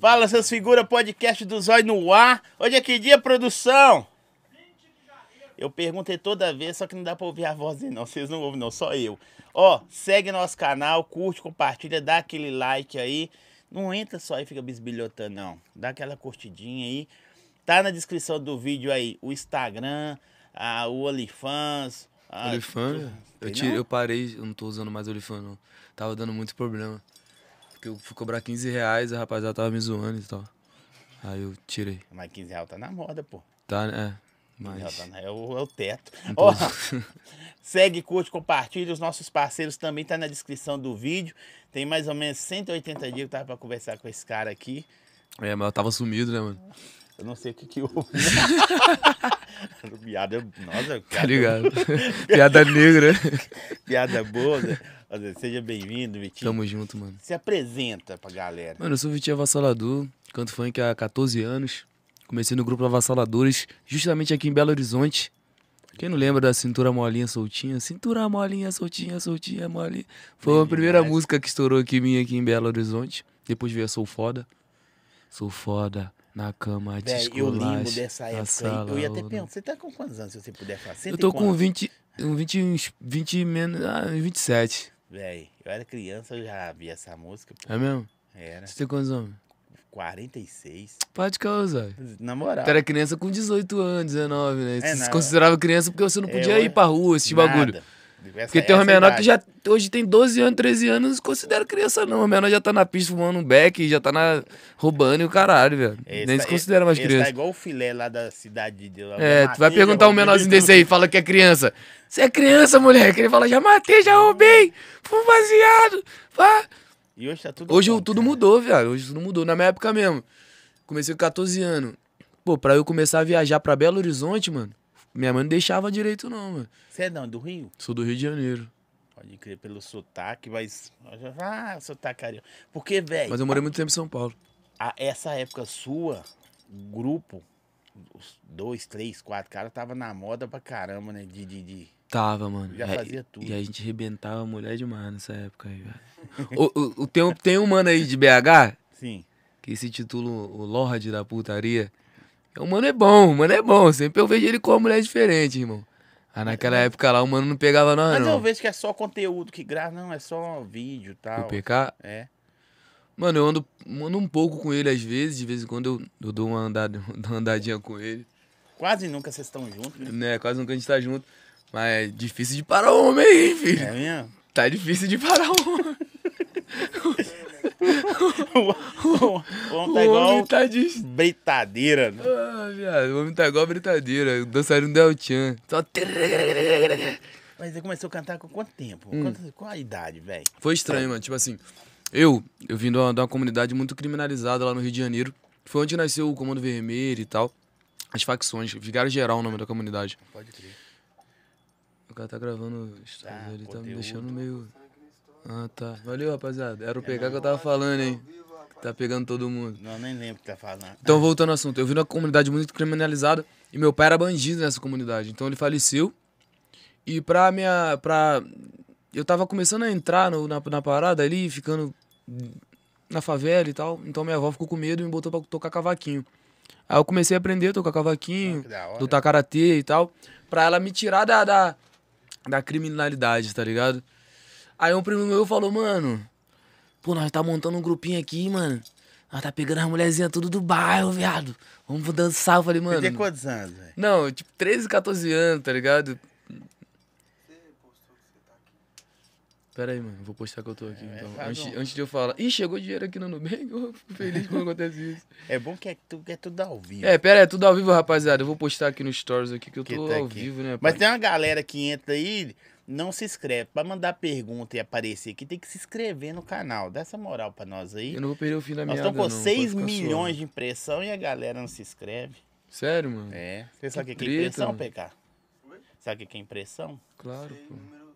Fala, seus figuras, podcast do Zóio no ar. Hoje é que dia, produção? Eu perguntei toda vez, só que não dá pra ouvir a voz dele, não. Vocês não ouvem, não, só eu. Ó, segue nosso canal, curte, compartilha, dá aquele like aí. Não entra só e fica bisbilhotando, não. Dá aquela curtidinha aí. Tá na descrição do vídeo aí o Instagram, a, o OnlyFans. a- Olifan, eu, tirei, eu parei, eu não tô usando mais Olifan, não. Tava dando muito problema. Porque eu fui cobrar 15 reais, a rapaziada tava me zoando e tal. Aí eu tirei. Mas 15 reais tá na moda, pô. Tá, né? É, 15 reais mas. tá é, o, é o teto. Ó, segue, curte, compartilha. Os nossos parceiros também tá na descrição do vídeo. Tem mais ou menos 180 dias que eu tava pra conversar com esse cara aqui. É, mas eu tava sumido, né, mano? Eu não sei o que que houve. piada, nossa, piada, Tá ligado? Piada negra. piada boa. né? Seja bem-vindo, Vitinho. Tamo junto, mano. Se apresenta pra galera. Mano, eu sou o Vitinho Avassalador, canto funk há 14 anos. Comecei no grupo Avassaladores, justamente aqui em Belo Horizonte. Quem não lembra da cintura molinha soltinha? Cintura molinha soltinha, soltinha molinha. Foi a primeira música que estourou aqui minha aqui em Belo Horizonte. Depois veio a Sou Foda. Sou foda, na cama, te Véi, eu lembro dessa época aí. sala, Eu ia até perguntar, você tá com quantos anos, se você puder falar? Eu tô com quantos? 20, um 20, uns 20 menos, ah, uns 27. Véi, eu era criança, eu já vi essa música. Pô. É mesmo? Era Você tem quantos anos? 46. Pode causar. Na moral. Tu era criança com 18 anos, 19, né? É, Você se considerava criança porque você não É, podia eu- ir pra rua, esse bagulho. Essa- Porque tem uma essa menor idade. que já hoje tem 12 anos, 13 anos, não se considera criança, não. A menor já tá na pista fumando um beck, já tá na roubando e o caralho, velho. Esse Nem tá- se considera mais esse criança. Tá igual o filé lá da cidade de lá. É, tu vai perguntar um menorzinho desse aí, fala que é criança. Você é criança, moleque. Ele fala, já matei, já roubei, fumo baseado. Vá. E hoje tá tudo Hoje bom, tudo cara. mudou, viado. Hoje tudo mudou. Na minha época mesmo. Comecei com 14 anos. Pô, pra eu começar a viajar pra Belo Horizonte, mano, minha mãe não deixava direito, não, mano. Você é não, do Rio? Sou do Rio de Janeiro. Pode crer pelo sotaque, mas. Ah, sotaque carioca. Porque, velho, Mas eu morei muito tempo em São Paulo. essa época sua, o grupo, os dois, três, quatro caras, tava na moda pra caramba, né? De. de, de... Tava, mano. Já É, fazia tudo. E a gente arrebentava a mulher demais nessa época aí, velho. o, o, o- tem, um, tem um mano aí de BH Sim. que se titula o Lorde da Putaria. O mano é bom, o mano é bom. Sempre eu vejo ele com uma mulher diferente, irmão. Aí naquela época lá o mano não pegava nós, Mas eu não. vejo que é só conteúdo que grava, não, é só vídeo e O tal. PK, É. Mano, eu ando, ando um pouco com ele às vezes, de vez em quando eu, eu dou uma, andada, uma andadinha com ele. Quase nunca vocês estão juntos, né? Né, quase nunca a gente tá junto. Mas é difícil de parar o homem aí, filho. É mesmo? Tá difícil de parar o homem. o homem tá igual homem tá de... britadeira, né? Ah, viado, o homem tá igual a britadeira. Dançarino Del Chan. Só... Mas você começou a cantar com quanto tempo? Hum. Quanto- qual a idade, velho? Foi estranho, mano. Tipo assim, eu, eu vim de uma, de uma comunidade muito criminalizada lá no Rio de Janeiro. Foi onde nasceu o Comando Vermelho e tal. As facções. Vigário Geral o nome da comunidade. Pode crer. O cara tá gravando Ah, ele tá me deixando meio. Ah, tá. Valeu, rapaziada. Era o PK que eu tava falando, hein? Tá pegando todo mundo. Não, nem lembro o que tá falando. Então, voltando ao assunto, eu vim numa comunidade muito criminalizada e meu pai era bandido nessa comunidade. Então, ele faleceu. E pra minha. Pra... Eu tava começando a entrar no- na, na parada ali, ficando na favela e tal. Então, minha avó ficou com medo e me botou pra tocar cavaquinho. Aí eu comecei a aprender a tocar cavaquinho, da hora. lutar karatê e tal, pra ela me tirar da, da, da criminalidade, tá ligado? Aí um primo meu falou, mano, pô, nós tá montando um grupinho aqui, mano. Nós tá pegando as mulherzinhas tudo do bairro, viado. Vamos dançar. Eu falei, Você mano. tem quantos anos, velho? Não, tipo, 13, 14 anos, tá ligado? Pera aí, mano, vou postar que eu tô aqui. então. faz Antes, um- antes de eu falar. Ih, chegou dinheiro aqui no Nubank, eu fico feliz quando acontece isso. É bom que é, que é tudo ao vivo. É, pera aí, é tudo ao vivo, rapaziada. Eu vou postar aqui no Stories aqui que eu Que tô tá ao aqui. vivo, né, Mas pai? tem uma galera que entra aí, não se inscreve. Pra mandar pergunta e aparecer aqui, tem que se inscrever no canal. Dá essa moral pra nós aí. Eu não vou perder o fim da Nós meada, estamos com não, 6 pode ficar milhões de impressão e a galera não se inscreve. Sério, mano? É. Você sabe o que é treta, impressão. PK? Sabe o que é impressão? Claro, pô. o número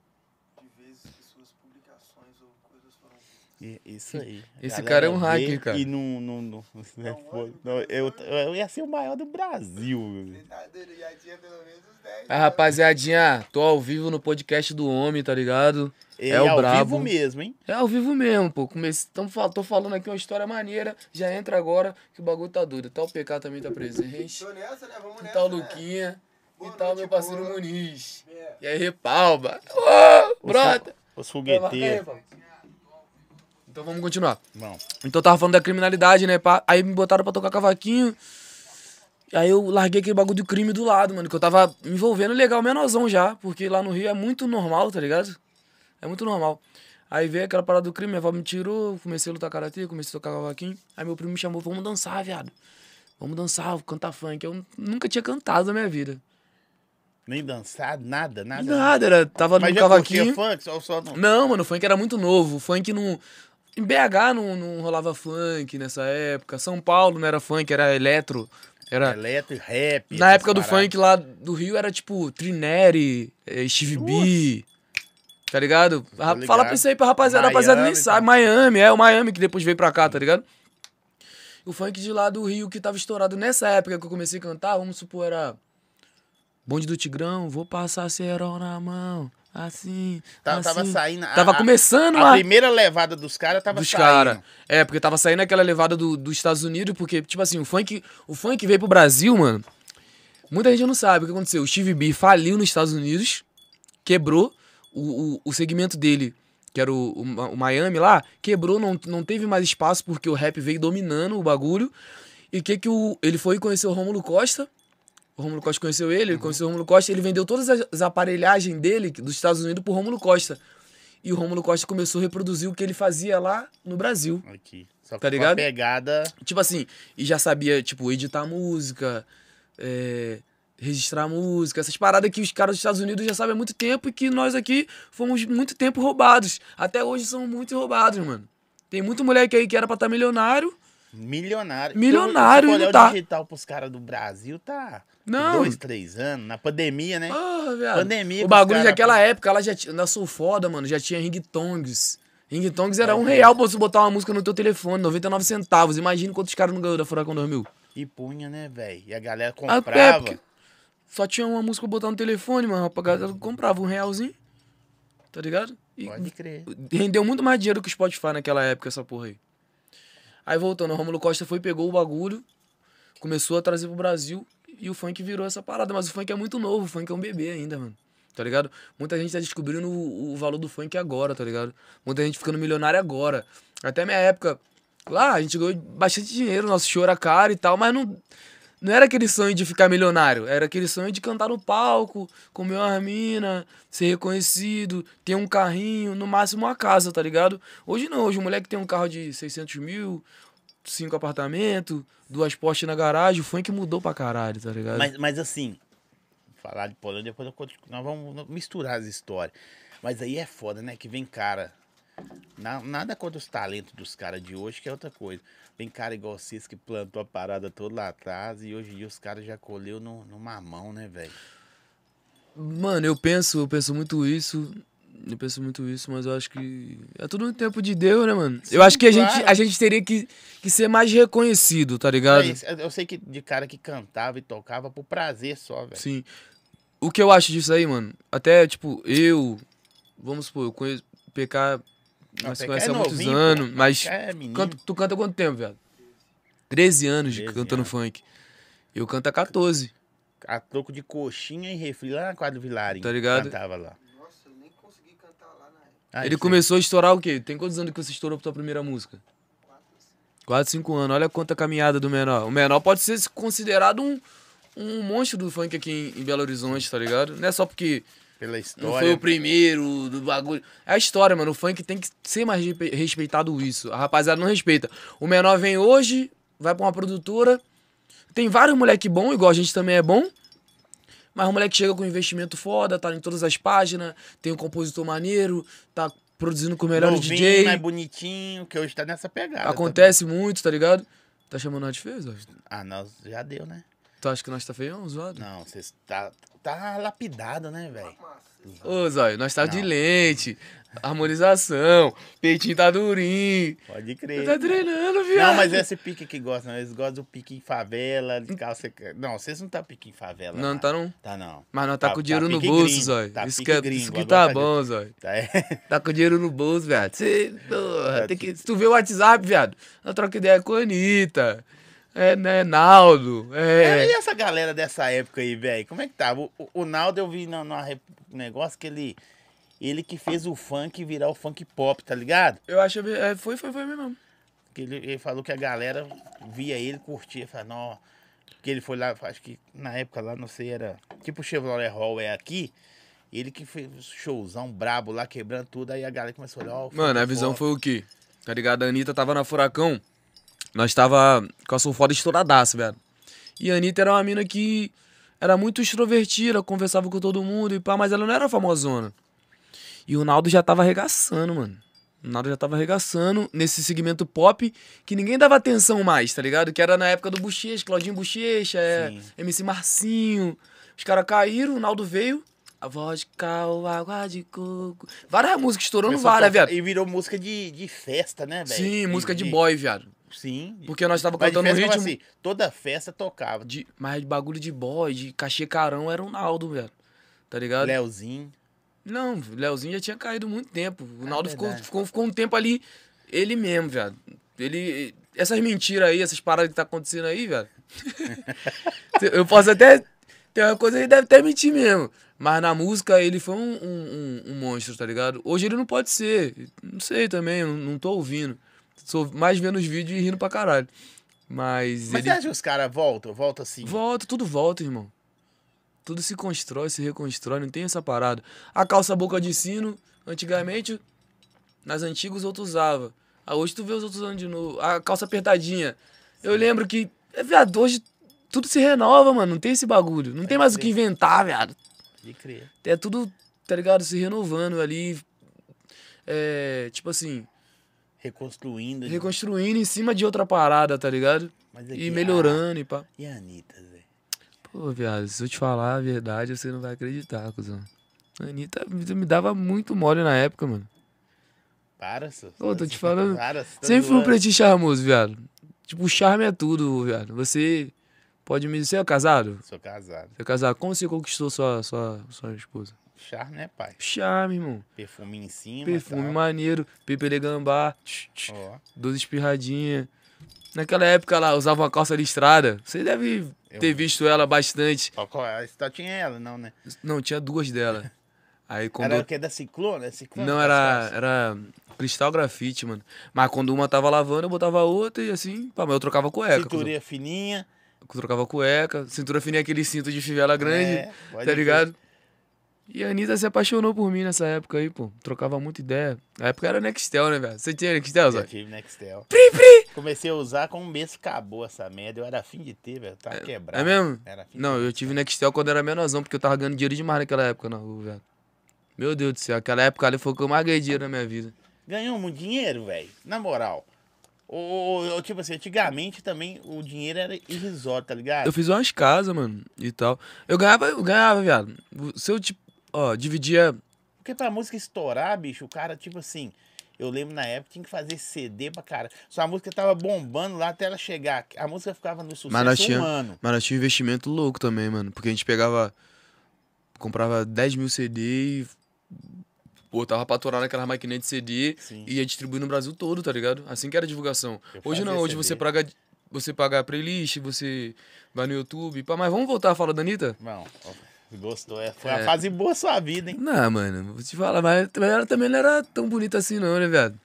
de vezes que suas publicações ou coisas foram E- Isso aí. A Esse cara é um hacker, cara. E não. não, não, né, foi- não, eu, eu ia ser o maior do Brasil. Doido, já tinha pelo menos uns 10. Ah, rapaziadinha, tô ao vivo no podcast do Homem, tá ligado? E É o ao brabo. vivo mesmo, hein? É ao vivo mesmo, pô. Comece... Tamo, tô falando aqui uma história maneira. Já entra agora que o bagulho tá doido. Tá o PK também tá presente. Tô nessa, né? Vamos E nessa. tá o né? Luquinha. Boa e tá noite, meu parceiro boa. Muniz. É. E aí, Repalba. Ô, brota. Os aí, fogueteiros. Então vamos continuar. Bom, Então eu tava falando da criminalidade, né? pá? Aí me botaram pra tocar cavaquinho. Aí eu larguei aquele bagulho do crime do lado, mano. Que eu tava me envolvendo legal, menorzão já. Porque lá no Rio é muito normal, tá ligado? É muito normal. Aí veio aquela parada do crime, minha avó me tirou, comecei a lutar karatê, comecei a tocar cavaquinho. Aí meu primo me chamou, vamos dançar, viado. Vamos dançar, vou cantar funk. Eu nunca tinha cantado na minha vida. nem dançado, nada, nada. Nada, era, tava Mas no já cavaquinho. funk? Só, só no... Não, mano, o funk era muito novo. O funk não. Em BH não, não rolava funk nessa época. São Paulo não era funk, era eletro. Era. Eletro e rap. Na época do funk lá do Rio era tipo Trineri, eh, Steve B. Tá ligado? Ligado. Fala pra isso aí pra rapaziada. A rapaziada nem Miami, sabe. Miami, é o Miami que depois veio pra cá, tá ligado? O funk de lá do Rio que tava estourado nessa época que eu comecei a cantar, vamos supor, era. Bonde do Tigrão, vou passar cerol na mão. Assim. Tava, assim. tava saindo. a- Tava a- começando A lá primeira levada dos caras tava dos saindo. caras. É, porque tava saindo aquela levada do, dos Estados Unidos, porque, tipo assim, o funk, o funk veio pro Brasil, mano. Muita gente não sabe o que aconteceu. O Steve B faliu nos Estados Unidos, quebrou o, o, o segmento dele, que era o, o, o Miami lá, quebrou, não, não teve mais espaço porque o rap veio dominando o bagulho. E o que que o, ele foi conhecer o Rômulo Costa. O Rômulo Costa conheceu ele, ele conheceu o Rômulo Costa, ele vendeu todas as, aparelhagens dele dos Estados Unidos pro Rômulo Costa. E o Rômulo Costa começou a reproduzir o que ele fazia lá no Brasil. Aqui. Só Tá ligado? Pegada. Tipo assim, e já sabia, tipo, editar música, é, registrar música, essas paradas que os caras dos Estados Unidos já sabem há muito tempo e que nós aqui fomos muito tempo roubados. Até hoje são muito roubados, mano. Tem muito moleque aí que era pra estar milionário. Milionário. Milionário Se e não olhar tá. o digital pros caras do Brasil, tá. Não. Dois, três anos. Na pandemia, né? Porra, viado. Pandemia O bagulho cara- daquela época, ela já tinha. Na Sou Foda, mano, já tinha ringtongs. Ringtongs era um real pra você botar uma música no teu telefone, 99 centavos. Imagina quantos caras não ganhou da Furacão 2000. E punha, né, velho? E a galera Ah, é, comprava. porque Só tinha uma música pra botar no telefone, mano. A galera comprava um realzinho. Tá ligado? E Pode crer. rendeu muito mais dinheiro que o Spotify naquela época, essa porra aí. Aí voltando, o Romulo Costa foi, pegou o bagulho, começou a trazer pro Brasil e o funk virou essa parada. Mas o funk é muito novo, o funk é um bebê ainda, mano. Tá ligado? Muita gente tá descobrindo o, o valor do funk agora, tá ligado? Muita gente ficando milionária agora. Até minha época, lá, a gente ganhou bastante dinheiro, nosso show era caro e tal, mas não, não era aquele sonho de ficar milionário, era aquele sonho de cantar no palco, comer uma mina, ser reconhecido, ter um carrinho, no máximo uma casa, tá ligado? Hoje não, hoje o moleque tem um carro de 600 mil, cinco apartamentos, duas postes na garagem, o funk mudou pra caralho, tá ligado? Mas, mas assim, falar de Polônia, depois nós vamos misturar as histórias. Mas aí é foda, né? Que vem cara. na- nada contra os talentos dos caras de hoje, que é outra coisa. Vem cara igual vocês que plantou a parada toda lá atrás e hoje em dia os caras já colheu no, no mamão, né, velho? Mano, eu penso, eu penso muito isso. Eu penso muito isso, mas eu acho que é tudo no tempo de Deus, né, mano? eu acho que a gente, claro. a gente teria que, que ser mais reconhecido, tá ligado? É eu eu sei que de cara que cantava e tocava por prazer só, velho. Sim. O que eu acho disso aí, mano? Até, tipo, eu. Vamos supor, eu conheço. PK. Nós se conhecemos é há muitos pô. anos, mas. É menino. canta- tu canta quanto tempo, velho? 13 anos de 13 cantando anos. funk. Eu canto há 14. A troco de coxinha e refri lá na quadra do Vilarinho. Tá ligado? Cantava lá. Nossa, eu nem consegui cantar lá na época. Ah, Ele começou a estourar o quê? Tem quantos anos que você estourou pra tua primeira música? 4, 5 anos. Olha quanta caminhada do menor. O menor pode ser considerado um, um monstro do funk aqui em, em Belo Horizonte, tá ligado? Não é só porque Pela não história. foi o primeiro do bagulho. É a história, mano. O funk tem que ser mais respe- respeitado isso. A rapaziada não respeita. O menor vem hoje, vai pra uma produtora. Tem vários moleque bom, igual a gente também é bom. Mas o moleque chega com investimento foda, tá em todas as páginas, tem um compositor maneiro, tá produzindo com o melhor Novinho, DJ. mais bonitinho, que hoje tá nessa pegada. Acontece muito, tá ligado? Tá chamando nós de feio, Zóio? também. Ah, nós já deu, né? Tu acha que nós tá feião, zoado? Não, vocês tá, tá lapidado, né, velho? Ô, Zóio, nós tá de Não. lente. harmonização, peitinho tá durinho. Pode Você crer. tá treinando, viado. Não, mas esse pique que gosta, não. Eles gostam do pique em favela, de calça. Não, vocês não tá pique em favela. Não, não lá. tá não. Tá não. Mas nós tá, Tá- com o dinheiro tá no bolso, gringo, Zóio. tá isso, que é, gringo, isso que tá tá bom, Zóio. Tá, é. Tá com dinheiro no bolso, viado. Cê, porra, Tá tem que, se tu vê o WhatsApp, viado, eu troco ideia com a Anitta. É, né, Naldo. É, É. E essa galera dessa época aí, velho? Como é que tava? O, o- o Naldo eu vi no, no negócio que ele. Ele que fez o funk virar o funk pop, tá ligado? Eu acho. É, foi, foi, foi mesmo. Que ele, ele falou que a galera via ele, curtia, falava, não. Que ele foi lá, acho que na época lá, não sei, era. Tipo o Chevrolet Hall é aqui. Ele que fez um showzão brabo lá, quebrando tudo. Aí a galera começou a olhar. Mano, a visão pop. foi o quê? Tá ligado? A Anitta tava na Furacão. Nós tava com a sulfoda estouradaça, velho. E a Anitta era uma mina que era muito extrovertida, conversava com todo mundo e pá, mas ela não era famosona. E o Naldo já tava arregaçando, mano. O Naldo já tava arregaçando nesse segmento pop que ninguém dava atenção mais, tá ligado? Que era na época do Bochecha, Claudinho Bochecha, é. MC Marcinho. Os caras caíram, o Naldo veio. A vodka, o água de coco. Várias músicas estourando várias, viado. E virou música de, de festa, né, velho? Sim, música de boy, viado. Sim. Porque nós de cantando como ritmo. assim, toda festa tocava. De, mas de bagulho de boy, de cachê carão, era o Naldo, velho. Tá ligado? Leozinho. Não, o Leozinho já tinha caído muito tempo. O É Naldo ficou, ficou, ficou um tempo ali, ele mesmo, velho. Ele. Essas mentiras aí, essas paradas que tá acontecendo aí, velho. Eu posso até. Tem uma coisa que ele deve até mentir mesmo. Mas na música ele foi um, um, um- um monstro, tá ligado? Hoje ele não pode ser. Não sei também, não, não tô ouvindo. Sou mais vendo os vídeos e rindo pra caralho. Mas, Mas ele. você acha que os caras voltam? Voltam assim? Volta, tudo volta, irmão. Tudo se constrói, se reconstrói, não tem essa parada. A calça boca de sino, antigamente, nas antigas os outros usavam. Ah, hoje tu vê os outros usando de novo. A calça apertadinha. Eu lembro que, é, viado, hoje tudo se renova, mano. Não tem esse bagulho. Não tem mais o que inventar, viado. De crer. É tudo, tá ligado? Se renovando ali. É, tipo assim, Reconstruindo. reconstruindo em cima de outra parada, tá ligado? E melhorando e pá. ah, e a Anitta, Zé? Pô, viado, se eu te falar a verdade, você não vai acreditar, cuzão. A Anitta me dava muito mole na época, mano. Para, só. Ô, tô te falando. Para, tá Sempre fui um pretinho charmoso, viado. Tipo, o charme é tudo, viado. Você pode me dizer, você é casado? Sou casado. Você é casado. Como você conquistou sua, sua, sua esposa? Charme, né, pai? Charme, irmão. Perfume em cima. Perfume tal. maneiro, pepele gambá, tch, tch, Ó, doze espirradinhas. Naquela época ela usava uma calça listrada. Você deve Eu- ter visto ela bastante. ó, qual é? Só tinha ela, não, né? Não, tinha duas dela. Aí quando Era o que? Da Ciclone? É Ciclone? Não, era, era cristal grafite, mano. Mas quando uma tava lavando, eu botava outra e assim, pá, mas eu trocava cueca. Cinturinha fininha. Eu trocava cueca, cintura fininha, aquele cinto de fivela grande, É, tá ligado? E a Anitta se apaixonou por mim nessa época aí, pô. Trocava muita ideia. Na época era Nextel, né, velho? Você tinha Nextel, Zé? tive Nextel. Pri, pri! Comecei a usar com um mês acabou essa merda. Eu era afim de ter, velho. Tava quebrado. É mesmo? Era afim Não, eu tive Nextel quando era menorzão, porque eu tava ganhando dinheiro demais naquela época na rua, velho. Meu Deus do céu, aquela época ali foi o que eu mais ganhei dinheiro na minha vida. Ganhou muito dinheiro, velho. Na moral. Ou, ou, tipo assim, antigamente também o dinheiro era irrisório, tá ligado? Eu fiz umas casas, mano, e tal. Eu ganhava, eu ganhava, viado. Se eu, tipo, ó, dividia Porque pra música estourar, bicho, o cara, tipo assim, eu lembro na época tinha que fazer CD pra cara. Só a música tava bombando lá até ela chegar. A música ficava no sucesso Mas nós tinha- um. Mas nós tinha um investimento louco também, mano. Porque a gente pegava. Comprava 10 mil CD e. Botava pra atorar naquela maquininha de CD Sim. e ia distribuir no Brasil todo, tá ligado? Assim que era divulgação. Eu Hoje não, hoje CD. você paga. Você paga a playlist, você vai no YouTube. Pá, mas vamos voltar a falar da Anitta? Não, ó, gostou. É, foi É. fase boa sua vida, hein? Não, mano, vou te falar, mas mas ela também não era tão bonita assim, não, né, viado?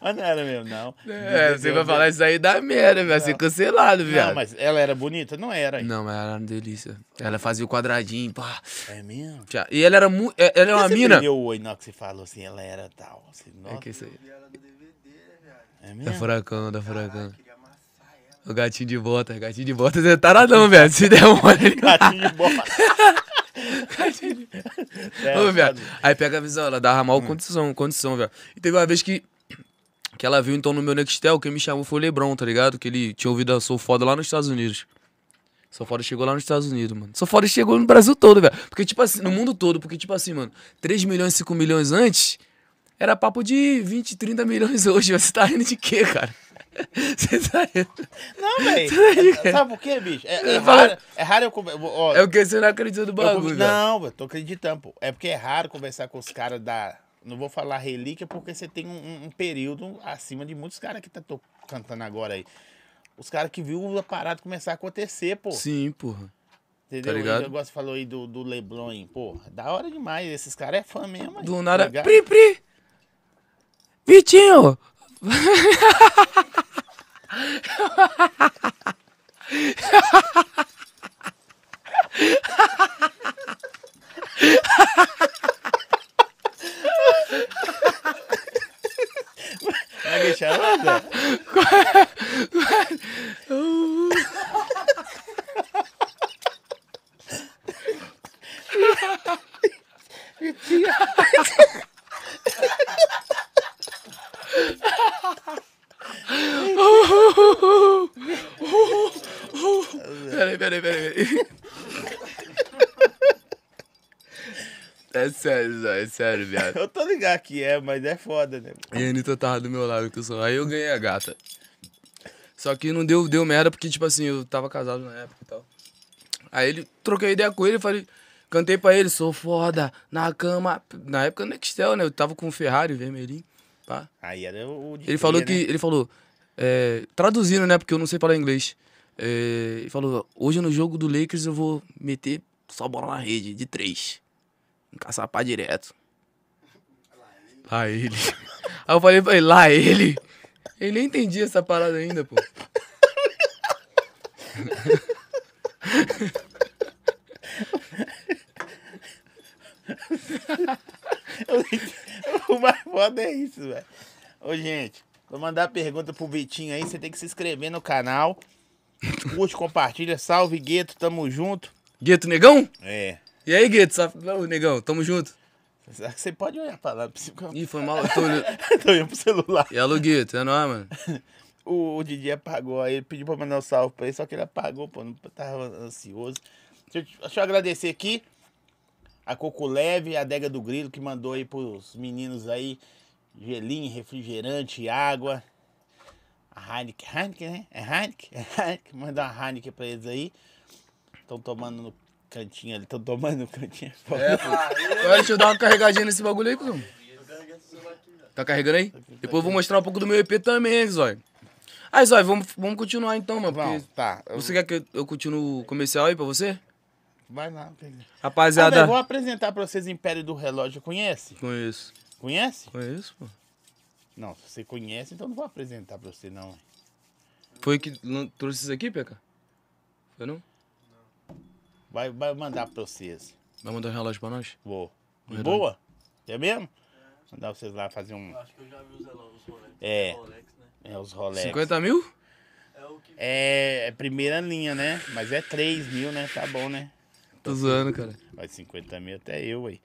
Mas não era mesmo, não. é, você vai falar isso aí dá merda, vai ser cancelado, viado. Não, mas ela era bonita? Não era. Não, mas ela era uma delícia. Ela fazia o quadradinho, pá. É mesmo? E ela era muito. Ela é uma Você mina. brilhou o na hora que você falou assim, ela era tal. Assim, É nossa, que isso aí. Vi ela no DVD, né, viado? é Da mesmo? furacão, da furacão. Caralho, queria amassar ela. O gatinho de botas, gatinho de botas é taradão, velho. Se der mole, ele. Gatinho de bola. É, Ô, velho. foda. Aí pega a visão, ela dava mal condição, condição, velho. E teve uma vez que. Que ela viu então no meu Nextel, quem me chamou foi o Lebron, tá ligado? Que ele tinha ouvido a Sou Foda lá nos Estados Unidos. Só foda chegou lá nos Estados Unidos, mano. Só foda chegou no Brasil todo, velho. Porque, tipo assim, no mundo todo. Porque, tipo assim, mano, 3 milhões, 5 milhões antes, era papo de 20, 30 milhões hoje. Você tá rindo de quê, cara? Você tá. Não, velho. Sabe por quê, bicho? É, é Eu raro, é raro eu conversar. É o que você não acredita no Eu bagulho, velho. Não, eu tô acreditando, pô. É porque é raro conversar com os caras da. Não vou falar relíquia, porque você tem um, um- período acima de muitos caras que tá to- cantando agora aí. Os caras que viu a parada começar a acontecer, pô. Sim, porra. Entendeu? tá ligado? O negócio falou aí do, do Leblon, aí, pô. Da hora demais. Esses caras é fã mesmo. aí, Do tá nada. ligado? Pri, pri! Vitinho! Vai deixar onda? Peraí, peraí, peraí. peraí. É sério, é sério, viado. Eu tô ligado que é, mas é foda, né? E a Anitta tava do meu lado, que eu sou. Aí eu ganhei a gata. Só que não deu, deu merda, porque, tipo assim, eu tava casado na época e tal. Aí ele, troquei ideia com ele, falei, cantei pra ele, sou foda, na cama. Na época no Nextel, né? Eu tava com o Ferrari vermelhinho, pá. Aí era o. de Ele falou cria, que, né? ele falou, é, traduzindo, né? Porque eu não sei falar inglês. É, ele falou, hoje no jogo do Lakers eu vou meter só bola na rede, de três. Encaçapar direto. Lá ele. Aí eu falei pra ele, lá ele. Ele nem entendia essa parada ainda, pô. o mais foda é isso, velho. Ô, gente, vou mandar pergunta pro Vitinho aí. Você tem que se inscrever no canal. Curte, compartilha. Salve, Gueto. Tamo junto. Gueto, negão? É. E aí, Gueto? Ô, negão, tamo junto. Você pode olhar pra lá. pra Ih, foi mal. eu Tô... olhando. Tô olhando pro celular. E alô, Gueto, é nóis, mano. O, o Didi apagou aí, ele pediu pra mandar um salve pra ele, só que ele apagou, pô, não tava ansioso. Deixa eu, deixa eu agradecer aqui a Coco Leve, a Adega do Grilo, que mandou aí pros meninos aí gelinho, refrigerante, água. A Heineken, Heineken, né? É Heineken? É Heineken, mandar uma Heineken pra eles aí. Estão tomando no cantinho ali, estão tomando no cantinho. Agora deixa eu dar uma carregadinha nesse bagulho aí, cuzão. Tá carregando aí? Depois eu vou mostrar um pouco do meu EP também, Zói. Aí, Zói, vamos, vamos continuar então, mano. Porque tá. você quer que eu, eu continue o comercial aí pra você? Vai lá. Rapaziada. velho, vou apresentar pra vocês Império do Relógio. Conhece? Conheço. Conhece? Conheço, pô. Não, se você conhece, então não vou apresentar pra você, não. Foi que trouxe isso aqui, Peca? Foi não? Vai, vai mandar pra vocês. Vai mandar um relógio pra nós? Vou. Verdade. boa? É mesmo? Mandar vocês lá fazer um. Acho que eu já vi os relógios, os Rolex. É. Rolex, né? É, os Rolex. 50 mil? É o que É, é primeira linha, né? Mas é 3 mil, né? Tá bom, né? Tô zoando, cara. Vai 50 mil até eu, aí.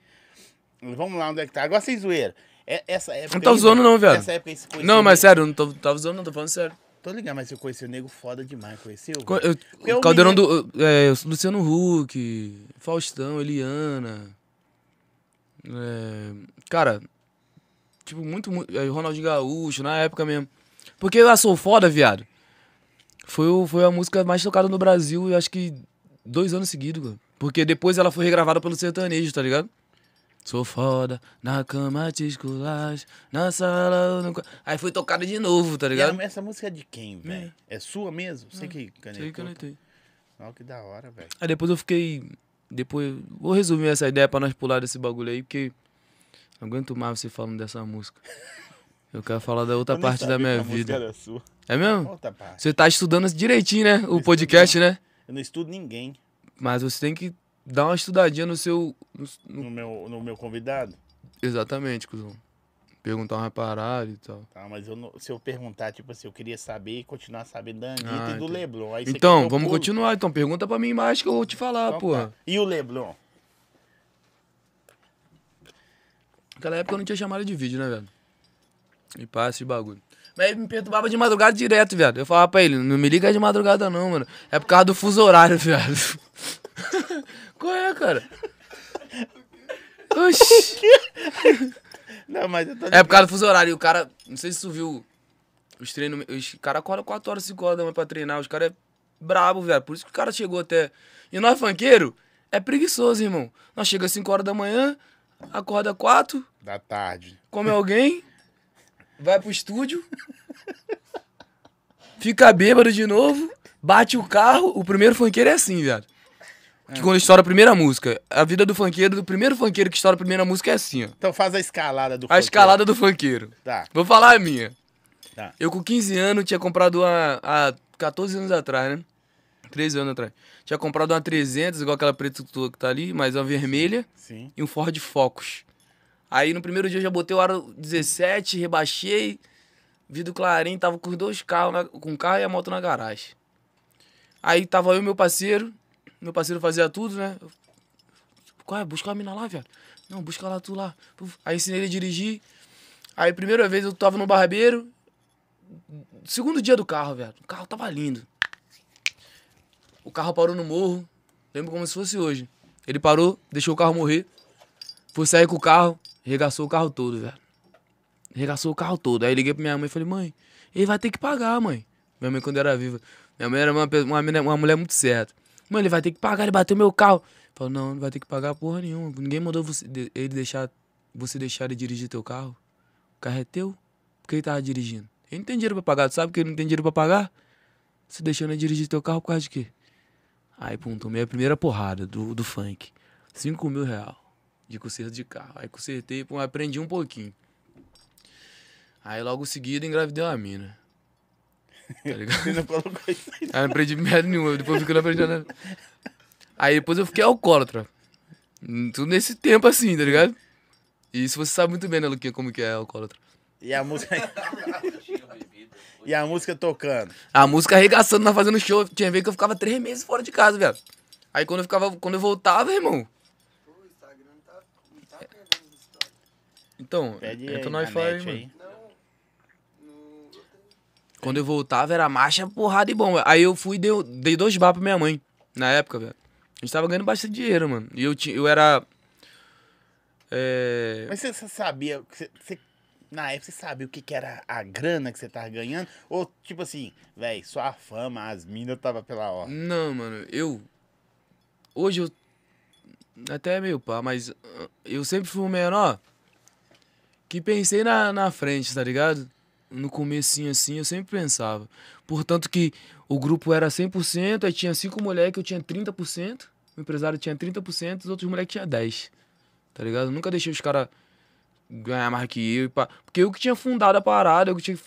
Vamos lá, onde é que tá? Agora sem zoeira. É, essa época. Não tô zoando velho, não, viado. Essa época Não, mas sério, eu não tô, tava zoando, não, tô falando sério. Tô ligado, mas você conheceu o nego foda demais, conheceu? Co- velho? eu- o o Caldeirão do. É, Luciano Huck, Faustão, Eliana. É, cara, tipo, muito, muito. é, Ronaldinho Gaúcho, na época mesmo. Porque eu sou foda, viado. Foi, foi a música mais tocada no Brasil, eu acho que dois anos seguidos, cara. Porque depois ela foi regravada pelo sertanejo, tá ligado? Sou foda, na cama te esculacho, na sala nunca... Aí foi tocada de novo, tá E ligado? a- essa música é de quem, velho? É. sua mesmo? Você que canetou? Sei que anotei. Olha que da hora, velho. Aí depois eu fiquei. Depois. Vou resumir essa ideia pra nós pular desse bagulho aí, porque. Não aguento mais você falando dessa música. Eu quero falar da outra parte da minha que a música vida. era sua. É mesmo? Você tá estudando direitinho, né? O podcast, né? Eu não estudo ninguém Mas você tem que dar uma estudadinha no seu. no- no- no meu, no meu convidado. Exatamente, cuzão. Perguntar uma parada e tal. Tá, mas eu não- se eu perguntar, tipo assim, eu queria saber e continuar sabendo da Anitta Ah, e do entendi. Leblon. Aí Então, vamos pulo? continuar. Então, pergunta pra mim mais que eu vou te falar, Então porra. tá. E o Leblon? Naquela época eu não tinha chamada de vídeo, né, velho? E passa de bagulho. Mas ele me perturbava de madrugada direto, viado. Eu falava pra ele, não me liga de madrugada não, mano. É por causa do fuso horário, viado. Qual é, cara? Oxi. Não, mas eu tô É por causa do fuso horário. E o cara, não sei se tu viu os treinos. Os caras acordam 4 horas, 5 horas da manhã pra treinar. Os caras é brabo, velho. Por isso que o cara chegou até. E nós, funkeiro, é preguiçoso, irmão. Nós chega às 5 horas da manhã, acorda 4, da tarde. come alguém, vai pro estúdio, fica bêbado de novo, bate o carro. O primeiro funkeiro é assim, viado. Que quando estoura a primeira música. A vida do funkeiro, do primeiro funkeiro que estoura a primeira música é assim, ó. Então faz a escalada do A escalada do funkeiro. Tá. Vou falar a minha. Tá. Eu com 15 anos tinha comprado uma. Há 14 anos atrás, né? 13 anos atrás. Tinha comprado uma 300, igual aquela preta que tá ali, mas uma vermelha Sim. e um Ford Focus. Aí no primeiro dia eu já botei o aro 17, rebaixei. Vidro clarim, tava com os dois carros, na- com o carro e a moto na garagem. Aí tava eu e meu parceiro. Meu parceiro fazia tudo, né? Eu, Qual é? Busca a mina lá, velho. Não, busca lá tu lá. Aí ensinei ele a dirigir. Aí primeira vez eu tava no barbeiro. Segundo dia do carro, velho. O carro tava lindo. O carro parou no morro. Lembro como se fosse hoje. Ele parou, deixou o carro morrer. Foi sair com o carro, regaçou o carro todo, velho. Regaçou o carro todo. Aí liguei pra minha mãe e falei, mãe, ele vai ter que pagar, mãe. Minha mãe, quando era viva. Minha mãe era uma, uma, uma mulher muito certa. Mãe, ele vai ter que pagar, ele bateu meu carro. Falou, não, não vai ter que pagar porra nenhuma. Ninguém mandou você, ele deixar, você deixar ele dirigir teu carro. O carro é teu. Por que ele tava dirigindo? Ele não tem dinheiro pra pagar. Tu sabe que ele não tem dinheiro pra pagar? Você deixando ele dirigir teu carro por causa de quê? Aí, pum, tomei a primeira porrada do, do funk. 5 mil real de conserto de carro. Aí consertei, pum, aprendi um pouquinho. Aí logo em seguida engravidei uma mina. Tá ligado? Você não colocou isso aí. Aí não aprendi merda nenhuma, depois eu fiquei não aprendi nada. Aí depois eu fiquei alcoólatra. Tudo nesse tempo assim, tá ligado? E isso você sabe muito bem, né, Luquinha, como que é alcoólatra. E a música. e a música tocando. A música arregaçando, nós fazendo show. Tinha vez que eu ficava três meses fora de casa, velho. Aí quando eu ficava, quando eu voltava, irmão. O Instagram não tá, não tá pegando as histórias. Então, Pede entra aí no Wi-Fi mano. aí. Quando eu voltava, era marcha, porrada e bom. Aí eu fui e dei, dei dois bar pra minha mãe. Na época, velho. A gente tava ganhando bastante dinheiro, mano. E eu, tinha, eu era. É. Mas você, você sabia. Você, você- na época você sabia o que, que era a grana que você tava ganhando? Ou tipo assim, velho, só a fama, as minas tava pela hora. Não, mano, eu. Hoje eu. Até meio pá, mas ah, eu sempre fui um menor que pensei na, na frente, tá ligado? No comecinho assim, eu sempre pensava. Portanto que o grupo era 100%, aí tinha cinco moleques, eu tinha 30%, o empresário tinha 30%, os outros moleques tinham 10%. Tá ligado? Eu nunca deixei os caras ganhar mais que eu. Porque eu que tinha fundado a parada, eu que tinha.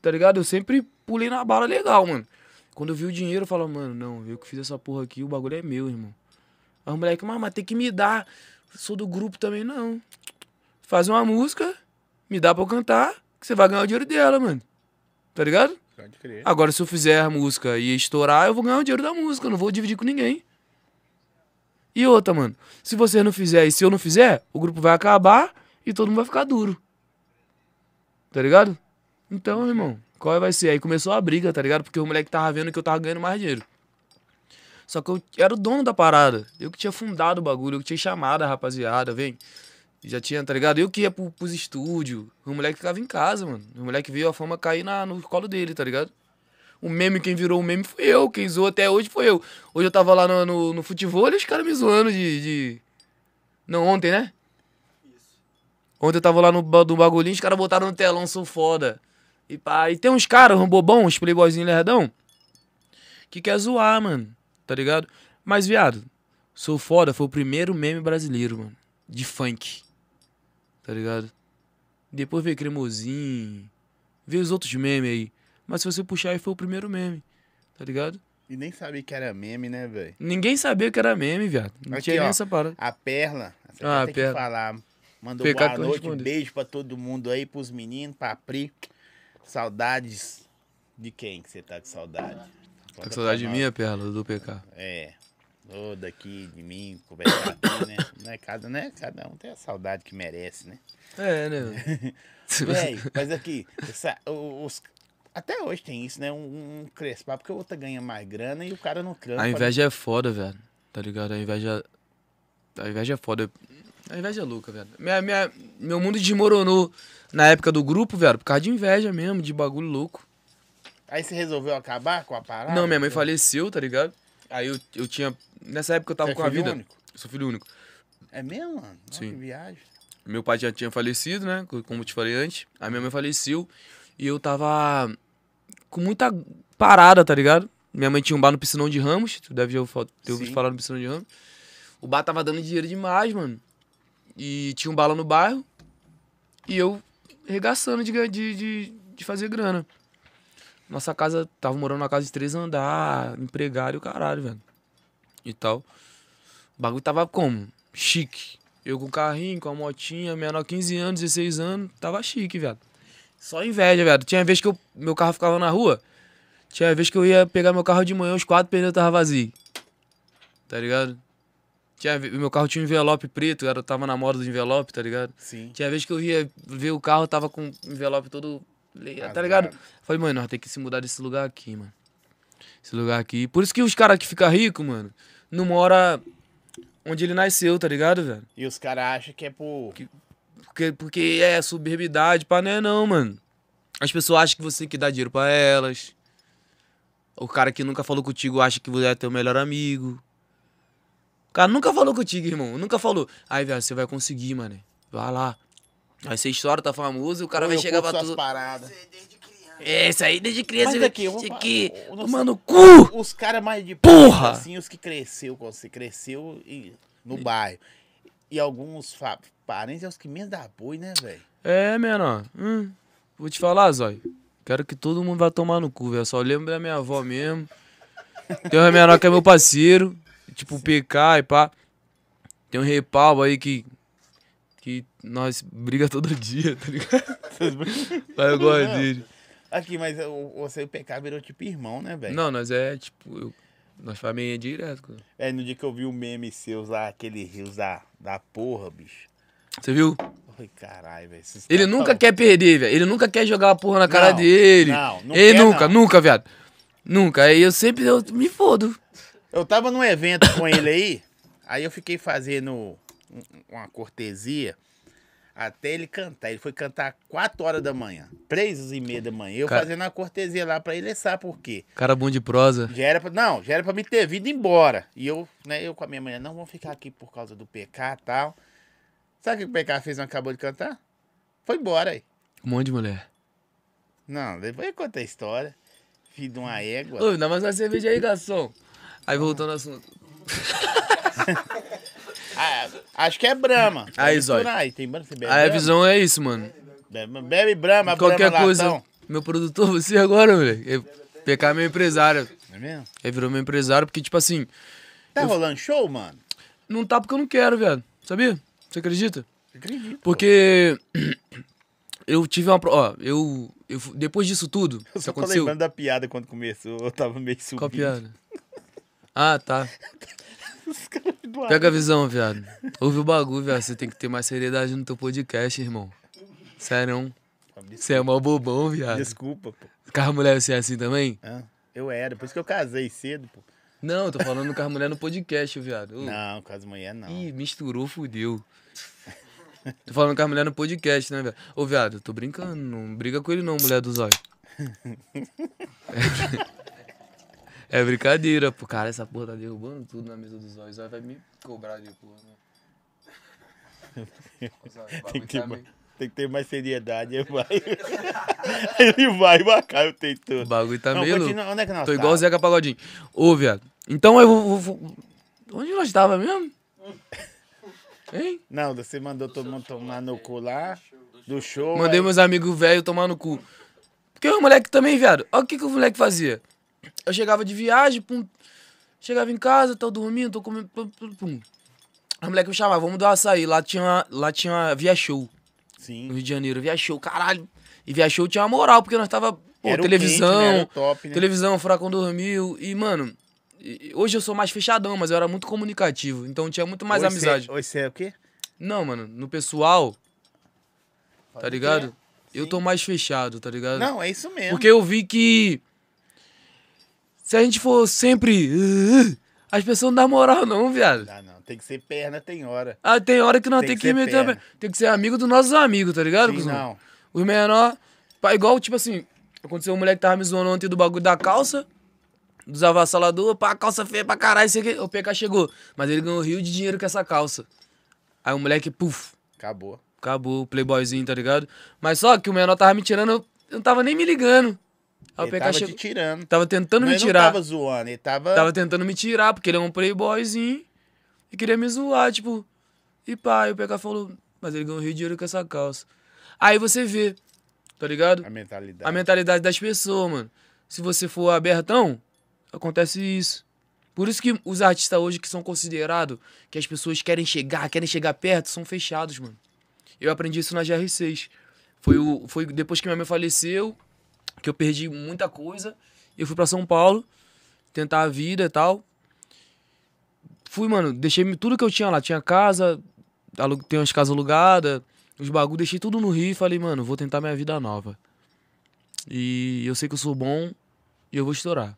Tá ligado? Eu sempre pulei na bala legal, mano. Quando eu vi o dinheiro, eu falava, mano, não, eu que fiz essa porra aqui, o bagulho é meu, irmão. Aí o moleque, mas tem que me dar. Sou do grupo também, não. Faz uma música, me dá pra eu cantar, que você vai ganhar o dinheiro dela, mano. Tá ligado? Pode crer. Agora, se eu fizer a música e estourar, eu vou ganhar o dinheiro da música, eu não vou dividir com ninguém. E outra, mano, se você não fizer e se eu não fizer, o grupo vai acabar e todo mundo vai ficar duro. Tá ligado? Então, irmão, qual vai ser? Aí começou a briga, tá ligado? Porque o moleque tava vendo que eu tava ganhando mais dinheiro. Só que eu era o dono da parada. Eu que tinha fundado o bagulho, eu que tinha chamado a rapaziada, vem. Já tinha, tá ligado? Eu que ia pro, pros estúdios. O moleque ficava em casa, mano. O moleque viu a fama cair na, no colo dele, tá ligado? O meme, quem virou o meme foi eu. Quem zoou até hoje foi eu. Hoje eu tava lá no, no, no futebol e os caras me zoando de, de. Não, ontem, né? Ontem eu tava lá no, no bagulhinho, os caras botaram no telão, sou foda. E pá, e tem uns caras, um bobão, uns playboyzinho lerdão, que quer zoar, mano. Tá ligado? Mas, viado, sou foda foi o primeiro meme brasileiro, mano. De funk. Tá ligado? Depois veio cremosinho. Veio os outros memes aí. Mas se você puxar aí foi o primeiro meme. Tá ligado? E nem sabia que era meme, né, velho? Ninguém sabia que era meme, viado. Não Aqui, tinha nem ó. essa parada. A Perla, você Ah, ter Perla. que falar. Mandou boa noite, respondi. beijo pra todo mundo aí, pros meninos, pra Pri. Saudades de quem que você tá com saudade? Tá com saudade de mim, a perla do PK. É. Ô, daqui de mim, conversar aqui, né? Não é cada, né? Cada um tem a saudade que merece, né? É, né? Véi, mas aqui, essa- os, até hoje tem isso, né? Um, um crespar, porque o outro ganha mais grana e o cara não trampa. A inveja é foda, velho. Tá ligado? A inveja. A inveja é foda. A inveja é louca, velho. Minha, minha, meu mundo desmoronou na época do grupo, velho, por causa de inveja mesmo, de bagulho louco. Aí você resolveu acabar com a parada? Não, minha mãe faleceu, tá ligado? Aí eu, eu tinha. Nessa época eu tava Você é com a vida. único? Eu sou filho único. É mesmo, mano? Sim. Que viagem. Meu pai já tinha falecido, né? co- Como eu te falei antes. A minha mãe faleceu. E eu tava com muita parada, tá ligado? Minha mãe tinha um bar no Piscinão de Ramos. Tu deve ter ouvido falar no Piscinão de Ramos. O bar tava dando dinheiro demais, mano. E tinha um bala no bairro. E eu regaçando de, de, de, de fazer grana. Nossa casa, tava morando numa casa de três andar, empregado e o caralho, velho. E tal. O bagulho tava como? Chique. Eu com o carrinho, com a motinha, menor 15 anos, 16 anos, tava chique, velho. Só inveja, velho. Tinha vez que eu, meu carro ficava na rua, tinha vez que eu ia pegar meu carro de manhã, os quatro pneus estavam vazios. Tá ligado? Tinha, meu carro tinha um envelope preto, era, tava na moda do envelope, tá ligado? Sim. Tinha vez que eu ia ver o carro, tava com o envelope todo. Tá ligado? Falei, mano, nós tem que se mudar desse lugar aqui, mano. Esse lugar aqui. Por isso que os caras que ficam ricos, mano, não mora onde ele nasceu, tá ligado, velho? E os caras acham que é por. Porque, porque é soberbidade, pá, não é não, mano. As pessoas acham que você tem que dar dinheiro pra elas. O cara que nunca falou contigo acha que você é teu melhor amigo. O cara nunca falou contigo, irmão. Nunca falou. Aí, velho, você vai conseguir, mano. Vai lá. Aí você estoura, tá famoso e o cara vai Eu chegar pra tu. paradas. Você desde. É, isso aí desde criança. Mas aqui, eu vou isso falar- aqui, não tomando cu. Os caras mais de Porra! assim, os que cresceu com você, cresceu e- no bairro. E alguns parentes é os que menos dá apoio, né, velho? É, menor. Hum, vou te falar, Zói. Quero que todo mundo vá tomar no cu, velho. Só lembro da minha avó mesmo. Tem um menor que é meu parceiro. Tipo, PK e pá. Tem um repalvo aí que. Que nós briga todo dia, tá ligado? Mas eu gosto dele. Aqui, mas você e o PK virou tipo irmão, né, velho? Não, nós é tipo. Eu, nós família direto. cara. É, no dia que eu vi o meme seus lá, aquele rios da, da porra, bicho. Você viu? Falei, caralho, velho. Ele caras nunca quer perder, velho. Ele nunca quer jogar a porra na cara Não, dele. não, não Ele quer, nunca, não. nunca, viado. Nunca. Aí eu sempre eu me fodo. Eu tava num evento com ele aí, aí eu fiquei fazendo um- uma cortesia até ele cantar. Ele foi cantar 4 horas da manhã, 3 e meia da manhã. Eu Cara- fazendo uma cortesia lá pra ele, ele sabe por quê. Cara bom de prosa. Já era pra, não, já era pra me ter vindo embora. E eu, né, eu com a minha mulher, não, vamos ficar aqui por causa do PK e tal. Sabe o que o PK fez quando acabou de cantar? Foi embora aí. Um monte de mulher. Não, depois eu conto a história. Filho de uma égua. Ô, dá mais uma cerveja aí, garçom. Aí voltando ao assunto. Ah, acho que é Brahma. Aí, Vai Zói. misturar Aí, tem Brahma, você bebe Aí a Brahma? visão é isso, mano. Bebe, bebe Brahma, Qualquer Brahma coisa. latão. Meu produtor, você agora. Eu- PK é meu empresário. É mesmo? Ele virou meu empresário porque, tipo assim, Tá rolando show, mano? não tá porque eu não quero, velho. Sabia? Você acredita? Acredito. Porque eu tive uma. Ó, eu. eu depois disso tudo, Eu só tô aconteceu. lembrando da piada quando começou. Eu tava meio subindo. Qual piada? Ah, tá. Os caras do Pega a visão, viado. Ouve o bagulho, viado. Você tem que ter mais seriedade no teu podcast, irmão. Sério. Você é mó bobão, viado. Desculpa, pô. Carro mulher, você é assim também? Ah, eu era, por isso que eu casei cedo, pô. Não, eu tô falando carro mulher no podcast, viado. Não, caso mulher não. Ih, misturou, fudeu. Tô falando com a mulher no podcast, né, velho? Ô, viado, tô brincando. Não briga com ele não, mulher do zóio. É, brincadeira, pô. Cara, essa porra tá derrubando tudo na mesa do zóio. O zóio vai me cobrar depois, né? O o Tem que, ter tá tem que ter mais seriedade. Ele vai. ele vai, cara, eu tenho O tudo. bagulho tá Não, meio continua, onde é que nós Tô igual o tava? Zeca Pagodinho. Ô, viado. Então eu vou, vou- Onde nós tava mesmo? Hein? Não, você mandou todo mundo tomar no cu lá, do show. Mandei aí- meus amigos velhos tomar no cu. Porque o moleque também, viado. Olha o que, que o moleque fazia. Eu chegava de viagem, pum. Chegava em casa, tô dormindo, tô comendo. Pum, pum, pum. A moleque me chamava, vamos dar um açaí. Lá tinha, lá tinha Via Show, no Sim. Rio de Janeiro. Via Show, caralho. E Via Show tinha uma moral, porque nós tava. Pô, televisão. quente, né? Top, né? Televisão, Furacão dormiu. E, mano, Hoje eu sou mais fechadão, mas eu era muito comunicativo. Então tinha muito mais Hoje amizade. Hoje você é o quê? Não, mano, no pessoal, tá Pode ligado? crer. Eu tô mais fechado, tá ligado? Não, é isso mesmo. Porque eu vi que. Se a gente for sempre. "Uh, as pessoas não dão moral, não, viado. Não, não. Tem que ser perna, tem hora. Ah, tem hora que nós Tem tem, que que, meter. a perna. pe- Tem que ser amigo dos nossos amigos, tá ligado, Sim, cuzão? não. Os menor. Igual, tipo assim, aconteceu um moleque que tava me zoando ontem do bagulho da calça. Dos avassaladores, pá, calça feia pra caralho, sei que. O PK chegou. Mas ele ganhou rio de dinheiro com essa calça. Aí o moleque, puf, Acabou. acabou o playboyzinho, tá ligado? Mas só que o menor tava me tirando, eu não tava nem me ligando. Aí o ele PK tava chegou. te tirando. Tava tentando Mas me ele tirar. não tava zoando, ele tava... Tava tentando me tirar, porque ele é um playboyzinho. E queria me zoar, tipo. E pá, aí o PK falou, mas ele ganhou rio de dinheiro com essa calça. Aí você vê, tá ligado? A mentalidade. A mentalidade das pessoas, mano. Se você for abertão, acontece isso. Por isso que os artistas hoje que são considerados, que as pessoas querem chegar, querem chegar perto, são fechados, mano. Eu aprendi isso na GR6. Foi, o, foi depois que minha mãe faleceu, que eu perdi muita coisa. Eu fui pra São Paulo, tentar a vida e tal. Fui, mano, deixei tudo que eu tinha lá. Tinha casa, tem umas casas alugadas, os bagulho, deixei tudo no Rio e falei, mano, vou tentar minha vida nova. E eu sei que eu sou bom e eu vou estourar.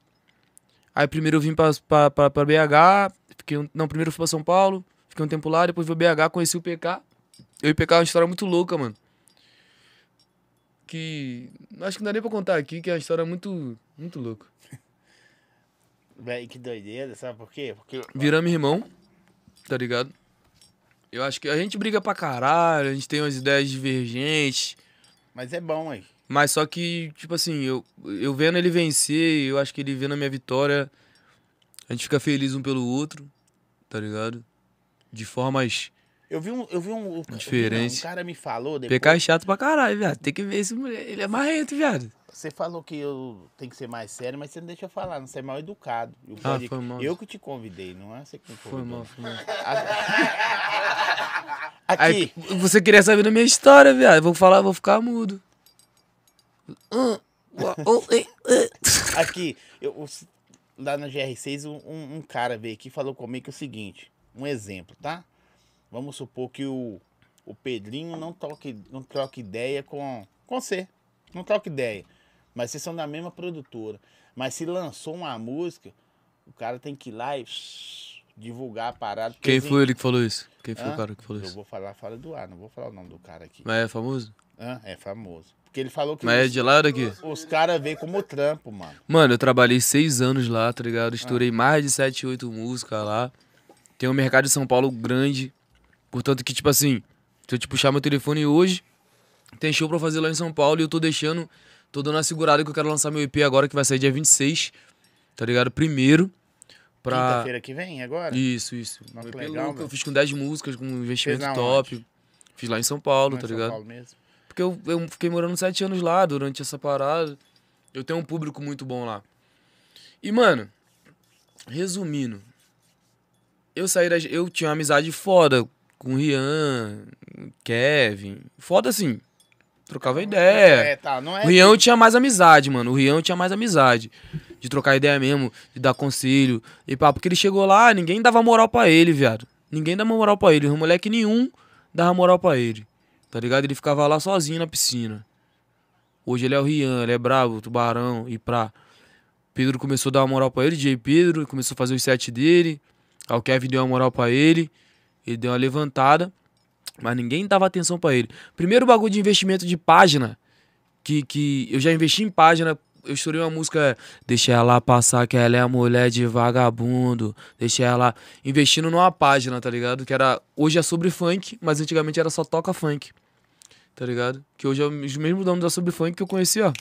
Aí primeiro eu vim pra, pra, pra, pra BH, fiquei um- não, primeiro eu fui pra São Paulo, fiquei um tempo lá, depois fui BH, conheci o PK. Eu e o PK é uma história muito louca, mano. Que. Acho que não dá nem pra contar aqui, que é uma história muito. Muito louca. Véi, que doideira, sabe por quê? Porque Viramos irmão, tá ligado? Eu acho que a gente briga pra caralho, a gente tem umas ideias divergentes. Mas é bom aí. Mas só que, tipo assim, eu, eu vendo ele vencer, eu acho que ele vendo a minha vitória, a gente fica feliz um pelo outro, tá ligado? De formas. Eu vi um. Eu vi um, Diferente. um cara me falou depois. PK é chato pra caralho, viado. Tem que ver esse mulher. Ele é marrento, viado. Você falou que eu tenho que ser mais sério, mas você não deixa eu falar, não. Você é mal educado. Eu, Ah, foi mal. eu que te convidei, não é você que me Foi convidou. mal, foi mal. Aqui, Aí, você queria saber da minha história, viado. Vou falar, vou ficar mudo. Aqui, eu, lá na GR6, um- um, um cara veio aqui e falou comigo que é o seguinte: um exemplo, tá? Vamos supor que o, o Pedrinho não toque, não troque ideia com, com você. Não troque ideia. Mas vocês são da mesma produtora. Mas se lançou uma música, o cara tem que ir lá e divulgar a parada. Quem assim- foi ele que falou isso? Quem foi Hã? o cara que falou Eu isso? vou falar fora do ar, não vou falar o nome do cara aqui. Mas é famoso? Hã? É famoso. Porque ele falou que Mas é os, de lá ou daqui? os caras veem como trampo, mano. Mano, eu trabalhei seis anos lá, tá ligado? Estourei mais de sete, oito músicas lá. Tem um mercado de São Paulo grande. Portanto que, tipo assim, se eu te puxar meu telefone hoje, tem show pra fazer lá em São Paulo e eu tô deixando, tô dando uma segurada que eu quero lançar meu EP agora, que vai sair dia 26, tá ligado? Primeiro, pra... Quinta-feira que vem, agora? Isso, isso. Nossa, EP legal, louco, eu fiz com 10 músicas, com um investimento top. Fiz lá em São Paulo, Não é tá São ligado? Paulo mesmo. Porque eu, eu fiquei morando sete anos lá durante essa parada. Eu tenho um público muito bom lá. E, mano, resumindo, eu saí da. Eu tinha uma amizade foda com o Rian, Kevin. Foda assim. Trocava ideia. É, tá, não é. O Rian eu tinha mais amizade, mano. O Rian tinha mais amizade. De trocar ideia mesmo, de dar conselho. E pá, porque ele chegou lá, ninguém dava moral pra ele, viado. Ninguém dava moral pra ele. Moleque nenhum dava moral pra ele. Tá ligado? Ele ficava lá sozinho na piscina. Hoje ele é o Rian, ele é brabo, tubarão, e pra. Pedro começou a dar uma moral pra ele, DJ Pedro, começou a fazer os sets dele. Aí o Kevin deu uma moral pra ele. Ele deu uma levantada. Mas ninguém dava atenção pra ele. Primeiro bagulho de investimento de página. Que, que eu já investi em página. Eu estourei uma música. Deixa ela passar, que ela é a mulher de vagabundo. Deixa ela. Investindo numa página, tá ligado? Que era. Hoje é sobre funk, mas antigamente era só toca funk. Tá ligado? Que hoje é os mesmos donos da sobre funk que eu conheci, ó.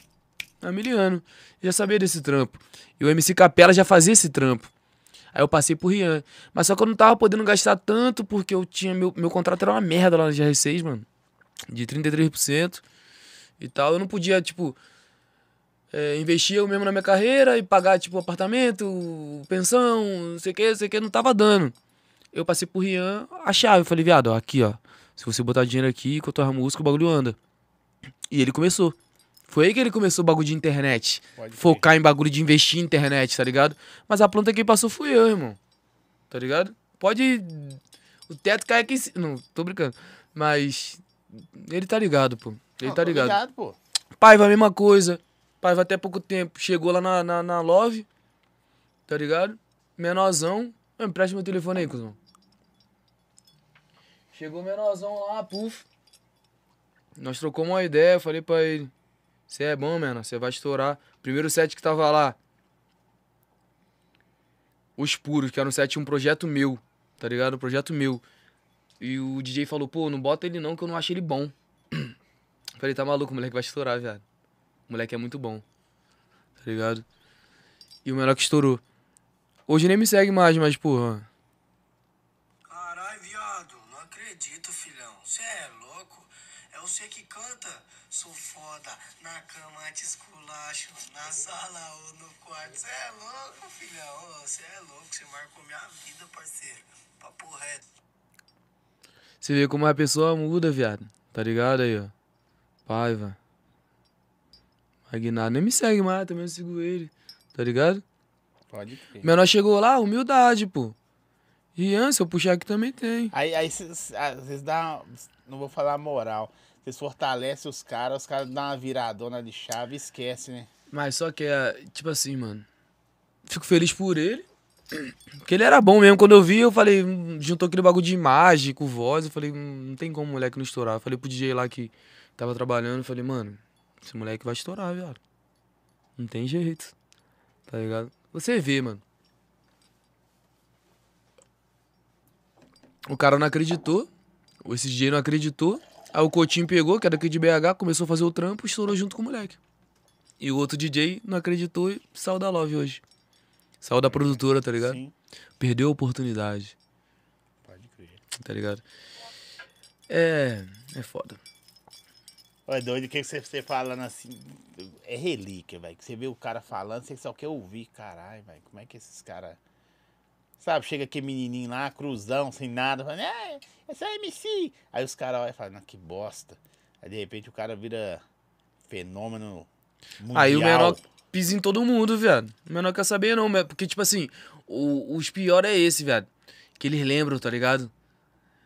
Há mil anos. Eu já sabia desse trampo. E o MC Capela já fazia esse trampo. Aí eu passei pro Rian. Mas só que eu não tava podendo gastar tanto porque eu tinha. Meu, meu contrato era uma merda lá na GR6, mano. De 33% e tal. Eu não podia, tipo. é, investir eu mesmo na minha carreira e pagar, tipo, apartamento, pensão, não sei o que, não sei o que, não tava dando. Eu passei pro Rian a chave. Eu falei, viado, ó, aqui, ó. Se você botar dinheiro aqui, a tua música, o bagulho anda. E ele começou. Foi aí que ele começou o bagulho de internet. Pode. Focar em bagulho de investir em internet, tá ligado? Mas a planta que passou fui eu, irmão. Tá ligado? Pode. O teto cai aqui em cima. Não, tô brincando. Mas. Ele tá ligado, pô. Ele Não, tá tô ligado. pô. Paiva, a mesma coisa. Paiva até pouco tempo. Chegou lá na, na, na Love. Tá ligado? Menorzão. Ah, Me presta meu telefone aí, cuzão. Chegou o menorzão lá, puf. Nós trocamos uma ideia, falei pra ele. Você é bom, mano, você vai estourar. Primeiro set que tava lá. Os Puros, que era um set, um projeto meu. Tá ligado? Um projeto meu. E o DJ falou, pô, não bota ele não, que eu não acho ele bom. Falei, tá maluco, o moleque vai estourar, viado. O moleque é muito bom. Tá ligado? E o menor que estourou. Hoje nem me segue mais, mas, porra. Na cama te esculacho, na sala ou no quarto. Você é louco, filhão? Você é louco, você marcou minha vida, parceiro. Papo reto. Você vê como a pessoa muda, viado. Tá ligado aí, ó? Paiva. Aguinaldo nem me segue mais, também eu sigo ele. Tá ligado? Pode crer. Menor chegou lá, humildade, pô. Rian, se eu puxar aqui também tem. Aí, aí às vezes dá. Não vou falar moral. Vocês fortalecem os caras, os caras dão uma viradona de chave e esquece, né? Mas só que é, tipo assim, mano. Fico feliz por ele. Porque ele era bom mesmo. Quando eu vi, eu falei, hum, juntou aquele bagulho de imagem com voz. Eu falei, hum, não tem como o moleque não estourar. Eu falei pro DJ lá que tava trabalhando, eu falei, mano, esse moleque vai estourar, viado. Não tem jeito. Tá ligado? Você vê, mano. O cara não acreditou. Esse DJ não acreditou. Aí o Coutinho pegou, que era daqui de BH, começou a fazer o trampo e estourou junto com o moleque. E o outro DJ não acreditou e saiu da Love hoje. Saiu da produtora, tá ligado? Sim. Perdeu a oportunidade, Pode crer. tá ligado? É. É foda. Olha, doido, o que você, você falando assim? É relíquia, velho. Que você vê o cara falando, você só quer ouvir. Caralho, velho. Como é que esses caras. Sabe, chega aquele menininho lá, cruzão, sem nada, falando, é, esse é MC. Aí os caras olham e falam, que bosta. Aí de repente o cara vira fenômeno mundial. Aí o menor pisa em todo mundo, viado. O menor quer saber, não, porque, tipo assim, o, os pior é esse, viado. Que eles lembram, tá ligado?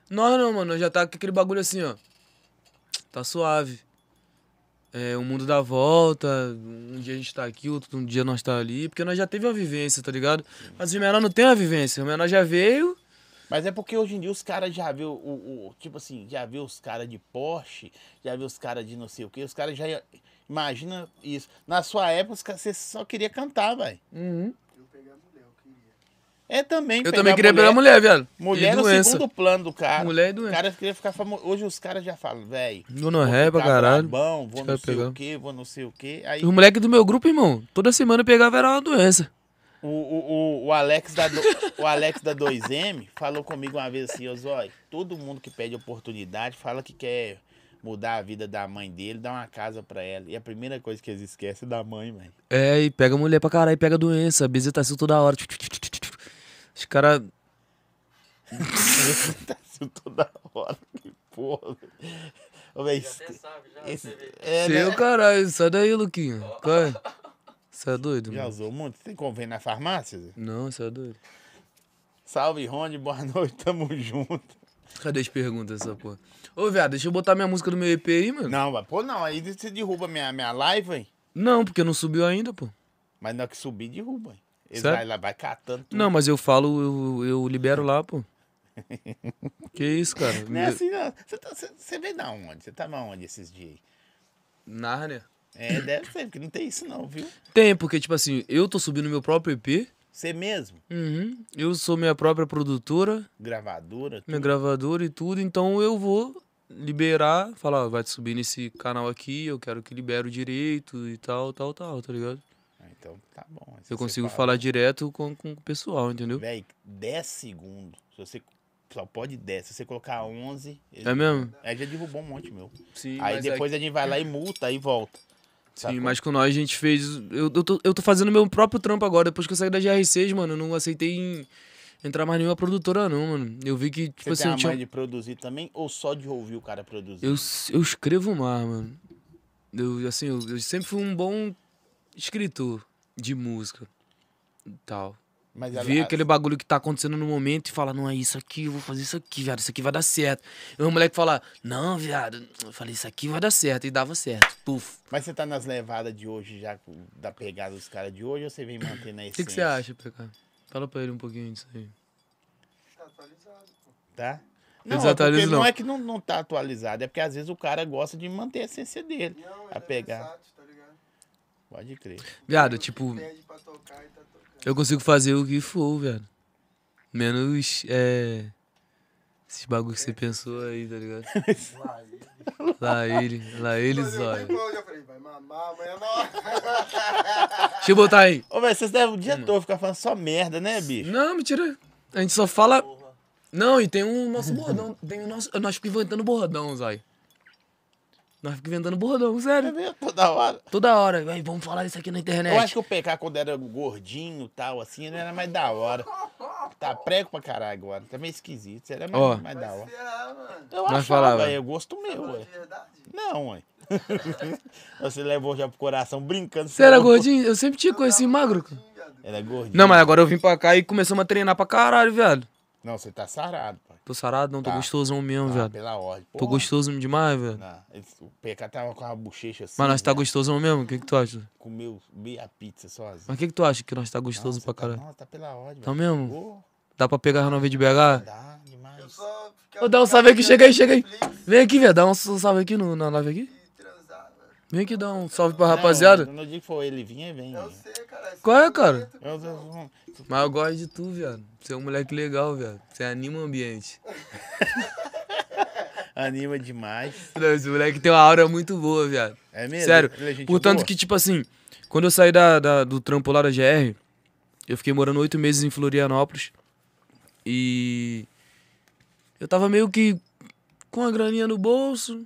Nós não, mano, já tá com aquele bagulho assim, ó. Tá suave. É, o mundo dá volta, um dia a gente tá aqui, outro um dia nós tá ali, porque nós já teve uma vivência, tá ligado? Mas o menor não tem uma vivência, o menor já veio, Mas é porque hoje em dia os caras já viu o, o- Tipo assim, já viu os caras de Porsche, já viu os caras de não sei o quê. Os caras já. Imagina isso. Na sua época, você só queria cantar, velho. Uhum. Eu peguei a mulher, eu queria. É também. Eu também queria pegar mulher, viado. Mulher no doença. segundo plano do cara. Mulher e O doença. cara queria ficar famoso. Hoje os caras já falam, velho. Gonorreia pra caralho. Bom, vou não sei pegar. o quê, vou não sei o quê. Aí Os moleques do meu grupo, irmão, toda semana eu pegava era uma doença. o, o, o, o Alex da, do- o Alex da 2M falou comigo uma vez assim, ô Zói, todo mundo que pede oportunidade fala que quer mudar a vida da mãe dele, dar uma casa pra ela. E a primeira coisa que eles esquecem é da mãe, velho. É, e pega mulher pra caralho, pega doença, visitação toda hora. Os caras. tá assim toda hora. Que porra. Ô, velho, esse- esse- é, Seu né? caralho, sai daí, Luquinha. Qual é? Você é doido, Já mano? usou muito? Tem como ver na farmácia? Zé? Não, você é doido. Salve, Rony, boa noite, tamo junto. Cadê as perguntas essa porra? Ô, viado, deixa eu botar minha música do meu EP aí, mano. Não, mas, pô, não, aí você derruba minha, minha live, hein? Não, porque não subiu ainda, pô. Mas na hora que subir, derruba. hein? Eles Sério? vai lá, vai catando tudo. Não, mas eu falo, eu, eu libero lá, pô. Que isso, cara? Não é assim, não. Você, tá, você, você veio da onde? Você tava onde esses dias aí? Nárnia. É, deve ser, porque não tem isso não, viu? Tem, porque, tipo assim, eu tô subindo meu próprio EP. Você mesmo, Uhum. Eu sou minha própria produtora. gravadora, minha tudo. gravadora e tudo, então eu vou liberar, falar, vai subir nesse canal aqui, eu quero que libere o direito e tal, tal, tal, tá ligado? Então, tá bom. Eu você consigo fala, falar direto com, com o pessoal, entendeu? Véi, 10 segundos. Se você só pode 10. Se você colocar 11... ele- É mesmo? Aí já derrubou um monte, meu. Sim, aí depois a gente vai lá e multa, aí volta. Sim, Sacou? mas com nós a gente fez. Eu, eu, tô, eu tô fazendo meu próprio trampo agora. Depois que eu saí da GR6, mano, eu não aceitei em- entrar mais nenhuma produtora, não, mano. Eu vi que, tipo Você assim, a tinha- de produzir também ou só de ouvir o cara produzir? eu, eu escrevo mais, mano. Eu, assim, eu, eu sempre fui um bom escritor de música e tal. Mas Ver aquele bagulho que tá acontecendo no momento e falar, não, é isso aqui, eu vou fazer isso aqui, viado, isso aqui vai dar certo. E o moleque falar, não, viado, eu falei, isso aqui vai dar certo, e dava certo. Puf. Mas você tá nas levadas de hoje já, da pegada dos caras de hoje, ou você vem mantendo a O essência? que, que você acha, PK? Fala pra ele um pouquinho disso aí. Tá atualizado, pô. Tá? Não, é não não. é que não, não tá atualizado, é porque às vezes o cara gosta de manter a essência dele. Não, a é pegar. ligado? Pode crer. Viado, tipo, eu consigo fazer o que for, viado. Menos, é... Esses bagulhos que você pensou aí, tá ligado? Lá, ele. Lá ele, zóio. vi, Eu já falei, vai mamar, amanhã não. Deixa eu botar aí. Ô, velho, vocês devem o dia todo ficar falando só merda, né, bicho? Não, mentira. A gente só fala. Não, e tem um nosso bordão. Tem o nosso... Nós ficamos inventando bordão, Zói. Nós ficamos inventando bordão, É sério. mesmo, toda hora. Toda hora. Vai, vamos falar isso aqui na internet. Eu acho que o PK, quando era gordinho e tal, assim, ele era mais da hora. Tá prego pra caralho agora. Tá meio esquisito. Você era mais, Ó. mais da hora. Será, mano? Eu Nós achava, falava. É gosto meu, Falou ué. verdade? Não, ué. Você levou já pro coração brincando. Você era gordinho? Eu sempre te conheci magro. cara. Era gordinho. Não, mas agora eu vim pra cá e começamos a treinar pra caralho, viado. Não, você tá sarado, pai. Tô sarado, não, tô Tá. gostosão mesmo, Ah, viado. pela ordem. Tô Porra. gostoso demais, velho. Não, o PK tava com a bochecha assim. Mas nós tá né? gostosão mesmo? O que que tu acha? Comeu meia pizza sozinho. Mas o que que tu acha que nós tá gostoso Não, pra você caralho? Tá, não, tá pela ordem. Tá velho. mesmo? Ô, Dá pra pegar a nova de BH? dá demais. Eu só Ô, dá um salve aqui, chega aí, chega aí. Vem aqui, velho, dá um salve aqui no, na live aqui. Velho. Vem aqui dar um salve pra Não, rapaziada. No dia que for ele vir, vem. Eu velho. sei, cara. Qual é, cara? Eu- eu- eu- Mas eu gosto de tu, viado. Você é um moleque legal, viado. Você anima o ambiente. Anima demais. Não, Esse moleque tem uma aura muito boa, viado. É mesmo? Sério. É Portanto boa? que, tipo assim, quando eu saí da, da- do trampo lá da GR, eu fiquei morando oito meses em Florianópolis. E eu tava meio que com a graninha no bolso,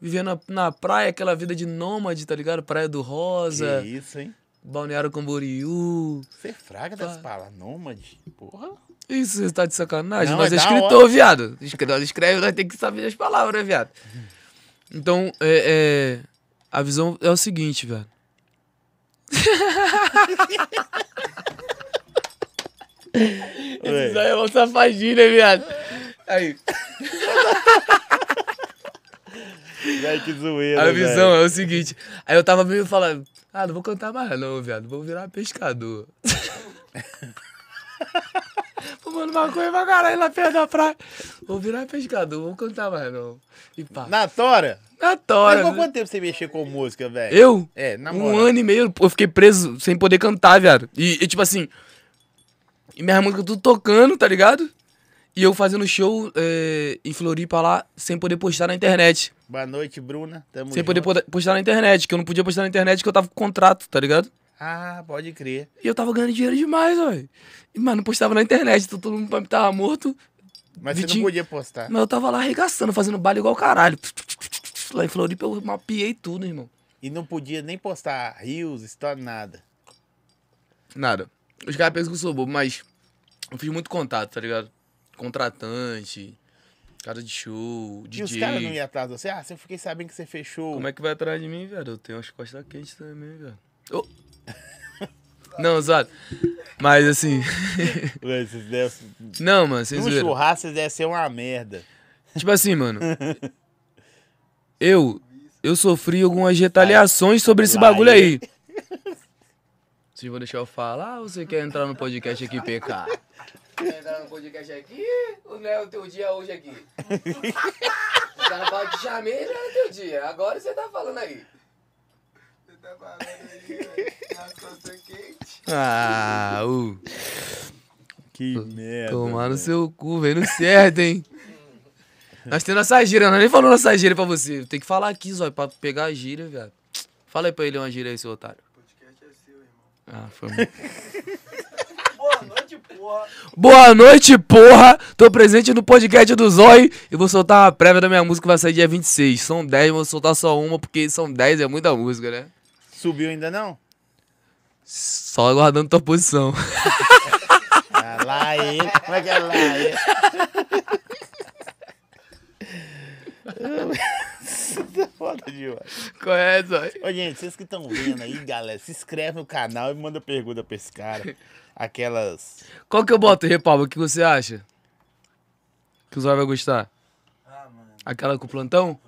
vivendo na, na praia, aquela vida de nômade, tá ligado? Praia do Rosa, Que isso, hein? Balneário Camboriú. Você é fraga das palavras. Nômade. Porra. Isso, você tá de sacanagem? Não, nós é escritor, viado. Nós escreve, nós tem que saber as palavras, viado. Então, é, é, a visão é o seguinte, velho. Esses aí é uma safadinha, viado. Aí, Velho, que zoeira. a visão velho. é o seguinte. Aí eu tava meio falando, ah, não vou cantar mais não, viado. Vou virar pescador. Fumando maconha pra caralho lá perto da praia. Vou virar pescador, vou cantar mais não. E pá. Na Tora? Na Mas tora. né? quanto tempo você mexeu com música, velho? Eu? É, na Um ano e meio, eu fiquei preso sem poder cantar, viado. E, e, tipo assim. E minha música tudo tocando, tá ligado? E eu fazendo show é, em Floripa lá, sem poder postar na internet. Boa noite, Bruna. Tamo sem poder junto. poda- postar na internet, que eu não podia postar na internet porque eu tava com contrato, tá ligado? Ah, pode crer. E eu tava ganhando dinheiro demais, velho. Mano, não postava na internet, então todo mundo tava morto. Mas você Vitinho- não podia postar. Mas eu tava lá arregaçando, fazendo baile igual caralho. Lá em Floripa eu mapeei tudo, irmão. E não podia nem postar rios, história, nada. Nada. Os caras pensam que eu sou bobo, mas eu fiz muito contato, tá ligado? Contratante, cara de show, E DJ. os caras não iam atrás de você? Ah, eu fiquei sabendo que você fechou. Como é que vai atrás de mim, velho? Eu tenho as costas quentes também, velho. Ô. não, sabe? Mas assim. Não, mano, vocês viram. churrasco, vocês devem ser uma merda. Tipo assim, mano. Eu. Eu sofri algumas retaliações sobre esse bagulho aí. Vocês vão deixar eu falar ou você quer entrar no podcast aqui, PK? Entrar no podcast aqui ou não é o teu dia hoje aqui? O cara fala que chamei, não é o teu dia. Agora você tá falando aí. Você tá falando aí, velho. Quentes. Ah, uh. Que merda. Tomar no velho. seu cu, vem no certo, hein? Nós temos nossa gíria, nós nem falou nossa gíria pra você. Tem que falar aqui, Zóio, pra pegar a gíria, viado. Fala aí pra ele uma gíria aí, seu otário. O podcast é seu, irmão. Ah, foi noite, porra. Boa noite, porra! Tô presente no podcast do Zói e vou soltar uma prévia da minha música que vai sair dia 26. São 10, vou soltar só uma porque são 10, é muita música, né? Subiu ainda não? Só aguardando tua posição. Ah, lá ele. Como é que é lá ele? tá foda demais. Conhece, ó. Ô, gente, vocês que estão vendo aí, galera, se inscreve no canal e manda pergunta pra esse cara. Aquelas. Qual que eu boto, Repalma? O que você acha? Que o Zóio vai gostar? Ah, mano. Aquela com o plantão?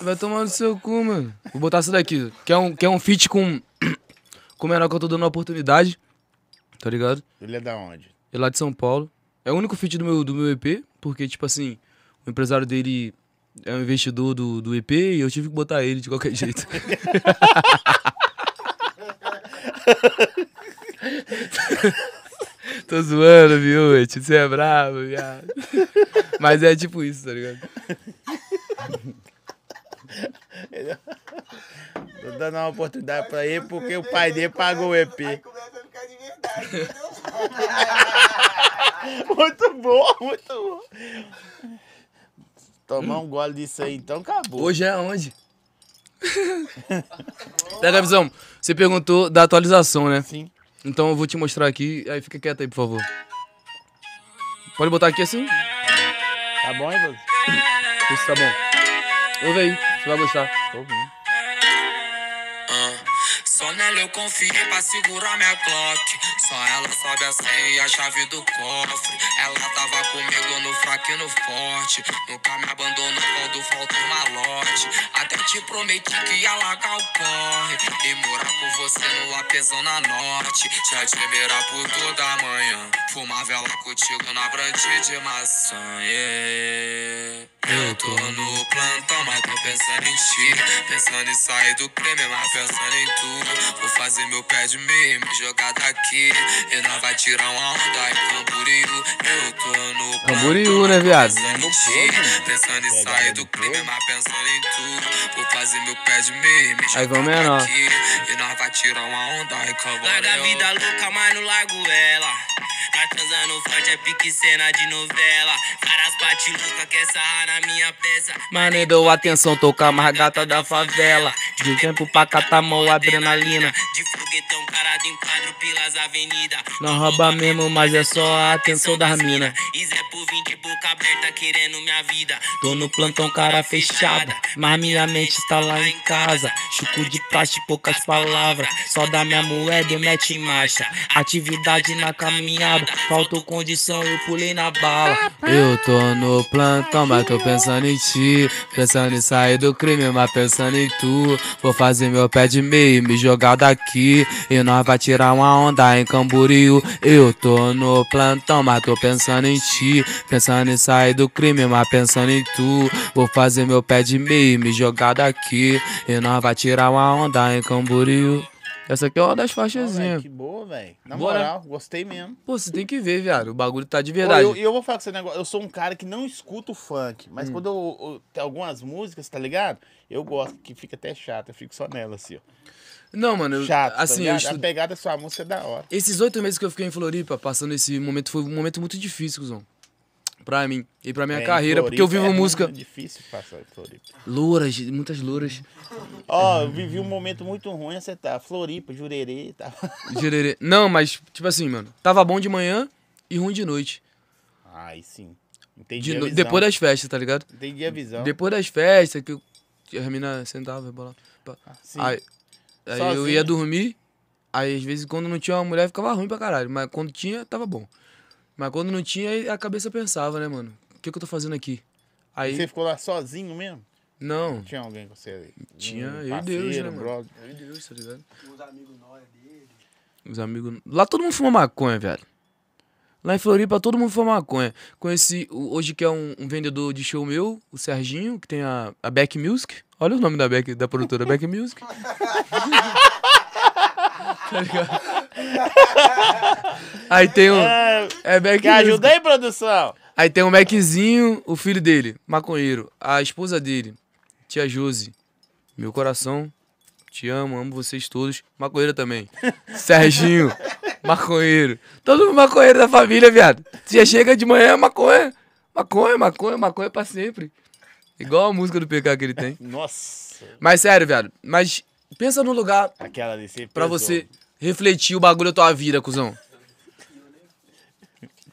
Vai tomar no seu cu, mano. Vou botar essa daqui. Que é um, que é um feat com, com o menor que eu tô dando uma oportunidade. Tá ligado? Ele é da onde? Ele é lá de São Paulo. É o único feat do meu, do meu EP, porque, tipo assim, o empresário dele é um investidor do, do EP e eu tive que botar ele de qualquer jeito. Tô zoando, viu, Tio? Você é bravo, viado. Mas é tipo isso, tá ligado? Tô dando uma oportunidade pra ele porque o pai dele pagou o EP. Muito bom, muito bom. Tomar um gole disso aí, então acabou. Hoje é onde? Pega a visão. Você perguntou da atualização, né? Sim. Então eu vou te mostrar aqui. Aí fica quieto aí, por favor. Pode botar aqui assim? Tá bom? Vê se tá bom. Ouve aí, você vai gostar. Tô ouvindo. Só nela eu confiei pra segurar minha Glock. Só ela sabe a senha e a chave do cofre. Ela tava comigo no fraco e no forte. Nunca me abandonou quando faltou malote. Até te prometi que ia largar o corre. E morar com você no apesão na norte. Te admirar por toda manhã. Fumar vela contigo na brande de maçã. yeah. Eu tô no plantão, mas tô pensando em ti. Pensando em sair do crime, mas pensando em tu. Vou fazer meu pé de meia, me jogar daqui. E nós vai tirar uma onda em Camboriú. Eu tô no plantão, Camboriú, né, viado? Pensando em ti. Pensando em sair do crime, mas pensando em tu. Vou fazer meu pé de meia, me jogar daqui. E nós vai tirar uma onda em Camboriú. Larga a vida louca, mas não largo ela. Nós transando forte, é pique cena de novela. Várias partes loucas quer sarrar na minha peça. Mas nem dou atenção, tô com a mais gata da favela. De tempo pra catar mão, adrenalina. De foguetão, carado em quadro pelas avenidas. Não rouba mesmo, mas é só a atenção das mina. E Zé por vir de boca aberta querendo minha vida. Tô no plantão, cara fechada. Mas minha mente tá lá em casa. Chuco de plástico, poucas palavras. Só dá minha moeda e mete em marcha. Atividade na caminhada. Faltou condição, eu pulei na bala. Eu tô no plantão, mas tô pensando em ti. Pensando em sair do crime, mas pensando em tu. Vou fazer meu pé de meio, me jogar daqui. E nós vai tirar uma onda em Camboriú. Eu tô no plantão, mas tô pensando em ti. Pensando em sair do crime, mas pensando em tu. Vou fazer meu pé de meio, me jogar daqui. E nós vai tirar uma onda em Camboriú. Essa aqui é uma das faixazinhas. que boa, velho. Na Bora. moral, gostei mesmo. Pô, você tem que ver, viado. O bagulho tá de verdade. eu, eu vou falar com esse negócio. Eu sou um cara que não escuto funk, Hum. mas quando eu, eu- tem algumas músicas, tá ligado? Eu gosto, que fica até chato. Eu fico só nela, assim, ó. Não, mano, eu, Chato, tá assim, eu estu... A pegada da sua música é da hora. esses oito meses que eu fiquei em Floripa, passando esse momento, foi um momento muito difícil, cuzão. Pra mim e pra minha É, carreira, porque eu vivo é música. muito difícil passar em Floripa. Louras, muitas louras. Ó, eu vivi um momento muito ruim, você tá. Floripa, Jurerê, tá. Gererê. Não, mas, tipo assim, mano, tava bom de manhã e ruim de noite. Aí sim. Entendi De no-. Depois das festas, tá ligado? Entendi a visão. Depois das festas, que eu... que as meninas sentavam, rebolar. pá. Sim. Aí, aí eu ia dormir, aí às vezes quando não tinha uma mulher ficava ruim pra caralho, mas quando tinha, tava bom. Mas quando não tinha, a cabeça pensava, né, mano? O que, que eu tô fazendo aqui? Aí, Você ficou lá sozinho mesmo? não, Tinha alguém com você ali? tinha Um eu e Deus, né, mano? brother? Eu e Deus, tá ligado? Os amigos nós dele. Os amigos. Lá todo mundo fuma maconha, velho. Lá em Floripa todo mundo fuma maconha. Conheci hoje que é um, um vendedor de show meu, o Serginho, que tem a, a Beck Music. Olha o nome da Beck, da produtora, Beck Music. tá ligado? Aí tem um. Ah, É Beck que ajuda aí, produção? Aí tem o Maczinho, o filho dele, maconheiro. A esposa dele, tia Josi. Meu coração, te amo, amo vocês todos. Maconheiro também. Serginho, maconheiro. Todo mundo maconheiro da família, viado. Tia chega de manhã, maconha. Maconha, maconha, maconha pra sempre. Igual a música do PK que ele tem. Nossa. Mas sério, viado. Mas pensa no lugar Aquela ali, pra pesou. você refletir o bagulho da tua vida, cuzão.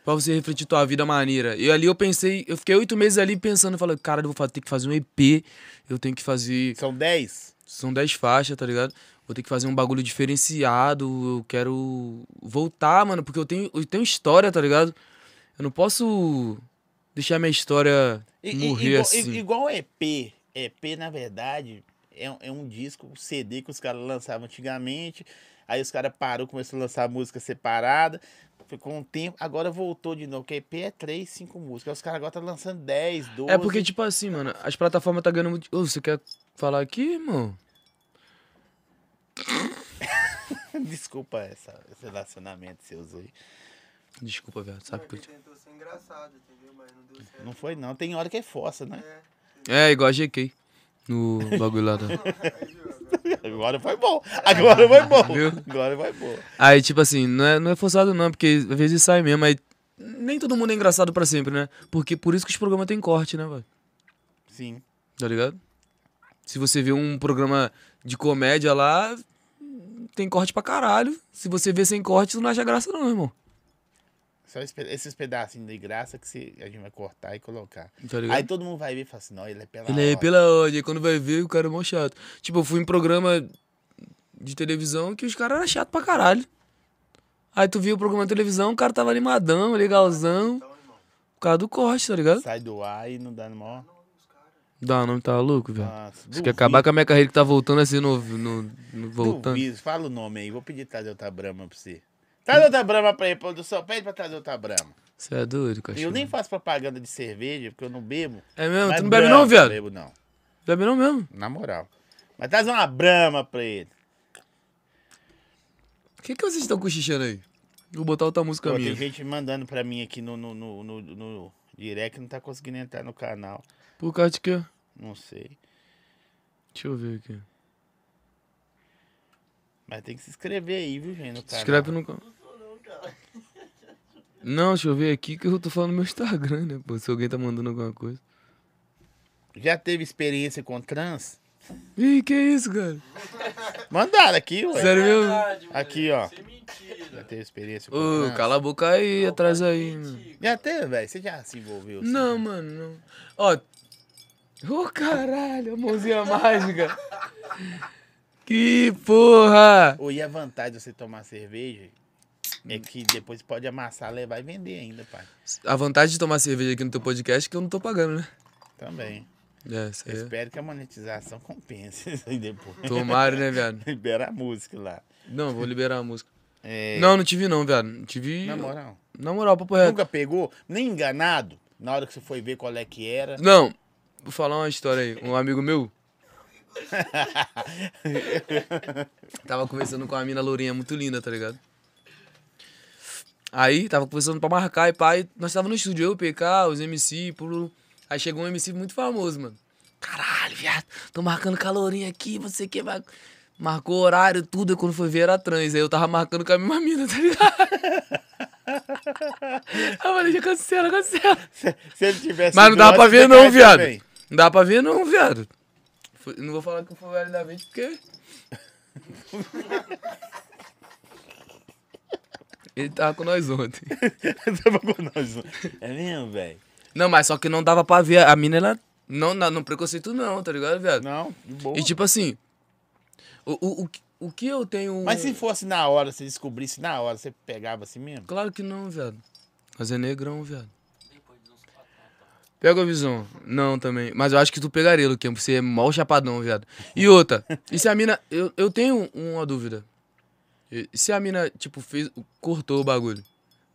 Pra você refletir tua vida maneira. E ali eu pensei, eu fiquei oito meses ali pensando, falei, cara, eu vou ter que fazer um EP, eu tenho que fazer. São 10? São dez faixas, tá ligado? Vou ter que fazer um bagulho diferenciado. Eu quero voltar, mano, porque eu tenho, eu tenho história, tá ligado? Eu não posso deixar minha história i- morrer igual, assim. igual EP. EP, na verdade, é, um- é um disco, um CD que os caras lançavam antigamente. Aí os caras parou, começou a lançar música separada. Ficou um tempo, agora voltou de novo. Que EP é 3, 5 músicas. Aí Os caras agora estão lançando 10, 12. É porque, tipo assim, mano, as plataformas tá ganhando muito. Ô, você quer falar aqui, irmão? Desculpa essa, esse relacionamento seus aí. Desculpa, velho. Sabe que eu te... tentou ser engraçado, entendeu? Mas não deu certo. Não foi, não. Tem hora que é força, né? É, igual a GK. No bagulho lá. Da... Agora foi bom. Agora foi bom. Viu? Agora foi bom. Aí, tipo assim, não é, não é forçado não, porque às vezes sai mesmo, aí nem todo mundo é engraçado pra sempre, né? Porque por isso que os programas têm corte, né, velho? Sim. Tá ligado? Se você vê um programa de comédia lá, tem corte pra caralho. Se você vê sem corte, tu não acha graça não, irmão. Só esses pedacinhos de graça que se- a gente vai cortar e colocar. Tá? Aí todo mundo vai ver e fala assim, não, ele é pela Ele é hora. pela onde? Aí quando vai ver, o cara é mó chato. Tipo, eu fui em programa de televisão que os caras eram chatos pra caralho. Aí tu viu o programa de televisão, o cara tava animadão, legalzão. Por causa do corte, tá ligado? Sai do ar e não dá no maior. Dá, não tá louco, velho. Você quer acabar com a minha carreira que tá voltando assim no. no, no- voltando. Duvido. Fala o nome aí. Vou pedir trazer outra brama pra você. Traz outra brama pra ele, produção. Pede pra trazer outra brama. Você é doido, cachorro. Eu nem faço propaganda de cerveja, porque eu não bebo. É mesmo? Tu não bebe não, viado? Bebo não. Bebe não mesmo? Na moral. Mas traz uma brama pra ele. O que, que vocês estão cochichando aí? Vou botar outra música Pô, minha. tem gente mandando pra mim aqui no, no, no, no, no direct não tá conseguindo entrar no canal. Por causa de quê? Não sei. Deixa eu ver aqui. Mas tem que se inscrever aí, viu, gente? No Se inscreve no canal. Não, deixa eu ver aqui que eu tô falando no meu Instagram, né? Pô, se alguém tá mandando alguma coisa. Já teve experiência com trans? Ih, que isso, cara? Mandaram aqui, ué. Sério mesmo? Aqui, ó. Sem mentira. Já teve experiência com Ô, trans? cala a boca aí, atrás aí, mano. Já teve, velho? Você já se envolveu? assim? Não, mano, não. Ó. Ô, caralho, a mãozinha mágica. Que porra! Ou e a vantagem de você tomar cerveja é que depois pode amassar, levar e vender ainda, pai. A vantagem de tomar cerveja aqui no teu podcast é que eu não tô pagando, né? Também. É, isso aí. Eu é. espero que a monetização compense isso aí depois. Tomara, né, viado? Libera a música lá. Não, vou liberar a música. É, Não, não tive não, viado. Não tive. Na moral. Na moral, papo reto. Nunca pegou? Nem enganado? Na hora que você foi ver qual é que era? Não, vou falar uma história aí. Um amigo meu. tava conversando com uma mina lourinha muito linda, tá ligado? Aí, tava conversando pra marcar e pai. Nós tava no estúdio, eu, o PK, os MC, pulo. Aí chegou um MC muito famoso, mano. Caralho, viado, tô marcando com a lourinha aqui, você que vai. Marcou horário, tudo, e quando foi ver era trans. Aí eu tava marcando com a mesma mina, tá ligado? Aí eu falei, já cancela, cancela. Se, se ele tivesse. Mas não dá pra ver não, viado. também. Não dá pra ver não, viado. Não vou falar que foi validamente porque... Ele tava com nós ontem. Tava com nós. É mesmo, velho? Não, mas só que não dava pra ver. A mina, ela... Não, não, no preconceito não, tá ligado, viado? Não, de boa. E tipo assim... O, o, o, que- o que eu tenho... Mas se fosse na hora, você descobrisse na hora, você pegava assim mesmo? Claro que não, viado. Mas é negrão, viado. Pega a visão. Não, também. Mas eu acho que tu pegaria, Luquinha, você é mal chapadão, viado. E outra, e se a mina. Eu, eu tenho uma dúvida. E se a mina, tipo, fez. cortou o bagulho,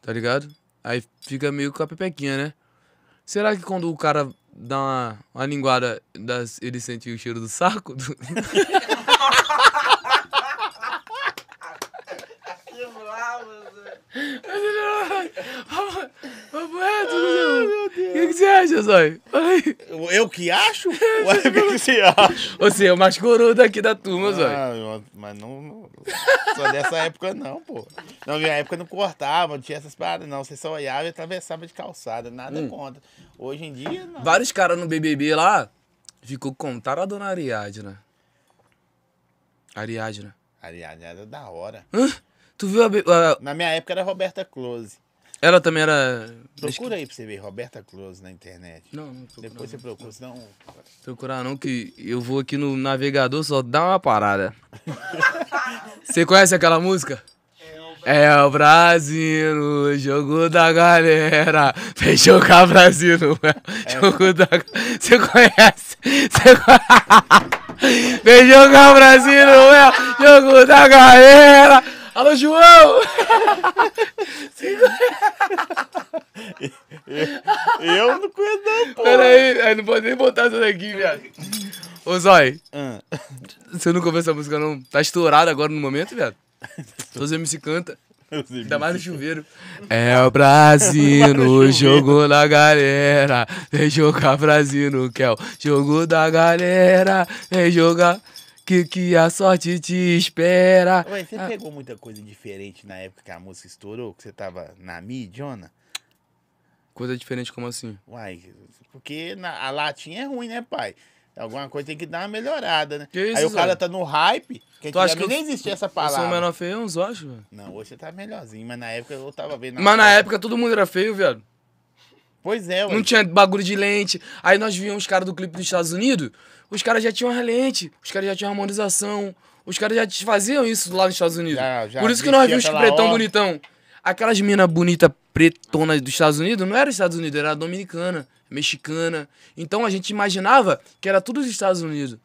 tá ligado? Aí fica meio com a pepequinha, né? Será que quando o cara dá uma, uma linguada, das, ele sente o cheiro do saco? Do- Papo reto, O que, que você acha, Zói? Fala aí. Eu, que acho? Ué, o que, que você acha? Você é o mais coroa daqui da turma. Ah, eu- mas não, não. Só dessa época não, pô. Na minha época não cortava, não tinha essas paradas, não. Você só olhava e atravessava de calçada, nada Hum. contra. Hoje em dia, não. Vários caras no BBB lá ficou contar a dona Ariadna. Ariadna. Ariadne era da hora. Hã? Tu viu a, a- Na minha época era Roberta Close. Ela também era. Procura aí pra você ver, Roberta Close na internet. Não, não procura, Depois você procura, senão. procurar não, que eu vou aqui no navegador só dá uma parada. Você conhece aquela música? É o Brasil, jogo da galera. Vem jogar Brasil, no jogo da Você conhece? Você conhece? Vem jogar Brasil, é jogo da galera. Alô, João! Eu não conheço, não, pô. Pera aí, não pode nem botar essa daqui, viado. Ô, Zói, Ah, você nunca ouviu essa música, não? Tá estourada agora no momento, viado? Todos os MC canta. Ainda mais no chuveiro. É o Brasil no jogo da galera. Vem jogar Brasil no Kel. Jogo da galera. Vem jogar. Que, que a sorte te espera. Ué, você Ah. pegou muita coisa diferente na época que a música estourou, que você tava na mídia, Coisa diferente como assim? Uai, porque na, a latinha é ruim, né, pai? Alguma coisa tem que dar uma melhorada, né? Que isso, Aí o cara tá no hype, que Tu acha que eu- nem existia essa Eu sou palavra. menor feio, eu acho, velho. Não, hoje você tá melhorzinho, mas na época eu tava vendo. Mas na época todo mundo era feio, viado. Pois é, ué. Não tinha bagulho de lente. Aí nós víamos os caras do clipe dos Estados Unidos, os caras já tinham a lente, os caras já tinham harmonização, os caras já faziam isso lá nos Estados Unidos. Já- já Por isso que nós vimos que pretão ordem. bonitão. Aquelas minas bonitas pretonas dos Estados Unidos não era Estados Unidos, era dominicana, mexicana. Então a gente imaginava que era tudo dos Estados Unidos.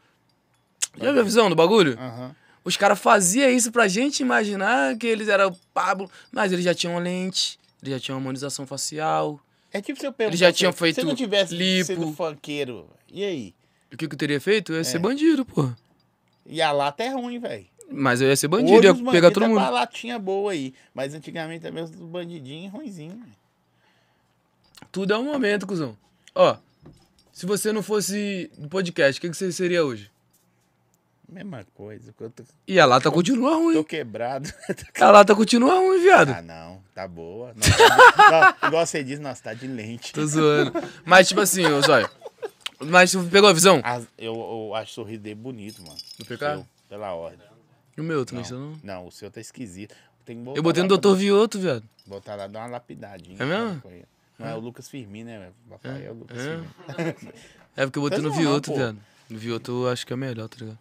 Já viu a visão do bagulho? Aham. Os caras faziam isso pra gente imaginar que eles eram Pablo, mas eles já tinham lente, eles já tinham harmonização facial. É tipo se eu perguntar. Eles já se- tinham Se feito eu não tivesse lipo. sido funkeiro, e aí? O que, que eu teria feito? Eu ia ser bandido, pô. E a lata é ruim, velho. Mas eu ia ser bandido, Hoje ia os pegar todo tá mundo. a latinha boa aí. Mas antigamente também os bandidinhos ruinzinhos. velho. Tudo é um momento, cuzão. Ó, se você não fosse do podcast, o que, que você seria hoje? Mesma coisa. Tô, E a lata continua tô ruim. quebrado. A lata continua ruim, viado. ah, não. Tá boa. Nós tá de- igual você diz, nós tá de lente. Tô zoando. Mas, tipo assim, ô Zóio. Mas tu pegou a visão? As- eu, eu acho o sorriso dele bonito, mano. Do PK? seu, Pela ordem. O meu, tu não Não, não? não, o seu tá esquisito. Tem que botar Eu botei no Doutor pra- Vioto, viado. Botar lá, dar uma lapidadinha. É mesmo? Não é o Lucas Firmino, né? velho? Papai é, o Lucas É. Firmino. É porque eu botei Tá no Vioto, viado. No Vioto eu acho que é melhor, tá ligado?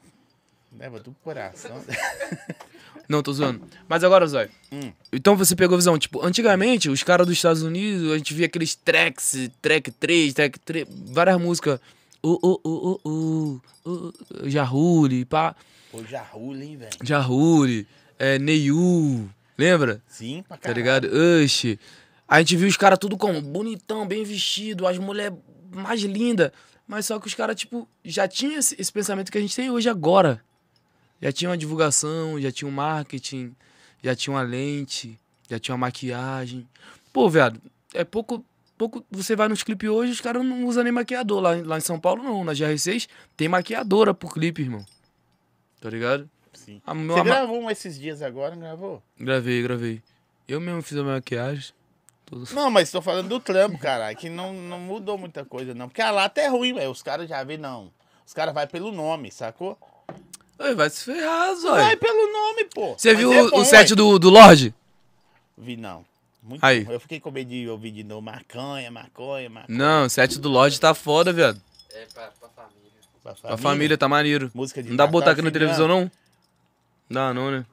Leva tudo pro coração. Não, tô zoando. Mas agora, Zóio. Hum. Então você pegou a visão. Tipo, antigamente, os caras dos Estados Unidos, a gente via aqueles tracks, track 3, track 3, várias músicas. O, o, o, o, o, o, Jahuli, pá. Pô, Jarrula, hein, velho? Jahuli, é, Neyu, lembra? Sim, pra Tá caralho. ligado? Ush. A gente viu os caras tudo como bonitão, bem vestido, as mulheres mais lindas. Mas só que os caras, tipo, já tinham esse, esse pensamento que a gente tem hoje agora. Já tinha uma divulgação, já tinha um marketing, já tinha uma lente, já tinha uma maquiagem. Pô, viado, é pouco. pouco você vai nos clipes hoje, os caras não usam nem maquiador. Lá, em- lá em São Paulo, não. Na GR6 tem maquiadora pro clipe, irmão. Tá ligado? Sim. A Você ma- gravou um esses dias agora, não gravou? Gravei, gravei. Eu mesmo fiz a minha maquiagem. Não, mas tô falando do trampo, caralho, que não, não mudou muita coisa, não. Porque a lata é ruim, velho. Os caras já vê, não. Os caras vai pelo nome, sacou? Ai, vai se ferrar, Vai Zói. pelo nome, pô. Você Mas viu é o- bom, o set ué. do, do Lorde? Vi, não. Muito Aí. bom. Eu fiquei com medo de ouvir de novo maconha, maconha, maconha. Não, o set do Lorde tá foda, viado. É pra, pra família. Pra A família tá maneiro. Música de Não dá pra botar aqui na de televisão, ano. não? Dá, não, né?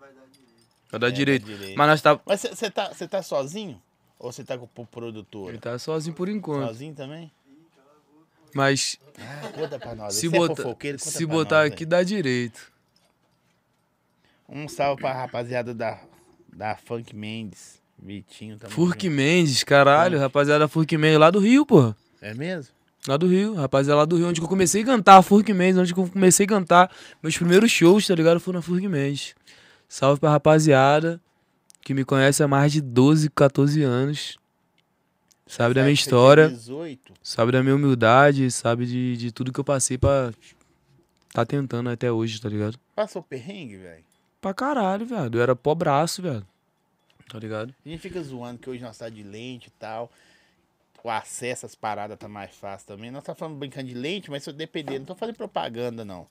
Vai dar É, direito. dá direito. Mas nós tá. Mas você tá, cê tá sozinho? Ou você tá com o produtor? Ele tá sozinho por enquanto. Sozinho também? Mas Ah, conta pra nós. se, Você é botar, conta se pra botar nós, aqui, dá direito. Um salve pra rapaziada da, da Funk Mendes. Vitinho também. Furk Mendes, caralho. Rapaziada Furk Mendes lá do Rio, porra. É mesmo? Lá do Rio, rapaziada lá do Rio, onde que eu comecei a cantar, Furk Mendes, onde eu comecei a cantar. Meus primeiros shows, tá ligado? Foram na Furk Mendes. Salve pra rapaziada que me conhece há mais de 12, 14 anos. Sabe da minha história, 18. sabe da minha humildade, sabe de, de tudo que eu passei pra tá tentando até hoje, tá ligado? Passou perrengue, velho. Pra caralho, velho. Eu era pobraço, velho. Tá ligado? A gente fica zoando que hoje nós tá de lente e tal. O acesso às paradas tá mais fácil também. Nós tá falando brincando de lente, mas se eu depender, não tô fazendo propaganda, não.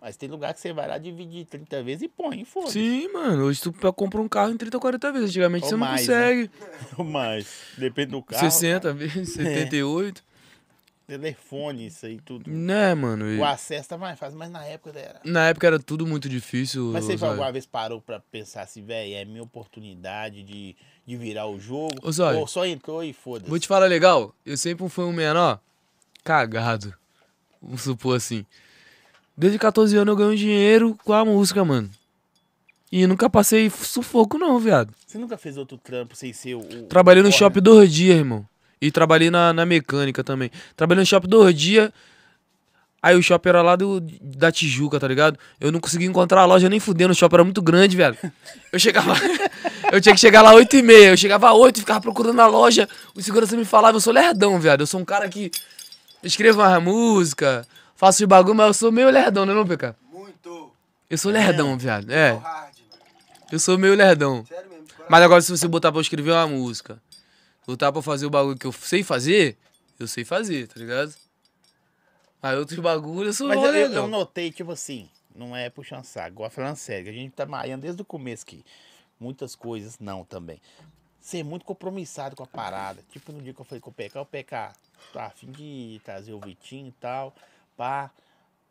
Mas tem lugar que você vai lá dividir 30 vezes e põe, foda-se. Sim, mano. Hoje tu compra um carro em 30, 40 vezes. Antigamente Ou você não mais, né? consegue. Mas, depende do carro. 60 vezes, 78. Telefone, isso aí, tudo. Né, mano? e- O acesso tá mais fácil, mas na época era. Na época era tudo muito difícil. Mas você Zóio. alguma vez parou pra pensar assim, velho, é minha oportunidade de, de virar o jogo? Ô, Zóio. Ou só entrou e foda-se? Vou te falar legal, eu sempre fui um menor cagado. Vamos supor assim. Desde 14 anos eu ganho dinheiro com a música, mano. E nunca passei sufoco, não, viado. Você nunca fez outro trampo sem ser o. Trabalhei no Porra, shopping dois dias, irmão. E trabalhei na, na mecânica também. Trabalhei no shopping dois dias. Aí o shopping era lá do, da Tijuca, tá ligado? Eu não conseguia encontrar a loja nem fudendo, o shopping era muito grande, velho. Eu chegava. eu tinha que chegar lá 8 e meia. Eu chegava às 8 e ficava procurando a loja. O segurança me falava, eu sou lerdão, viado. Eu sou um cara que escrevo uma música, faço de bagulho, mas eu sou meio lerdão, né, não, PK? Muito. Eu sou lerdão, viado. É, Hard, mano. eu sou meio lerdão. Sério mesmo. Mas agora, se você botar pra eu escrever uma música, botar pra fazer o bagulho que eu sei fazer, eu sei fazer, tá ligado? Aí outros bagulhos eu sou Mas eu, eu- notei, tipo assim, não é puxando saco, agora falando sério, a gente tá maiando desde o começo aqui. Muitas coisas não também. Ser muito compromissado com a parada. Tipo no dia que eu falei com o PK, o PK, tá a fim de trazer o Vitinho e tal, pá.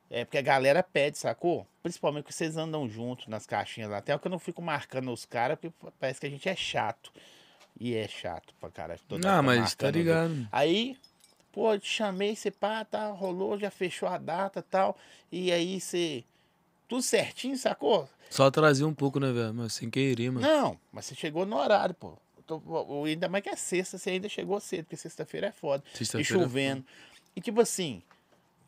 É porque a galera pede, sacou? Principalmente que vocês andam juntos nas caixinhas lá. Até que eu não fico marcando os caras, porque parece que a gente é chato. E é chato pra caralho. hora Ah, mas tá ligado. Aí, pô, eu te chamei, você pá, tá, rolou, já fechou a data e tal. E aí você. Tudo certinho, sacou? Só trazia um pouco, né, velho? Mas sem querer, mano. Não, mas você chegou no horário, pô. Tô- ainda mais que é sexta, você ainda chegou cedo, porque sexta-feira é foda. E Sexta-feira é chovendo. E tipo assim,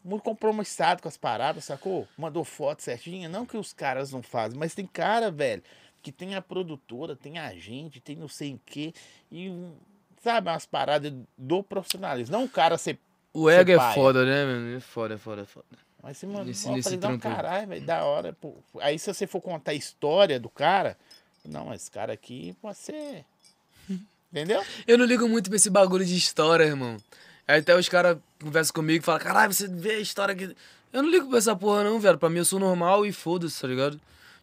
muito compromissado com as paradas, sacou? Mandou foto certinha. Não que os caras não fazem, mas tem cara, velho, que tem a produtora, tem a gente, tem não sei o quê. E, sabe, umas paradas do profissionalismo. Não o cara ser O ego é foda, né, mano? É foda, é foda, é foda. Mas você mandou, Nesse- nesse falei, não, caralho, velho, da hora. Pô. Aí se você for contar a história do cara, não, esse cara aqui pode ser... Entendeu? Eu não ligo muito pra esse bagulho de história, irmão. Aí até os caras conversam comigo e falam, caralho, você vê a história aqui. Eu não ligo pra essa porra, não, velho. Pra mim eu sou normal e foda-se, tá ligado?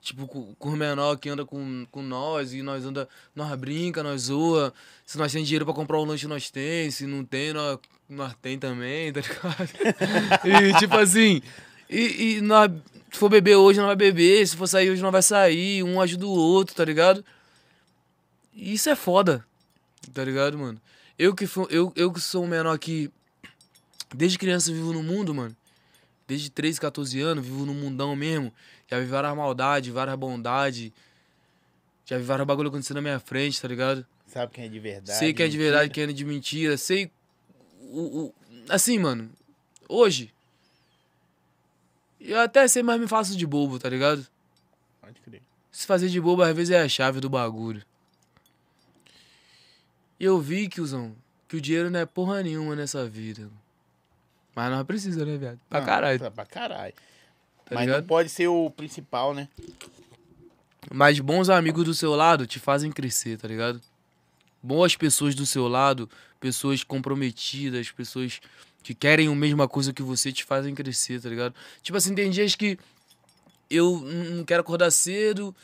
Tipo, com, com o menor que anda com, com nós e nós anda, nós brinca, nós zoa. Se nós tem dinheiro pra comprar um lanche, nós tem. Se não tem, nós, nós tem também, tá ligado? e tipo assim, e, e nós, se for beber hoje, nós vai beber. Se for sair hoje, nós vai sair. Um ajuda o outro, tá ligado? E isso é foda. Tá ligado, mano? Eu que, eu, eu que sou um menor que desde criança vivo no mundo, mano. Desde 13, 14 anos, vivo no mundão mesmo. Já vi várias maldades, várias bondades. Já vi vários bagulho acontecendo na minha frente, tá ligado? Sabe quem é de verdade. sei quem é de mentira. verdade, quem é de mentira. Sei. O, o- assim, mano. Hoje. Eu até sei, mas me faço de bobo, tá ligado? Pode crer. Se fazer de bobo, às vezes é a chave do bagulho. E eu vi, Kiozão, que o dinheiro não é porra nenhuma nessa vida. Mas nós precisa, né, viado? Pra Não, caralho. Pra, pra caralho. Tá Mas ligado? não pode ser o principal, né? Mas bons amigos do seu lado te fazem crescer, tá ligado? Boas pessoas do seu lado, pessoas comprometidas, pessoas que querem a mesma coisa que você te fazem crescer, tá ligado? Tipo assim, tem dias que eu não quero acordar cedo,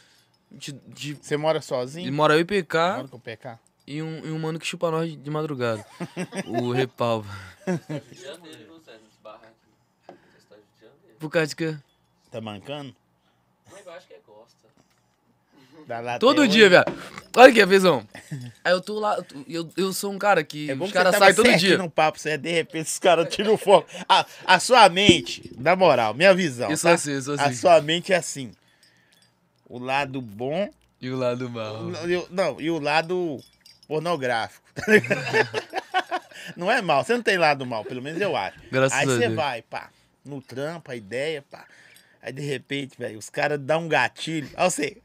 de, de, Você mora sozinho? mora eu e PK. Mora com o PK? E um, e um mano que chupa nós de madrugada. o Repalva. Janeiro, Zé, nesse barraco aqui. Esse tá de janeiro. Por causa de que. Tá mancando? Mas eu acho que é gosta. Todo dia, hoje. velho. Olha aqui, visão. Aí eu tô lá. Eu, eu sou um cara que. É bom os que você caras saem todo dia. no papo, você de repente os caras tiram o foco. A, a sua mente, na moral, minha visão. Eu sou tá? assim, eu sou A assim. sua mente é assim. O lado bom. E o lado mal. e o- Não, e o lado pornográfico. tá ligado? não é mal, você não tem lado mal, pelo menos eu acho. Graças Aí a você Deus. vai, pá, no trampo, a ideia, pá. Aí de repente, velho, os caras dão um gatilho. Aí você.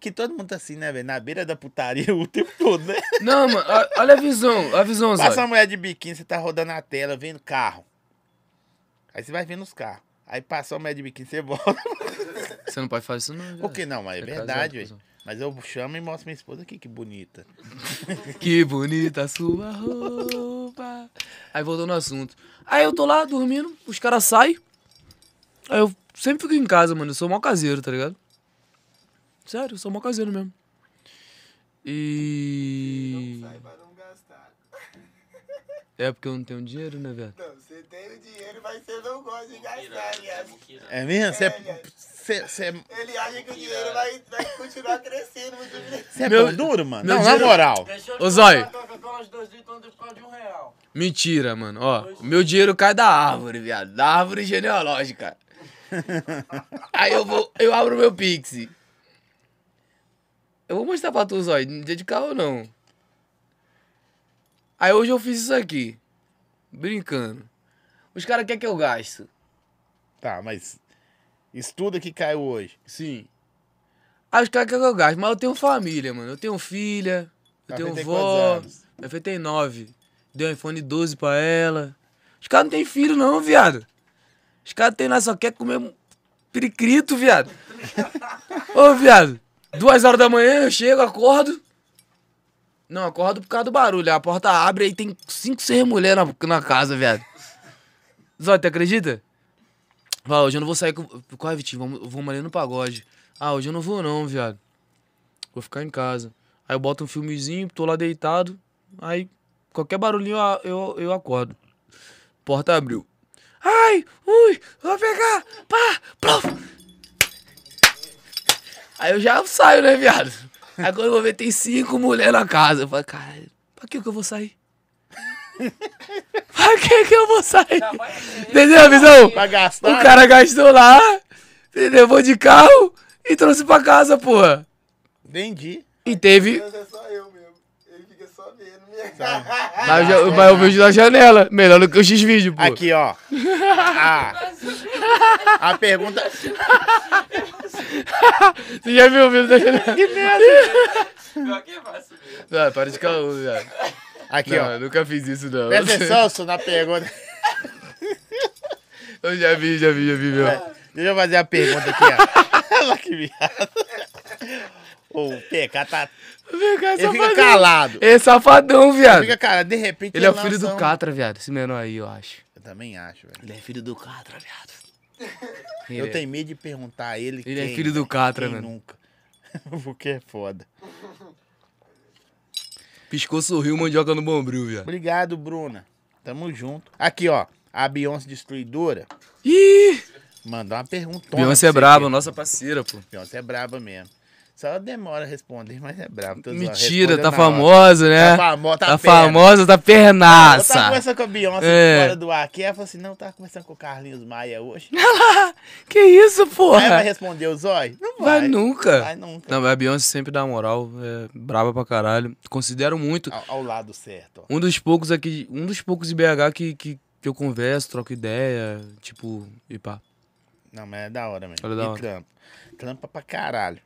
Que todo mundo tá assim, né, velho? Na beira da putaria o tempo todo, né? Não, mano, a- olha a visão, a visão, Passa uma Zóio. mulher de biquíni, você tá rodando a tela, vendo carro. Aí você vai vendo os carros. Aí passou a mulher de biquíni, você volta. Você não pode fazer isso, não. Por que não? Mas é É verdade, velho. Mas eu chamo e mostro minha esposa aqui, que bonita. Que bonita a sua roupa. Aí voltou no assunto. Aí eu tô lá dormindo, os caras saem. Aí eu sempre fico em casa, mano. Eu sou mó caseiro, tá ligado? Sério, eu sou mó caseiro mesmo. E. Sai pra não gastar. É porque eu não tenho dinheiro, né, velho? Não, você tem o dinheiro, mas você não gosta de gastar, aliás. É mesmo? Você É, é, você- você é, Ele acha que o dinheiro vai, vai continuar crescendo você é Meu- pão duro, mano? meu Não, dinheiro- na moral. Ô, Zói. Coca-Cola de 2 litros ontem por causa de um real. Mentira, mano. Ó, o meu dinheiro cai da árvore, viado. Da árvore genealógica. Aí eu vou, eu abro meu Pix. Eu vou mostrar pra tu, Zói, no dia de carro não. Aí hoje eu fiz isso aqui. Brincando. Os caras querem que eu gasto. Tá, mas estuda que caiu hoje. Sim. Os caras querem que eu gaste. Mas eu tenho família, mano. Eu tenho filha. Eu tenho vó. Minha filha tem nove. Dei um iPhone 12 pra ela. Os caras não tem filho, não, viado. Os caras tem lá, só quer comer pericrito, viado. Ô, viado. Duas horas da manhã eu chego, acordo. Não, acordo por causa do barulho. A porta abre e tem cinco, seis mulheres na, na casa, viado. Zó, tu acredita? Fala, hoje eu não vou sair com. Qual é, Vitinho? Vamos, vamos ali no pagode. Ah, hoje eu não vou não, viado. Vou ficar em casa. Aí eu boto um filmezinho, tô lá deitado. Aí, qualquer barulhinho eu, eu, eu acordo. Porta abriu. Ai, ui, vou pegar, pá, plof. Aí eu já saio, né, viado? Quando eu vou ver, tem cinco mulheres na casa. Eu falo, caralho, pra que que eu vou sair? pra que que eu vou sair? Entendeu a visão? Pra gastar? O cara gastou lá, entendeu? Vou de carro e trouxe pra casa, porra. Vendi. E teve. Mas é só eu mesmo. Ele fica só vendo mesmo. Mas eu, mas eu vejo na janela. Melhor do que o X-Vídeo, pô. Aqui, ó. Ah, a pergunta. Você já viu o vídeo da janela? Que merda. Pior que é fácil mesmo. Não, para de caô, velho. Aqui, Não, ó. eu nunca fiz isso, não. Presta atenção, só na pergunta. Eu já vi, já vi, já vi, meu. Deixa eu fazer a pergunta aqui, ó. Olha que viado. O PK tá. Vem cá, Ele fica safadão. calado. Ele é safadão, viado. Fica calado. De repente. Ele é o filho do um- Catra, viado. Esse menor aí, eu acho. Eu também acho, velho. Ele é filho do Catra, viado. Eu Ele é. tenho medo de perguntar a ele. Ele é quem, filho do. Catra, mano. nunca. Porque é foda. Piscou, sorriu, mandioca no bombril, viado. Obrigado, Bruna. Tamo junto. Aqui, ó. A Beyoncé Destruidora Ih! mandou uma pergunta. Beyoncé é braba, nossa parceira, pô. Beyoncé é braba mesmo. Só ela demora a responder, mas é zoando. Mentira, tá famosa, né? Tá famosa, tá Tá famosa, tá Eu tava pernaça. conversando com a Beyoncé É. fora do ar aqui. Ela falou assim: não, tava conversando com o Carlinhos Maia hoje. Que isso, Aí vai porra? responder o Zói? Não vai. Vai nunca. Vai nunca. Não, mas a Beyoncé sempre dá moral, é braba pra caralho. Considero muito. Ao, ao lado certo. Um dos poucos aqui, um dos poucos de BH que, que, que eu converso, troco ideia, tipo, e pá. Não, mas é da hora mesmo. Olha da e hora. trampa. Trampa pra caralho.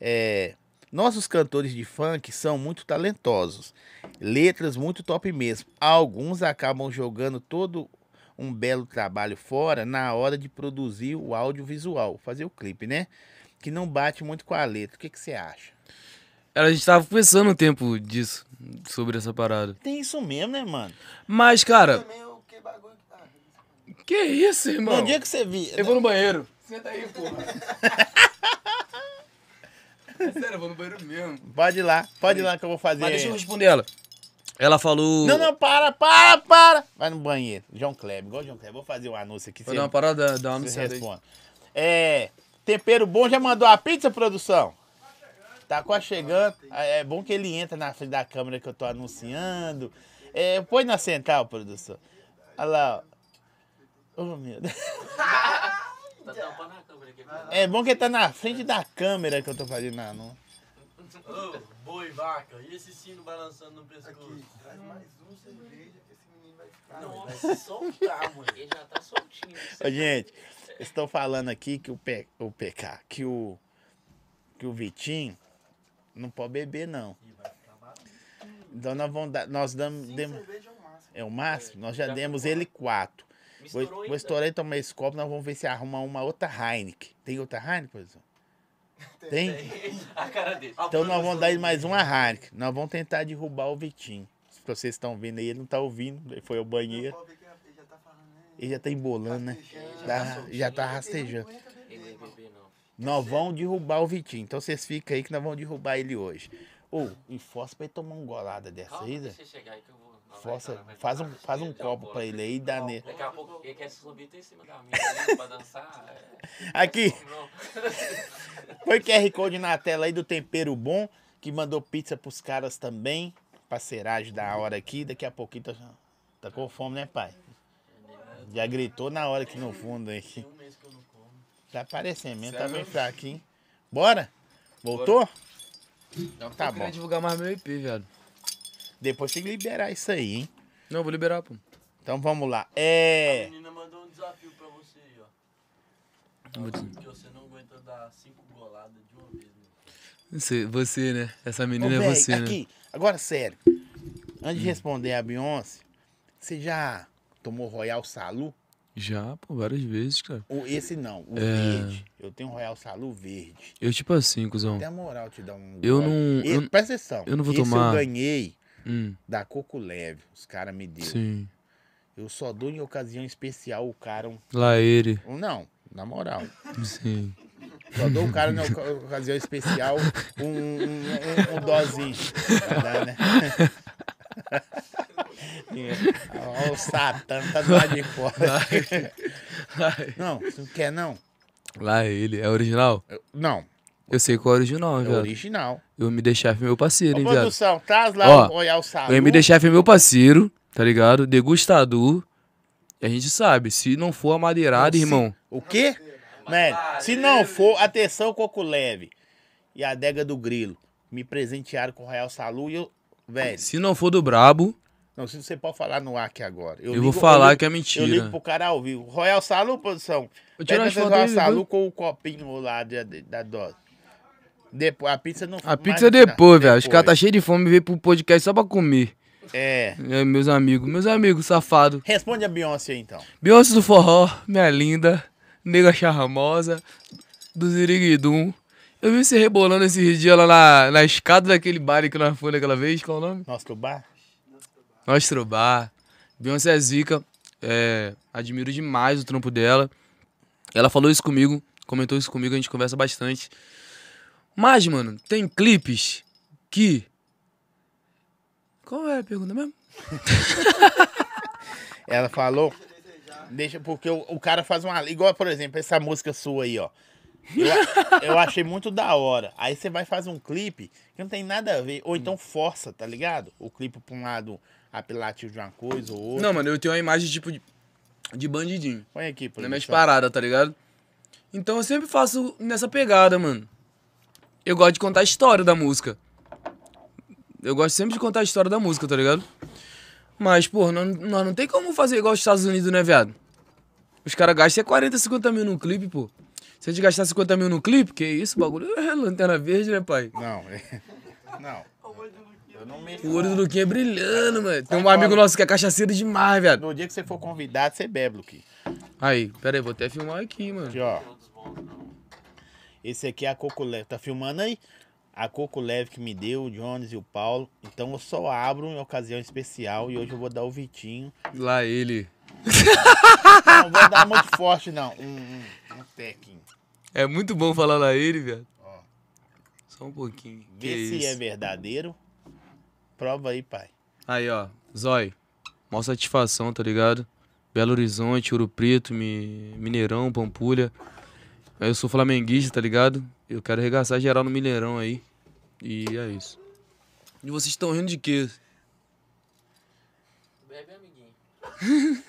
É, nossos cantores de funk são muito talentosos. Letras muito top mesmo. Alguns acabam jogando todo um belo trabalho fora na hora de produzir o audiovisual, fazer o clipe, né? Que não bate muito com a letra. O que que você acha? A gente tava pensando um tempo disso, sobre essa parada. Tem isso mesmo, né, mano? Mas, cara, que tá. que isso, irmão? No dia que você viu. Eu vou no banheiro. Senta aí, porra. É sério, eu vou no banheiro mesmo. Pode ir lá, pode ir lá que eu vou fazer. Mas deixa eu responder ela. Ela falou. Não, não, para, para, para. Vai no banheiro. João Kleber, igual o João Kleber. Vou fazer um anúncio aqui. Vou dar uma parada, dar uma aí. responde. É, tempero bom, já mandou a pizza, produção? Tá quase chegando. É é bom que ele entra na frente da câmera que eu tô anunciando. É, põe na central, produção. Olha lá, ó. Oh, meu Deus. Tá tampando a câmera aqui. É bom que ele tá na frente da câmera que eu tô fazendo anúncio. Ô, boi, vaca. E esse sino balançando no pescoço? Traz mais um cerveja que esse menino vai ficar. Não, vai se soltar, mano. Ele já tá soltinho. Ô, gente, estou falando aqui que o, P, o PK, que o, que o Vitinho não pode beber, não. Então nós vamos dar, nós damos, demos, Cerveja é o máximo. é o máximo, nós já demos ele quatro. Vou, Misturou vou ainda. estourar e tomar esse copo, nós vamos ver se arruma uma outra Heineken. Tem outra Heineken, professor? Tem? A cara dele. Então nós vamos dar ele mais uma Heineken. Nós vamos tentar derrubar o Vitinho. Se vocês estão vendo aí, ele não tá ouvindo, ele foi ao banheiro. Ele já tá falando, né? Ele já tá embolando, né? Tá- já tá rastejando. Bebê, não. Nós vamos derrubar o Vitinho. Então vocês ficam aí que nós vamos derrubar ele hoje. Ô, e força pra ele tomar uma golada dessa Calma, aí, deixa eu chegar aí que eu vou. Não, Força, faz um, faz um copo pra ele aí e dá nele. Daqui a pouco ele quer subir até em cima da mesa ali pra dançar. é. Aqui, Não. foi QR Code na tela aí do Tempero Bom, que mandou pizza pros caras também. Parceiragem da hora aqui. Daqui a pouquinho tá, tá com fome, né, pai? Já gritou na hora aqui no fundo aí. Um mês que eu não como. Tá aparecendo mesmo, tá bem fraquinho. Bora? Voltou? Então tá Eu queria bom. divulgar mais meu IP, viado. Depois tem que liberar isso aí, hein? Não, vou liberar, pô. Então vamos lá. É. A menina mandou um desafio pra você aí, ó. Vou dizer. Que você não aguenta dar cinco goladas de uma vez, né? Você, você, né? Essa Ô, menina é você, né? aqui, agora sério. Antes de responder a Beyoncé, você já tomou Royal Salu? Já, pô, várias vezes, cara. O, esse não, o É. verde. Eu tenho um Royal Salu verde. Eu, tipo assim, cuzão. Tem a moral te dar um. Eu gole. não- E- eu- presta atenção. eu não vou esse tomar. eu ganhei Hum, da Coco Leve. Os caras me deu. sim. Eu só dou em ocasião especial o cara. Um, Lá ele. não, na moral. Sim. Só dou o cara na oca- ocasião especial um, um, um, um dozinho. Dar, né? Olha o Satã, tá do lado de fora. Não, você não quer não? Lá ele. É original? Não, Eu sei qual é original, é viado. original. Eu me deixar meu parceiro, Ô, hein, viado. produção, traz lá Ó, o Royal Salu. O MD Chef é meu parceiro, tá ligado? Degustador. E a gente sabe, se não for amadeirado, irmão. O quê? Né? Se não for, atenção, Coco Leve e a adega do Grilo. Me presentearam com o Royal Salu e eu... Velho, Se não for do brabo, não se você pode falar no ar aqui agora. eu, vou falar que é mentira. Eu ligo pro cara ao vivo. Royal Salu, produção. Vou tirar Pega as fotos Royal dele, Salu com o copinho lá de- de- da dose. Depois, a pizza não A pizza é depois, velho. Os depois. caras tá cheios de fome e veio pro podcast só pra comer. É. É, meus amigos, meus amigos, safado. Responde a Beyoncé aí, então. Beyoncé do forró, minha linda, nega charmosa, do Ziriguidum. Eu vi você rebolando esses dias lá na, na escada daquele baile que nós fomos naquela vez, qual é o nome? Nosso do bar? Nostro Bar. Beyoncé é zica. É, admiro demais o trampo dela. Ela falou isso comigo, comentou isso comigo, a gente conversa bastante. Mas, mano, tem clipes que. Qual é a pergunta mesmo? Ela falou. Deixa, porque o, o cara faz uma. Igual, por exemplo, essa música sua aí, ó. Eu, eu achei muito da hora. Aí você vai fazer um clipe que não tem nada a ver. Ou então força, tá ligado? O clipe pra um lado apelativo de uma coisa ou outra. Não, mano, eu tenho uma imagem tipo de, de bandidinho. Põe aqui, Na minha produção. parada, tá ligado? Então eu sempre faço nessa pegada, mano. Eu gosto de contar a história da música. Eu gosto sempre de contar a história da música, tá ligado? Mas, pô, nós, nós não tem como fazer igual os Estados Unidos, né, viado? Os caras gastam 40, 50 mil num clipe, pô. Se a gente gastar 50 mil no clipe, que isso, bagulho é lanterna verde, né, pai? Não, é- não. O olho do Luquinha é brilhando, mano. Tem um fora. amigo nosso que é cachaceiro demais, viado. No dia que você for convidado, você bebe, Luqui. Aí, pera aí, vou até filmar aqui, mano. Aqui, ó. Esse aqui é a Coco Leve. Tá filmando aí? A Coco Leve que me deu, o Jones e o Paulo. Então eu só abro em ocasião especial e hoje eu vou dar o Vitinho. Lá ele. Não vou dar muito forte, não. Um, um, um tequinho. É muito bom falar lá ele. Ó. Só um pouquinho. Que Vê se isso. é verdadeiro. Prova aí, pai. Aí, ó. Zói. Mó satisfação, tá ligado? Belo Horizonte, Ouro Preto, Mi- Mineirão, Pampulha. Aí Eu sou flamenguista, tá ligado? Eu quero arregaçar geral no Mineirão aí. E é isso. E vocês estão rindo de quê? Bebe, amiguinho.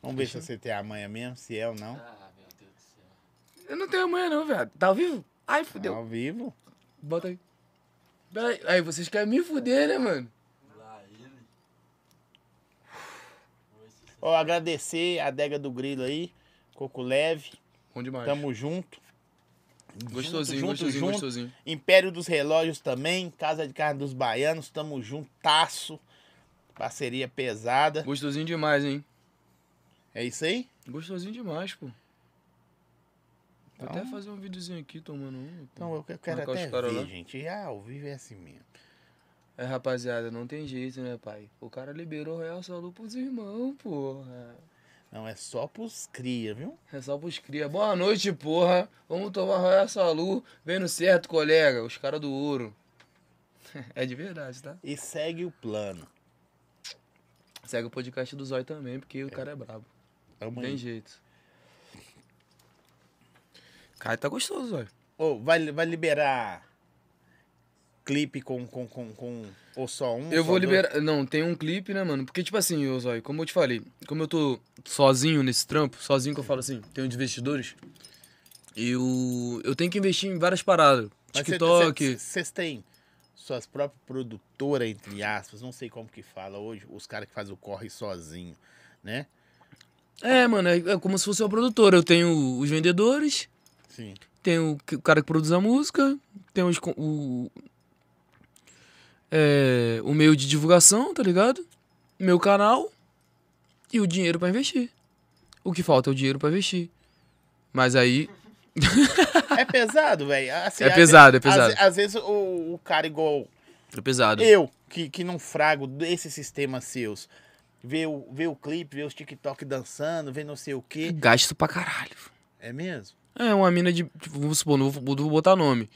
Vamos ver se você tem a manha mesmo, se é ou não. Ah, meu Deus do céu. Eu não tenho amanhã não, viado. Tá ao vivo? Ai, Tá fudeu. Ao vivo. Bota aí. Pera aí. Vocês querem me fuder, né, mano? Ó, agradecer a adega do Grilo aí. Coco Leve. Bom demais. Tamo junto. Gostosinho, Junto, gostosinho, junto. gostosinho. Império dos Relógios também, Casa de Carne dos Baianos, tamo juntasso. Parceria pesada. Gostosinho demais, hein? É isso aí? Gostosinho demais, pô. Vou Então- até fazer um videozinho aqui tomando um. Então eu que- eu quero Marcar até ver, lá. gente. Ah, ao vivo é assim mesmo. É, rapaziada, não tem jeito, né, pai? O cara liberou o Real Salu pros irmãos, porra. Não, é só pros cria, viu? É só pros cria. Boa noite, porra. Vamos tomar Royal Salu. Vendo certo, colega. Os caras do ouro. É de verdade, tá? E segue o plano. Segue o podcast do Zóio também, porque o cara é brabo. Tamo tem jeito. Cara, tá gostoso, Zóio. Ô, vai, vai liberar clipe com, com, com, com ou só um? Eu só vou dois? liberar. Não, tem um clipe, né, mano? Porque, tipo assim, ô Zóio, como eu te falei, como eu tô sozinho nesse trampo, sozinho que eu falo assim, tenho de investidores, eu, eu tenho que investir em várias paradas. TikTok. cê- Vocês têm suas próprias produtoras, entre aspas, não sei como que fala hoje, os caras que fazem o corre sozinho, né? É, mano, é, é como se fosse uma produtora. Eu tenho os vendedores, Sim. tem o, o cara que produz a música, tem os, o, é, o meio de divulgação, tá ligado? Meu canal e o dinheiro pra investir. O que falta é o dinheiro pra investir. Mas aí, É pesado, velho. Assim, É pesado, ve- é pesado. Às, às vezes o, o cara igual é pesado. eu, que, que não frago desses sistemas seus, vê o, vê o clipe, vê os TikTok dançando, vê não sei o quê. Gasto pra caralho. É mesmo? É, uma mina de. Tipo, vamos supor, não vou, não vou botar nome.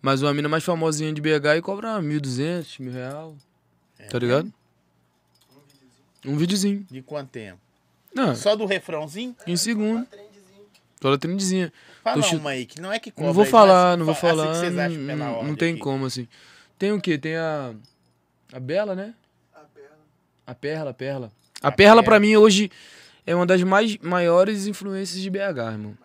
Mas uma mina mais famosinha de BH e cobra 1.200, mil real. tá ligado? Um videozinho. De quanto tempo? Não, Só do refrãozinho? em segundo. Toda trendezinha. Fala Tô uma aí, que não é que cobra. Não vou aí, falar, mas não vou fa- assim falar. que vocês acham não, não- não tem aqui. como, assim. Tem o quê? Tem a. A Bela, né? A perna. A Perla, a Perla. A, A Perla, Perla. pra mim, hoje é uma das mais maiores influências de BH, irmão.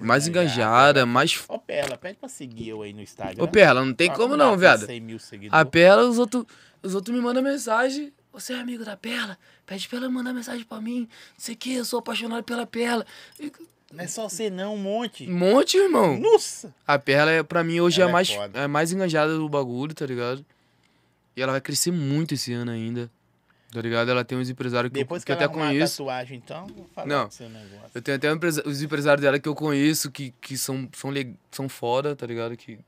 Mais engajada, mais. Ô, Perla, pede pra seguir eu aí no Instagram. Ô, Perla, não tem como não, viado. 100 mil A. Perla, os outros os outro me mandam mensagem. Você é amigo da Perla? Pede pra ela mandar mensagem pra mim. Não sei o que, eu sou apaixonado pela Perla. E- Não é só você não, um monte. Um monte, irmão. Nossa! A Perla, é, pra mim, hoje é Ela a é mais, é a mais engajada do bagulho, tá ligado? E ela vai crescer muito esse ano ainda. Tá ligado? Ela tem uns empresários que, eu, Depois que que eu até conheço. tatuagem, então, vou falar Não. Eu tenho até um empresa- os empresários dela que eu conheço, que, que são, são, le- são foda, tá ligado? Que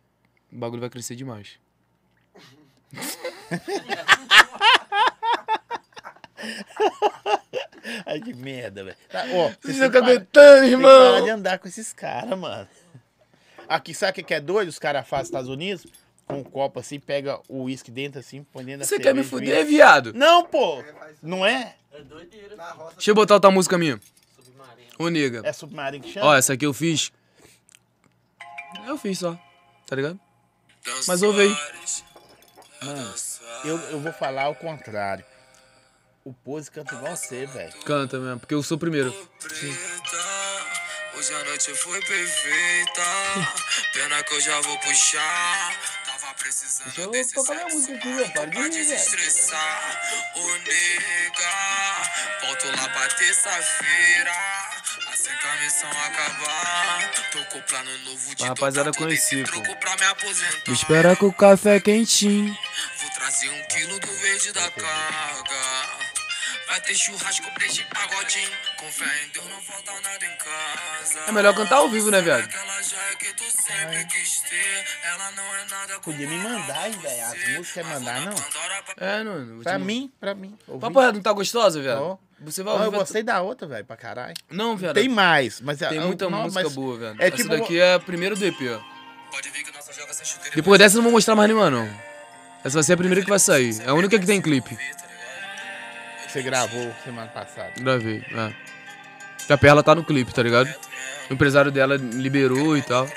o bagulho vai crescer demais. Ai, que merda, velho. Tá, ó, Vocês estão aguentando, tem que parar de irmão! andar com esses caras, mano. Aqui, sabe o que que é doido? Os caras fazem nos Estados Unidos? Com um copo assim, pega o uísque dentro assim, põe dentro da Você quer me fuder, vira- viado? Não, pô! Não é? É doideira. Deixa eu botar outra música minha. Submarino. Ô, nega. É submarino que chama? Ó, essa aqui eu fiz. Eu fiz só, tá ligado? Mas ouve aí. Mano, eu, eu vou falar o contrário. O Pose canta igual você, velho. Canta mesmo, porque eu sou o primeiro. Preta, hoje a noite foi perfeita. Pena que eu já vou puxar. Deixa eu tocar minha música aqui, velho. Para de rir, velho. Ô nega, volto lá pra terça-feira. Assim que a missão acabar. Tô com plano novo de rapaziada conhecer, pô. me espera com o café quentinho. Vou trazer um quilo do verde da carga. Vai ter churrasco. Com fé em Deus, não falta nada em casa. É melhor cantar ao vivo, né, viado? É não é Podia me mandar, hein, velho. As músicas é mandar, não? É, mano. vou Pra mim, pra mim. Papo reto, não tá gostosa, viado? Ó. Você vai Ó, eu gostei da outra, velho, pra caralho. Não, viado. Tem mais, mas... Tem eu- muita não, música mas boa, velho. É Essa tipo... daqui é a primeira do EP, ó. Pode vir que nossa joga sem chuteira. Depois dessa eu não vou mostrar mais nenhuma, não. Essa vai ser a primeira que vai sair. É a única que tem clipe. Você gravou semana passada. Gravei, é. E a Perla tá no clipe, tá ligado? O empresário dela liberou e tal.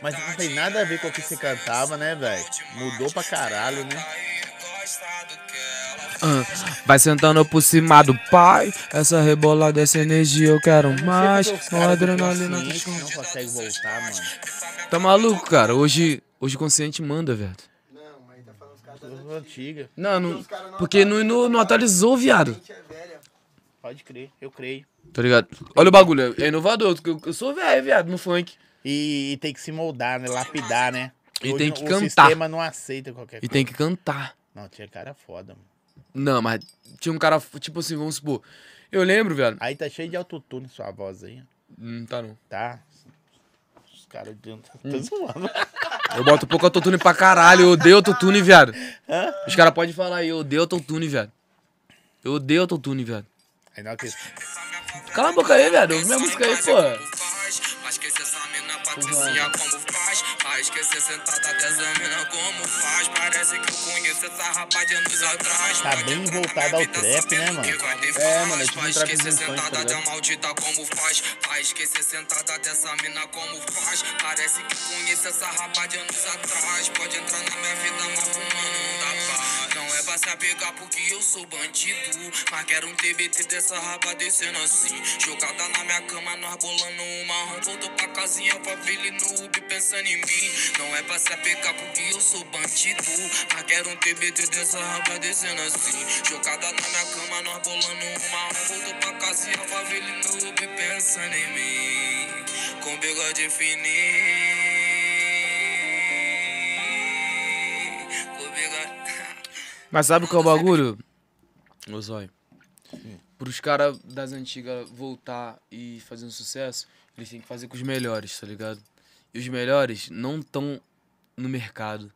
Mas não tem nada a ver com o que você cantava, né, velho? Mudou pra caralho, né? Que Ah, vai sentando por cima do pai. Essa rebolada, essa energia eu quero mais. Do adrenalina chão. não consegue voltar, mano. Tá maluco, cara? Hoje, hoje o consciente manda, velho. Não, mas tá falando os caras antiga. Não, não. Porque não, não, não atualizou, viado. Pode crer, eu creio. Tá ligado? Olha o bagulho, é inovador. Eu, eu sou velho, viado, no funk. E, e tem que se moldar, né? Lapidar, né? E Hoje tem que o cantar. sistema não aceita qualquer E coisa. tem que cantar. Não, tinha cara foda, mano. Não, mas tinha um cara, tipo assim, vamos supor. Eu lembro, velho. Aí tá cheio de autotune sua voz aí, Não tá não. tá? cara. Tô zoando. Eu boto pouco autotune pra caralho. Eu odeio autotune, viado. Os caras podem falar aí, eu odeio autotune, viado. Eu odeio autotune, viado. Aí na hora que Cala a boca aí, viado. Ouve minha música aí, porra. Vai esquecer sentada dessa mina como faz? Parece que eu conheço essa rapa de anos atrás. Tá bem voltado ao trap, né, mano? É, mano, é tipo um funk, tá sentada da maldita como faz? Vai esquecer sentada dessa mina como faz? Parece que conheço essa rapa de anos atrás. Pode entrar na minha vida, mas fumando não dá paz Não é pra se apegar porque eu sou bandido. Mas quero um TBT dessa raba descendo assim. Jogada na minha cama, nós bolando um marrom Voltou pra casinha, família no Uber pensando em mim Não é pra se apegar porque eu sou bandido Mas quero um TBT dessa raba descendo assim Jogada na minha cama, nós bolando um marrom Voltou pra casinha, família no Uber pensando em mim Com bigode fininho Com bigode... Mas sabe qual é o bagulho? Ô Zóio. Pros caras das antigas voltar e fazer um sucesso, eles têm que fazer com os melhores, tá ligado? E os melhores não estão no mercado.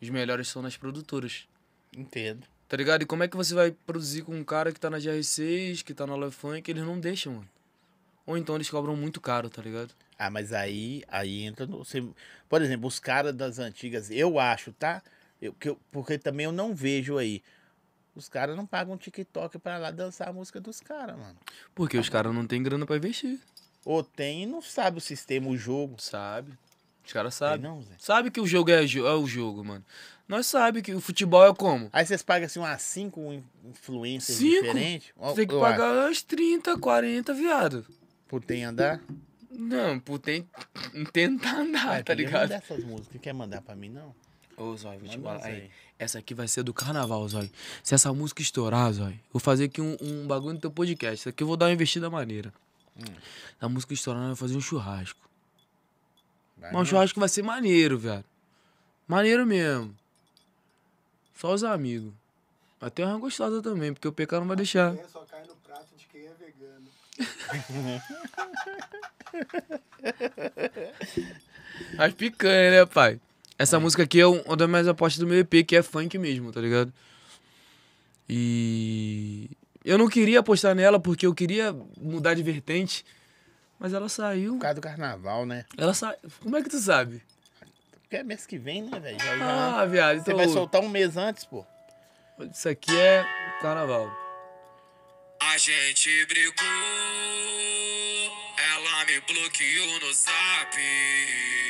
Os melhores estão nas produtoras. Entendo. Tá ligado? E como é que você vai produzir com um cara que tá na GR6, que tá na Love Funk, eles não deixam, mano. Ou então eles cobram muito caro, tá ligado? Ah, mas aí, aí entra no. Você, por exemplo, os caras das antigas, eu acho, tá? Eu, que eu, porque também eu não vejo aí. Os caras não pagam TikTok pra lá dançar a música dos caras, mano. Porque os caras não têm grana pra investir. Ou tem e não sabe o sistema, o jogo. Sabe? Os caras sabem. não, Zé. Sabe que o jogo é, é o jogo, mano. Nós sabe que o futebol é como? Aí vocês pagam assim umas cinco in- influências Cinco? diferentes. Você tem que eu pagar uns 30, 40, viado. acho, Por tem andar. Não, por tem... tentar andar, tá ligado? Dessas músicas, quer mandar pra mim, não? Ô, Zói, vou te Manda falar. essa aí. aí. Essa aqui vai ser do carnaval, Zói. Se essa música estourar, Zói, vou fazer aqui um, um bagulho no teu podcast. Isso aqui eu vou dar uma investida maneira. Hum. A música estourar, nós vamos fazer um churrasco. Vai Mas um churrasco vai ser maneiro, viado. Maneiro mesmo. Só os amigos. Até uma gostosa também, porque o PK não vai deixar. Quem só cai no prato de quem é vegano. As picanha, né, pai? Essa música aqui é um- uma das minhas apostas do meu EP, que é funk mesmo, tá ligado? E. Eu não queria apostar nela porque eu queria mudar de vertente, mas ela saiu. Por causa do carnaval, né? Ela saiu. Como é que tu sabe? Porque é mês que vem, né, velho? Ah, viado, Você então. vai soltar um mês antes, pô. Isso aqui é carnaval. A gente brigou, me bloqueou no zap.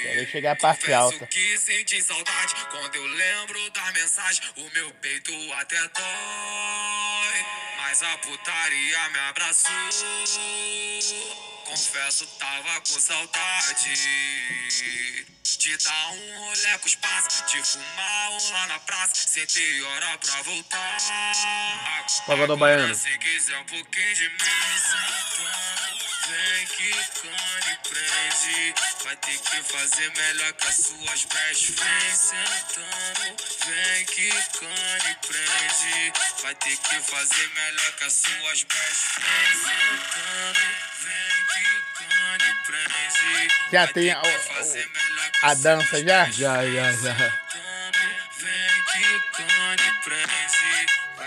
Quero chegar a parte Confesso alta. que senti saudade quando eu lembro da mensagem. O meu peito até dói, mas a putaria me abraçou. Confesso, tava com saudade de dar um rolê com os passos, de fumar um lá na praça. Sentei hora pra voltar. Pagodão baiano. Se quiser um pouquinho de mim, sentando, vem que cane prende. Vai ter que fazer melhor que as suas best friends. Sentando, vem que cane prende. Vai ter que fazer melhor que as suas best friends. Sentando, vem que. Já tem a- A as dança já? Já, já, já.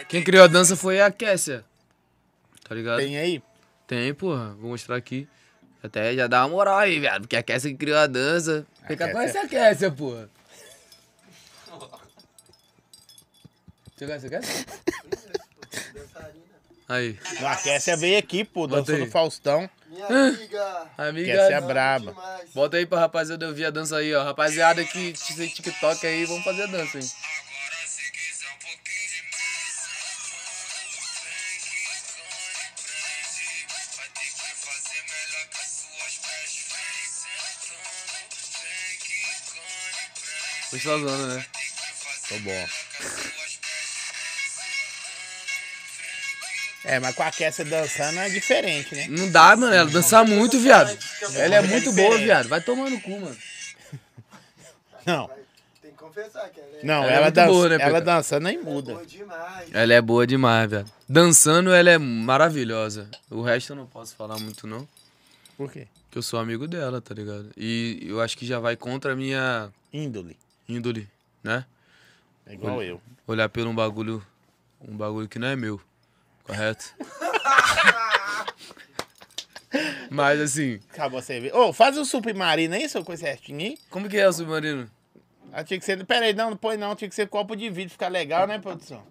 Quem criou a dança foi a Kessia. Tá ligado? Tem aí? Tem, porra. Vou mostrar aqui. Até já dá uma moral aí, viado. Porque a Kessia que criou a dança. A PK Kessia- conhece a Kessia, porra. Você conhece a Kessia? Aí. A Kessia veio aqui, pô. Dançou no Faustão. Minha amiga. Amiga. Kessia é braba. Demais. Bota aí pra rapaziada ouvir a dança aí, ó. Rapaziada que tem TikTok aí, vamos fazer a dança, hein. Agora se quiser um É, mas com a Kessia dançando é diferente, né? Não dá, mano. Ela dança muito, viado. Ela é muito boa, diferente. viado. Vai tomar no cu, mano. Não, Tem que confessar que ela é não, Ela é ela, muito dança, boa, né, ela dançando nem muda. boa demais. Ela é boa demais, viado. Dançando, ela é maravilhosa. O resto eu não posso falar muito, não. Por quê? Que eu sou amigo dela, tá ligado? E eu acho que já vai contra a minha Índole. índole, né? É igual eu. Olhar pelo um bagulho. Um bagulho que não é meu. Correto? Mas assim, Acabou a cerveja. Ô, faz o submarino aí, seu coisa certinho aí. como que é o submarino? Ah, tinha que ser. Pera aí, não, não põe não. Tinha que ser copo de vidro, ficar legal, né, produção?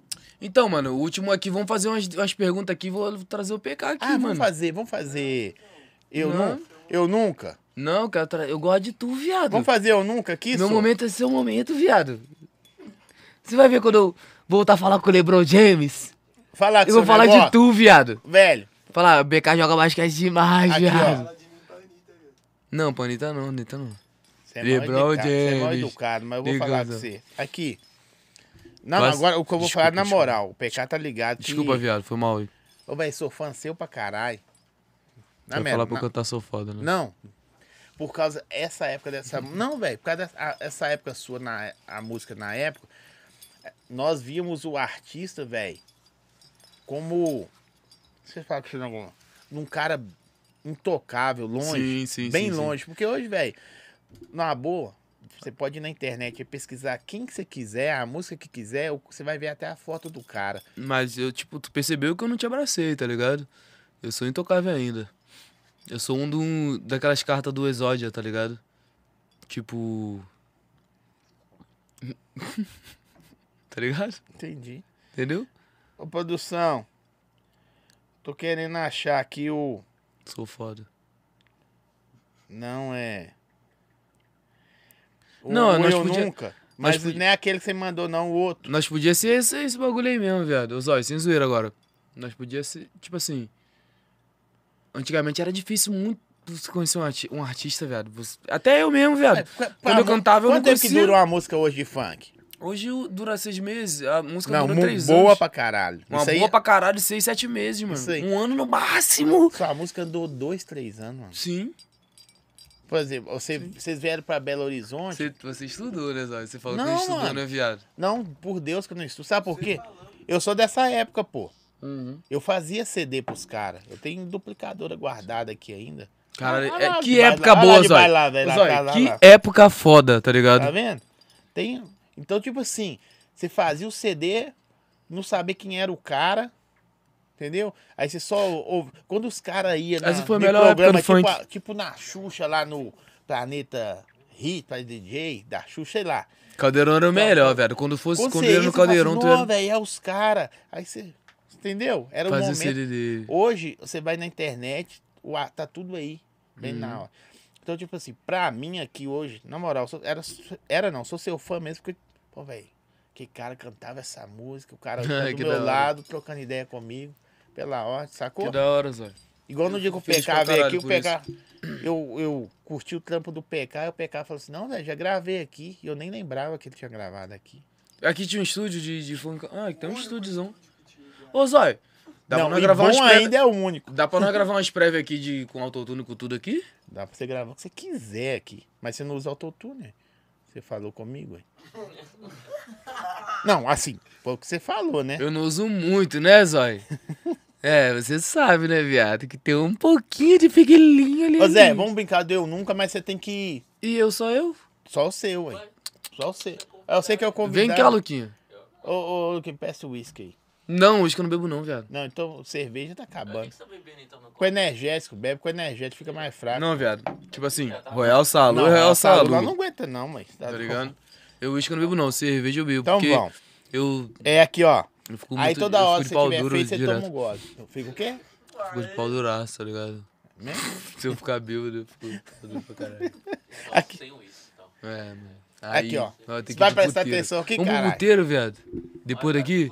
Então, mano, o último aqui, vamos fazer umas, umas perguntas aqui, vou trazer o PK aqui, Ah, mano. vamos fazer, vamos fazer. Eu Não. Eu nunca. Não, cara, eu gosto de tu, viado. Vamos fazer eu nunca aqui, Meu só? momento é seu momento, viado. Você vai ver quando eu voltar a falar com o LeBron James. Falar Eu vou falar de tu, viado. Velho, Falar, BK joga basquete demais, Aqui, viado. ó. Não, pô, Anitta não, Anitta não. Você é LeBron educado, você é mal James. educado, mas eu vou Diga, falar com você. Aqui. Não, Quase- agora o que eu vou Desculpa, falar na desculpa. moral. O PK tá ligado. que- Desculpa, viado, foi mal. aí. Ô, velho, sou fã seu pra caralho. Na Vai merda. falar pra não, cantar sou foda, né? não. Por causa essa época dessa. Não, velho, por causa dessa essa época sua, na, a música na época, nós víamos o artista, velho, como. Você fala que você não. Num cara intocável, longe. Sim, sim, bem sim, sim. longe. Porque hoje, velho, na boa, você pode ir na internet e pesquisar quem que você quiser, a música que quiser, você vai ver até a foto do cara. Mas eu, tipo, tu percebeu que eu não te abracei, tá ligado? Eu sou intocável ainda. Eu sou um do, daquelas cartas do Exódia, tá ligado? Tipo. tá ligado? Entendi. Entendeu? Ô, produção. Tô querendo achar aqui o. Sou foda. Não é. O, Não, o nós eu podia- nunca. Mas podia- não é aquele que você mandou, não, o outro. Nós podia ser esse, esse bagulho aí mesmo, viado. Ô, Zóio, sem zoeira agora. Nós podia ser, tipo assim. Antigamente era difícil muito você conhecer um, arti- um artista, viado. Você- até eu mesmo, viado. É, qu- Quando eu cantava, eu não Quanto tempo que conhecia. dura uma música hoje de funk? Hoje dura seis meses, a música Não, dura três boa anos. pra caralho. Uma Isso aí, boa pra caralho, seis, sete meses, mano. Isso aí. Um ano no máximo. Sua música andou dois, três anos, mano. Sim. Por exemplo, você, vocês vieram pra Belo Horizonte. Você, você estudou, né, Zóio? Você falou Não, que não estudou, mano. né, viado? Não, por Deus que eu não estudo. Sabe por quê? Eu sou dessa época, pô. Uhum. Eu fazia CD pros caras. Eu tenho duplicadora guardada aqui ainda. Caralho, Ah, é, que época lá, boa, Zóio. lá, que época foda, tá ligado? Tá vendo? Tem. Então, tipo assim, você fazia o CD, não sabia quem era o cara. Entendeu? Aí você só ouve. Quando os caras iam na- foi no do tipo, a- tipo na Xuxa, lá no Planeta Hit, Planeta DJ, da Xuxa, sei lá. Caldeirão era o melhor, velho. Quando fosse, quando, ia, no fala Caldeirão, assim, tu "Nó, era velho, é os caras. Aí você. Entendeu? Era o fazer o momento. CD dele. Hoje, você vai na internet, o, tá tudo aí, bem Uhum. na hora. Então, tipo assim, pra mim aqui hoje, na moral, era, era não, sou seu fã mesmo, porque, pô, velho, que cara cantava essa música, o cara tá do meu lado, trocando ideia comigo, pela hora, sacou? Que da hora, Zóio. Igual no dia que o Feliz PK veio aqui, o PK, eu, eu curti o trampo do PK, e o PK falou assim, não, velho, já gravei aqui, e eu nem lembrava que ele tinha gravado aqui. Aqui tinha um estúdio de, de funk. Ah, aqui tem um estúdiozão. Ô, Zóio, dá não, pra nós gravar umas prévias. ainda é o único. Dá pra nós gravar umas prévias aqui de, com autotune com tudo aqui? Dá pra você gravar o que você quiser aqui. Mas você não usa autotune. Você falou comigo, hein? Não, assim, foi o que você falou, né? Eu não uso muito, né, Zóio? É, você sabe, né, viado? Que tem um pouquinho de figueirinho ali. Ô Zé, vamos brincar do eu nunca, mas você tem que. E eu só eu? Só o seu, ué. Só o seu. Eu sei que é o Vem convidado. cá, Luquinha. Ô, ô, Luquinha, peça o uísque aí. Não, hoje que eu não bebo não, viado. Não, então cerveja tá O que acabando. que você tá bebendo então? Não Com energético, bebe com energético, fica mais fraco. Não, viado. Tipo assim, Royal Salu, não, Royal Salu. lá não aguenta não, mas. Tá ligado? Eu uísque eu não bebo não, cerveja eu bebo. Então porque vamos. eu, É aqui, ó. eu fico Aí muito, toda eu hora fico você pau tiver duro feio, você direto. toma um gole. Fica o quê? Fico de pau duraço, tá ligado? Mesmo? Se eu ficar bêbado, eu fico fodendo pra caralho. Aqui. Sem uísque, então. É, mano. Aqui, ó. Você vai prestar puteiro. atenção aqui, Vamos pro puteiro, viado? Depois daqui?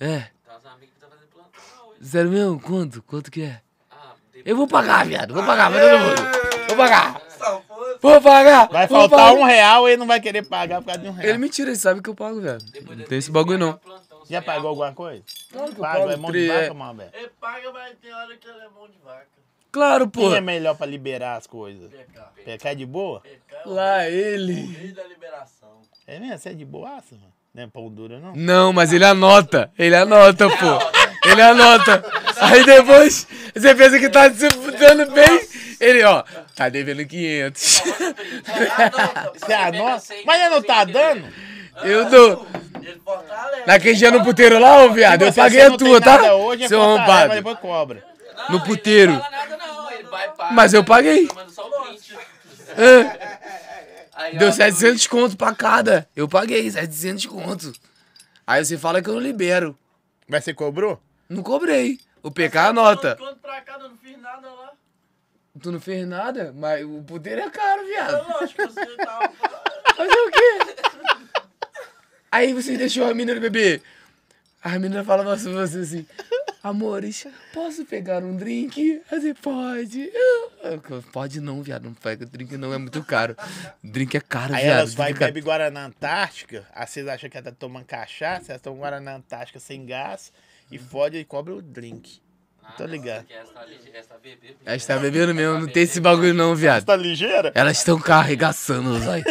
É. tá os amigos que tá fazendo plantão lá hoje. Sério mesmo? Quanto? Quanto que é? Ah, Eu vou pagar, viado. Vou pagar pra todo mundo. Vou pagar. Vou pagar. Vai vou faltar pagar. um real e ele não vai querer pagar por causa de um real. Ele mentira, ele sabe que eu pago, viado. depois Não tem esse bagulho não. plantão, Já pagou alguma coisa? Claro que eu Paga, pago, é mão de vaca, é. mão aberta. Ele paga, mas tem hora que ele é mão de vaca. Claro, Quem é pô. melhor pra liberar as coisas? PK. PK é de boa? PK é o Lá ele. rei da liberação. É mesmo? Você é de boaça, mano? Não é pão duro, não? Não, mas ele anota. Ele anota, pô. Ele anota. Aí depois você pensa que tá se dando bem Ele, ó, tá devendo 500. Você anota? Mas ele não tá dando? Eu dou. Naquele dia no puteiro lá, ô viado, eu Você paguei a tua, tá? Hoje é Seu fortaleza, mas arrombado. depois cobra. No puteiro. Mas eu paguei. É, Aí, Deu ó, 700 conto pra cada. Eu paguei 700 conto. Aí você fala que eu não libero. Mas você cobrou? Não cobrei. O PK anota. Quando pra cá, eu não fiz nada lá. Tu não fez nada, mas o puteiro é caro, É viado. lógico, você tava... Fazer o quê? Aí você deixou a menina beber. A menina fala pra você assim: Amores, posso pegar um drink? Aí Você pode. Eu, Pode não, viado. Não pega drink, não. É muito caro. Drink é caro, Aí viado. elas vai e drink é bebem Guaraná Antártica, aí vocês acham que ela tá tomando cachaça, elas tomam Guaraná Antártica sem gás e fode e cobra o drink. Ah, Tô ligado. porque Essa, tá lige- essa tá bebê. Elas tá bebendo mesmo, não tem esse bagulho não, viado. Tá ligeira? Elas estão carregaçando, vai.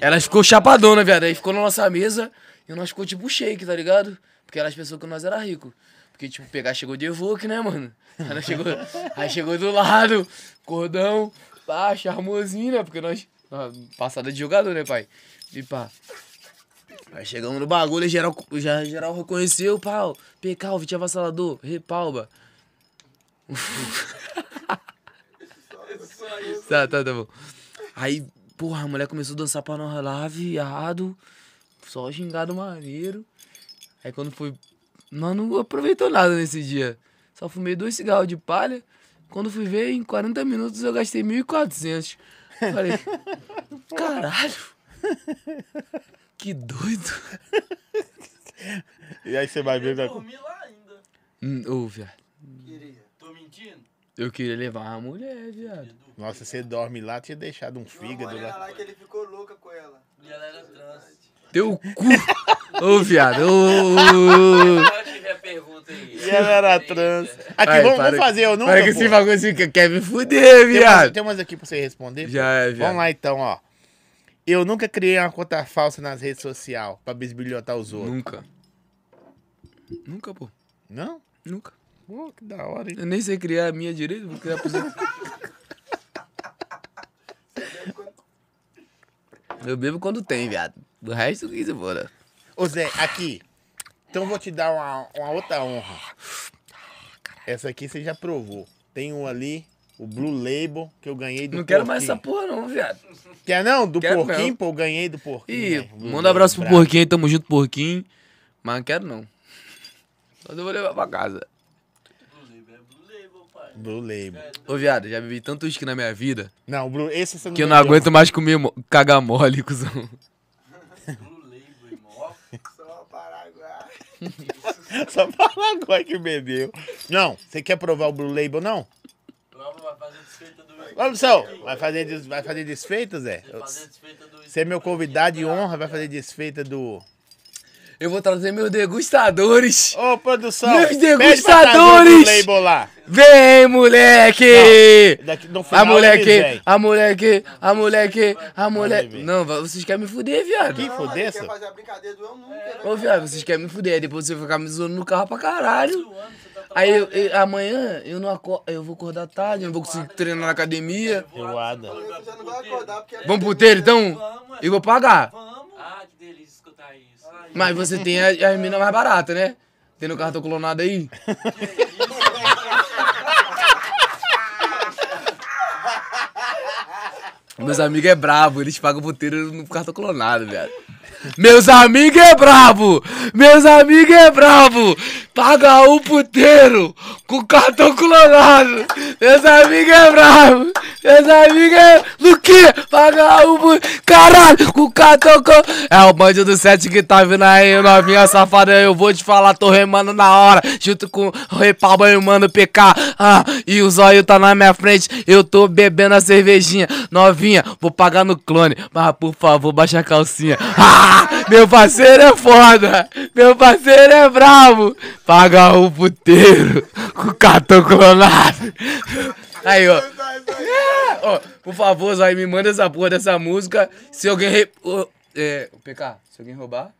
Elas ficou chapadona, viado. Aí ficou na nossa mesa e nós ficou tipo shake, tá ligado? Porque elas pensou que nós era rico. Porque, tipo, pegar chegou de Evoque, né, mano? Ela chegou, aí chegou do lado, cordão, pá, charmosinho, né? Porque nós. Passada de jogador, né, pai? E pá. Aí chegamos no bagulho, geral, já, geral reconheceu, pau. PK, o Vitinho Avassalador, repalba. tá, tá, tá bom. Aí, porra, a mulher começou a dançar pra nós lá, viado. Só gingado maneiro. Aí quando foi. Nós não aproveitou nada nesse dia. Só fumei dois cigarros de palha. Quando fui ver, em 40 minutos eu gastei 1.400. Falei, caralho. Que doido. E aí você vai ver. vai- Dormi lá ainda. Hum, Ô, viado. Queria. Tô mentindo? Eu queria levar uma mulher, viado. Nossa, você dorme lá, tinha deixado um Uma fígado morena lá. lá que ele ficou louca com ela. E ela era trans. Teu cu. Ô, viado. Ô. E ela era trans. Aqui, Ai, vamos, para vamos fazer eu não. Para que esse bagulho assim que quer me fuder, tem, viado. tem umas aqui pra você responder? Já é, viado. Vamos lá então, ó. Eu nunca criei uma conta falsa nas redes sociais pra bisbilhotar os outros. Nunca. Nunca, pô. Não? Nunca. Pô, que da hora, hein? Eu nem sei criar a minha direito, vou criar pra você. Eu bebo quando tem, viado. Do resto, que se for. Ô Zé, aqui. Então eu vou te dar uma, uma outra honra. Essa aqui você já provou. Tem um ali, o Blue Label, que eu ganhei do Não quero mais essa porquinho. porra, não, viado. Quer não? Do Quero porquinho, não. pô, eu ganhei do porquinho. Ih, né? Blue manda um Label, abraço pro brabo. porquinho, tamo junto, porquinho. Mas não quero não. Só eu vou levar pra casa. Blue Label é Blue Label, pai. Blue Label. Ô, viado, já bebi tanto uísque na minha vida Não, Blue, esse você não que eu não aguento mais comer, mo- cagar mole, cuzão. Só fala agora que bebeu. Não, você quer provar o Blue Label, não? Prova vai fazer desfeita do Ô, vai fazer, des- vai fazer desfeita, Zé? Vai fazer desfeita do Você é meu convidado de honra, vai fazer desfeita do... Eu vou trazer meus degustadores. Ô, produção, Meus pede pra degustadores! Vem, moleque! Daqui, no final A moleque, eles a moleque, a moleque, a moleque. Não, vocês querem me fuder, viado. Que Não, ele fudeça? quer fazer a brincadeira do eu nunca. É. vai Ô, viado, vocês querem me fuder. Depois você vai ficar me zoando no carro pra caralho. você tá Aí eu, eu- amanhã eu não acordo, eu vou acordar tarde, eu não vou conseguir treinar na academia. Revoada. Você já não vai acordar porque... Vamos pro teiro então? Vamos, Eu vou pagar. Vamos. Ah, que delícia escutar isso. Mas você tem as, as minas mais baratas, né? Tem no cartão clonado aí? Meus amigos é brabo, eles pagam puteiro no cartão clonado, viado. Meus amigos é brabo! Meus amigos é brabo! Paga o puteiro com cartão clonado! Meus amigos é brabo! Meus amigos é. Quê? Paga o puteiro! Caralho! Com cartão clonado! É o bandido do 7 que tá vindo aí, novinha safada. Eu vou te falar, tô remando na hora. Junto com o Repalba e o Mano PK. Ah, e o zóio tá na minha frente. Eu tô bebendo a cervejinha. Novinha, vou pagar no clone. Mas por favor, baixa a calcinha. Ah, meu parceiro é foda. Meu parceiro é bravo. Paga o puteiro com cartão clonado. Aí, ó. É, ó, por favor, Zóio, me manda essa porra dessa música. Se alguém. Re... ô, é, PK, se alguém roubar,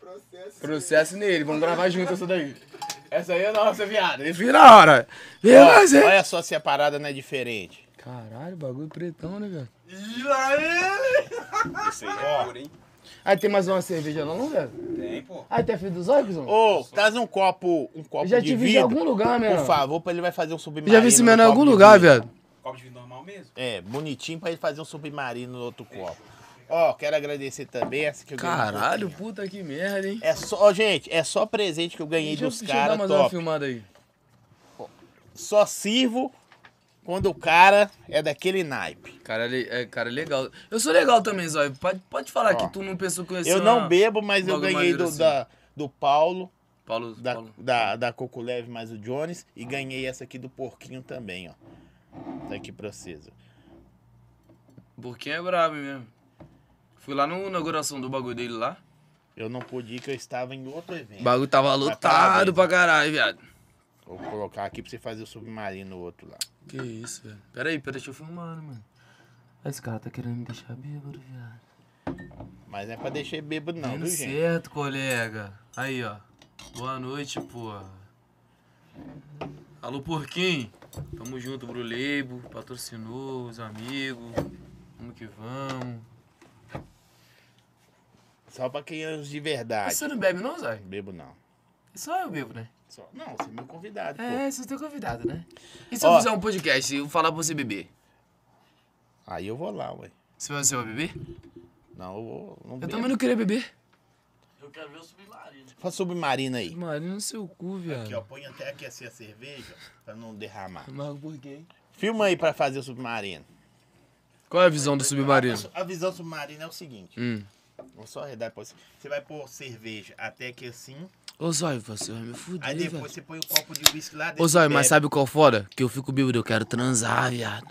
Processo. processo nele. Vamos gravar junto essa daí. Essa aí é nossa, viado. Enfim na hora. Mais, hein? olha só se a parada não é diferente. Caralho, bagulho pretão, né, velho? Isso aí, ó. Aí tem mais uma cerveja não, não, velho? Tem, pô. Aí tem a filha dos olhos, Zão? Ô, traz um copo, um copo Eu já de te vi em vidro, algum lugar, meu. por favor, pra ele vai fazer um submarino. Já vi esse no menor em copo algum de lugar, vidro. viado. Copo de vinho normal mesmo? É, bonitinho pra ele fazer um submarino no outro copo. Ó, quero agradecer também essa que eu ganhei. Caralho, puta que merda, hein? É só, ó, gente, é só presente que eu ganhei Deixa eu- dos deixa eu dar caras mais uma top. filmada aí. Só sirvo quando o cara é daquele naipe. Cara, é cara legal. Eu sou legal também, Zóio. Pode, pode falar Ó, que tu não pensou conhecer Eu não bebo, mas eu ganhei do, assim. da, do Paulo, Paulo, da, Paulo. da, da Coco Leve mais o Jones, e ganhei essa aqui do Porquinho também, ó. Tá aqui pra vocês, ó. Porquinho é brabo mesmo. Fui lá na inauguração do bagulho dele lá. Eu não pude ir, que eu estava em outro evento. O bagulho tava lotado pra caralho, viado. Vou colocar aqui pra você fazer o submarino no outro lá. Que isso, velho. Pera aí, pera, deixa eu filmar, né, mano. Esse cara tá querendo me deixar bêbado, viado. Mas não é pra deixar bêbado não, Dando viu, gente? certo, colega. Aí, ó. Boa noite, porra. Alô, porquinho. Tamo junto, Brulebo. Patrocinou, os amigos. Vamos que vamos. Só pra quem é de verdade. Você não bebe não, Zé? Bebo não. Só eu bebo, né? Só... Não, você é meu convidado, pô. É, vocês estão convidados, né? E se eu Ó. fizer um podcast e eu falar pra você beber? Aí eu vou lá, ué. Você vai, você vai beber? Não, eu vou. Não Eu bebo. também não queria beber. Eu quero ver o submarino. Faz submarino aí. Marina no seu cu, viado. Aqui, ó. Põe até aquecer a cerveja pra não derramar. Mas por quê? Filma aí pra fazer o submarino. Qual é a visão do submarino? A visão submarina é o seguinte. Hum. Vou só arredar pra você. Você vai pôr cerveja até que assim. Ô, Zóio, você vai me fuder, Aí depois velho. você põe o copo de uísque lá dentro. Ô, Zóio, mas sabe qual foda? Que eu fico bêbado, eu quero transar, viado.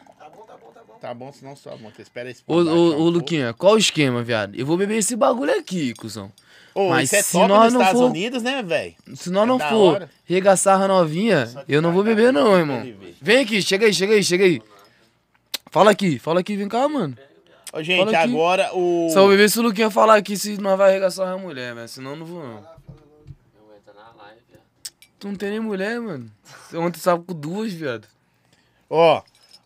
Tá bom, senão só, mano. Você espera esse Ô, um ô, ô. Luquinha, qual o esquema, viado? Eu vou beber esse bagulho aqui, cuzão. Ô, Mas isso é se top nós nos não Estados for- Unidos, né, velho? Se nós É não for hora. regaçar a novinha, eu não vou beber, não, irmão. Vem aqui, chega aí, chega aí, chega aí. Fala aqui, fala aqui, vem cá, mano. Ô, gente, Fala agora o. Só vou beber se o Luquinha falar aqui se nós vai arregaçar a mulher, velho. Senão eu não vou, não. Eu entro na live, viado. Tu não tem nem mulher, mano. Ontem tava com duas, viado. Ó,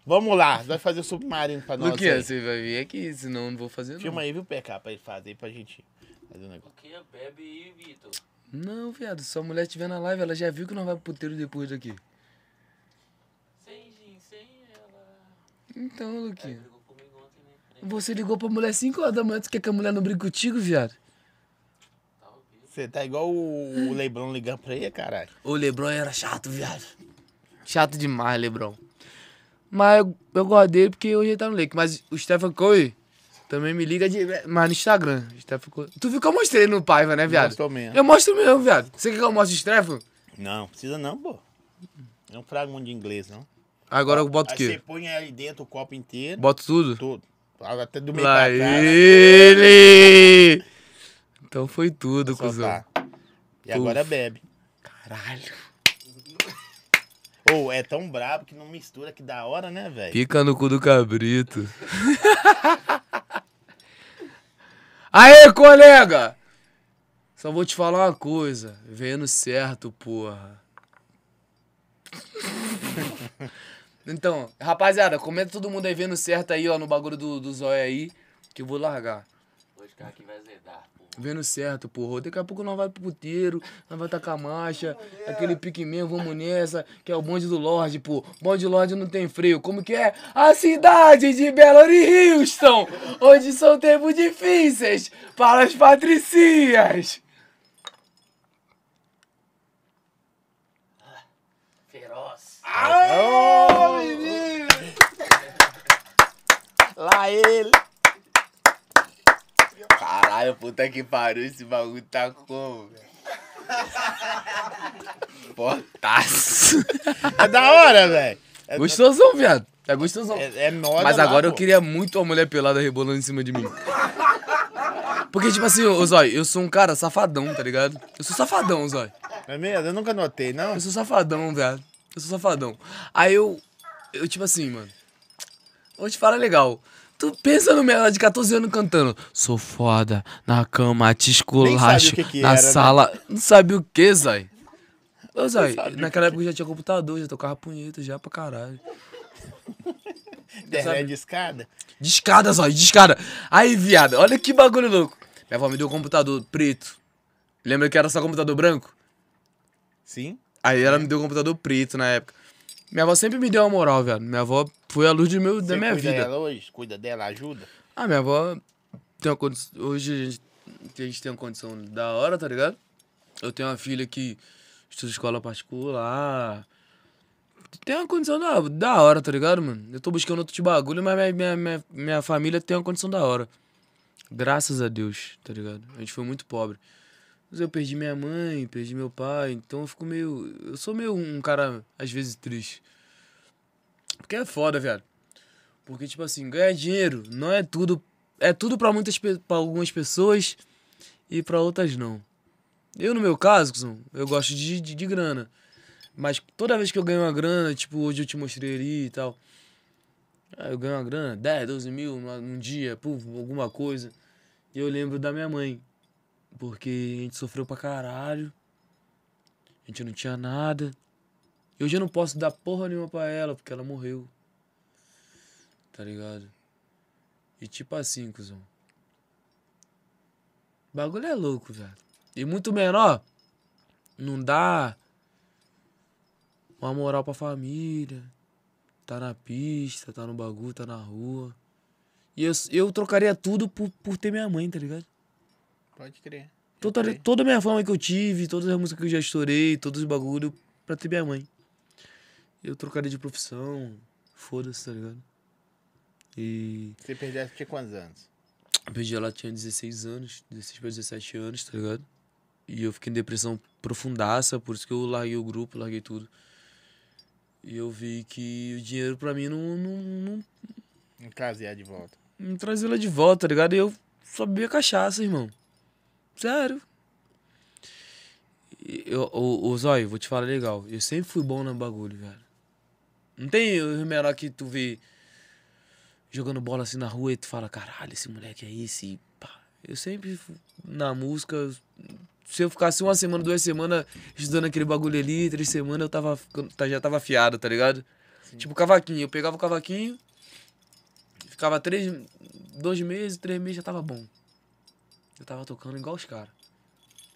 vamos lá. Vai fazer o submarino pra nós. Luquinha, aí. você vai vir aqui, senão eu não vou fazer, não. Filma aí, viu, PK, pra ele fazer pra gente fazer o negócio. O que? Bebe aí, Vitor. Não, viado, se a mulher estiver na live, ela já viu que nós vai pro puteiro depois daqui. Sem gin, sem ela. Então, Luquinha. brigou comigo ontem né? na frente. Você ligou pra mulher 5 horas da manhã, tu quer que a mulher não brigue contigo, viado? Você tá igual o, o Leblon ligando pra ele, caralho. O Lebron era chato, viado. Chato demais, Lebron. Mas eu, eu gosto dele porque hoje ele tá no Lake. Mas o Stephen Curry também me liga de. Mas no Instagram. Stephen Curry. Tu viu que eu mostrei no Paiva, né, viado? Mostrou mesmo. Eu mostro mesmo, viado. Você quer que eu mostre o Stephen? Não, precisa não, pô. Não fraga muito de inglês, não. Agora eu boto o Aí você quê? põe aí dentro o copo inteiro, Boto tudo? tudo. Até do meio Lá pra cá, né? ele! Então foi tudo, cuzão. tá. E agora bebe. Caralho. Ou é tão brabo que não mistura, que da hora, né, velho? Pica no cu do cabrito. Aê, colega! Só vou te falar uma coisa. Vendo certo, porra. Então, rapaziada, comenta todo mundo aí vendo certo aí, ó, no bagulho do, do zóio aí, que eu vou largar. Hoje o cara aqui vai zedar, pô. Vendo certo, porra. Daqui a pouco nós vai pro puteiro, nós vai tacar marcha, aquele pique mesmo, vamos nessa, que é o bonde do Lorde, pô. Bonde do Lorde não tem freio. Como que é? A cidade de Belo Horizonte, onde são tempos difíceis para as patricinhas. Feroz. Ô, menino! Lá ele! Caralho, puta que pariu, esse bagulho tá como, velho? Potaço. É da hora, velho. É, Gostosão, viado. Tá gostosão. é, é moda Mas lá, agora eu pô. queria muito uma mulher pelada rebolando em cima de mim. Porque, tipo assim, ô Zói, eu sou um cara safadão, tá ligado? Eu sou safadão, Zói. É mesmo? Eu nunca notei, não? Eu sou safadão, velho. Eu sou safadão. Aí eu. Eu, tipo assim, mano. Vou te falar legal. Tu pensa no menor de 14 anos cantando. Sou foda, na cama, te esculacho, que que na era, né? sala. Não sabe o que, Zói? Ô, sabia naquela época eu já tinha computador, já tocava punheta já pra caralho. Internet de escada. De escada, Zói, de escada. Aí, viado, olha que bagulho louco. Minha avó me deu um computador preto. Lembra que era só computador branco? Sim. Aí ela me deu um computador preto na época. Minha avó sempre me deu uma moral, velho. Minha avó foi a luz do meu, da minha cuida vida. dela hoje? Cuida dela, ajuda? Ah, minha avó tem uma condição. Hoje a gente, a gente tem uma condição da hora, tá ligado? Eu tenho uma filha que estuda escola particular. Tem uma condição da, da hora, tá ligado, mano? Eu tô buscando outro tipo de bagulho, mas minha, minha, minha, minha família tem uma condição da hora. Graças a Deus, tá ligado? A gente foi muito pobre. Mas eu perdi minha mãe, perdi meu pai, então eu fico meio. Eu sou meio um cara, às vezes, triste. Porque é foda, velho. Porque, tipo assim, ganhar dinheiro não é tudo. É tudo pra muitas pra algumas pessoas e pra outras não. Eu, no meu caso, eu gosto de, de, de grana. Mas toda vez que eu ganho uma grana, tipo, hoje eu te mostrei ali e tal. ah, Eu ganho uma grana, 10, 12 mil num dia, puf, alguma coisa. E eu lembro da minha mãe. Porque a gente sofreu pra caralho. A gente não tinha nada. E hoje eu não posso dar porra nenhuma pra ela, porque ela morreu. Tá ligado? E tipo assim, cuzão. O bagulho é louco, velho. E muito menor, não dá uma moral pra família. Tá na pista, tá no bagulho, tá na rua. E eu, eu trocaria tudo por, por ter minha mãe, tá ligado? Pode crer. Toda, toda a minha fama que eu tive, todas as músicas que eu já estourei, todos os bagulho pra ter minha mãe. Eu trocaria de profissão, foda-se, tá ligado? E Você perdeu tinha quantos anos? eu perdi ela tinha 16 anos, 16 pra 17 anos, tá ligado? E eu fiquei em depressão profundaça, por isso que eu larguei o grupo, larguei tudo. E eu vi que o dinheiro pra mim não, não, não, casa e de volta. não trazia ela de volta, tá ligado? E eu só bebia cachaça, irmão. Sério. E Eu, o, o Zóio, vou te falar legal. Eu sempre fui bom no bagulho, velho. Não tem o menor que tu vê jogando bola assim na rua e tu fala, caralho, esse moleque é esse. pá. Eu sempre, na música, se eu ficasse uma semana, duas semanas estudando aquele bagulho ali, três semanas, eu tava, tá- já tava afiado, tá ligado? Tipo cavaquinho. Eu pegava o cavaquinho, ficava três, dois meses, três meses, já tava bom. Eu tava tocando igual os caras.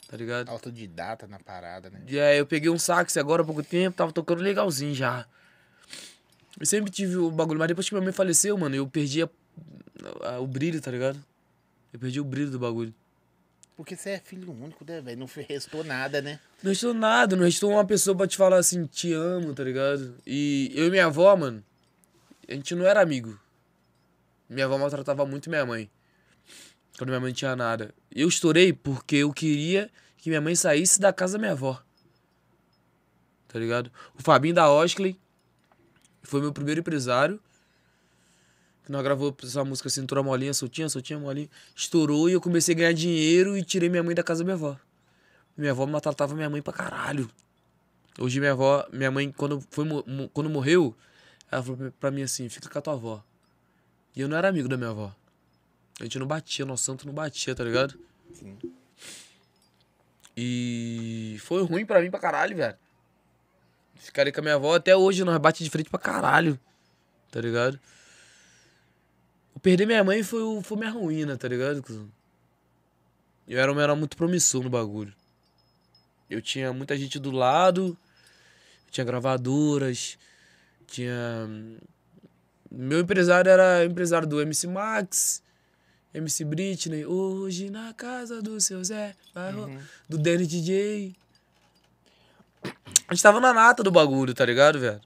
Tá ligado? Autodidata na parada, né? Aí eu peguei um sax agora há pouco tempo, tava tocando legalzinho já. Eu sempre tive o bagulho, mas depois que minha mãe faleceu, mano, eu perdi a- a- o brilho, tá ligado? Eu perdi o brilho do bagulho. Porque você é filho único, né, velho? Não restou nada, né? Não restou nada, não restou uma pessoa pra te falar assim, te amo, tá ligado? E eu e minha avó, mano, a gente não era amigo. Minha avó maltratava muito minha mãe. Quando minha mãe tinha nada. Eu estourei porque eu queria que minha mãe saísse da casa da minha avó. Tá ligado? O Fabinho da Osley foi meu primeiro empresário. Que nós gravou essa música Cintura Molinha, soltinha, soltinha, molinha. Estourou e eu comecei a ganhar dinheiro e tirei minha mãe da casa da minha avó. Minha avó maltratava minha mãe pra caralho. Hoje minha avó, minha mãe, quando, foi, quando morreu, ela falou pra mim assim, fica com a tua avó. E eu não era amigo da minha avó. A gente não batia, nosso santo não batia, tá ligado? Sim. E foi ruim pra mim pra caralho, velho. Ficarei com a minha avó, até hoje nós bate de frente pra caralho. Tá ligado? O perder minha mãe foi, foi minha ruína, tá ligado? Eu era um menor muito promissor no bagulho. Eu tinha muita gente do lado, tinha gravadoras, tinha. Meu empresário era empresário do MC Max, MC Britney, hoje na casa do seu Zé, vai ro- do Danny DJ. A gente tava na nata do bagulho, tá ligado, velho?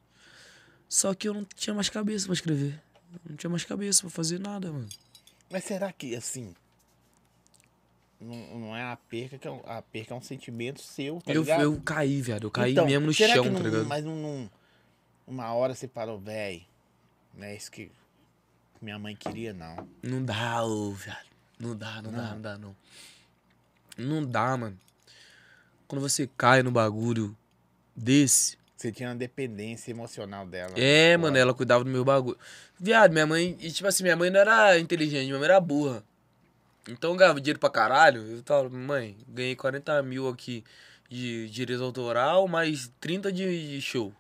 Só que eu não tinha mais cabeça pra escrever. Não tinha mais cabeça pra fazer nada, mano. Mas será que, assim... Não, não é a perca, que é um, a perca é um sentimento seu, tá eu, ligado? eu caí, velho. Eu caí Então, mesmo no chão, que tá não- ligado? Mas não, não- uma hora você parou, velho, não é isso que minha mãe queria, não. Não dá, ô, velho. Não dá, não, dá, não dá, não. Não dá, mano. Quando você cai no bagulho desse. Você tinha uma dependência emocional dela. É, mano, ela cuidava do meu bagulho. Viado, minha mãe. E tipo assim, minha mãe não era inteligente, minha mãe era burra. Então eu ganhava dinheiro pra caralho. Eu tava, mãe, ganhei 40 mil aqui de direito autoral, mais 30 de, de show.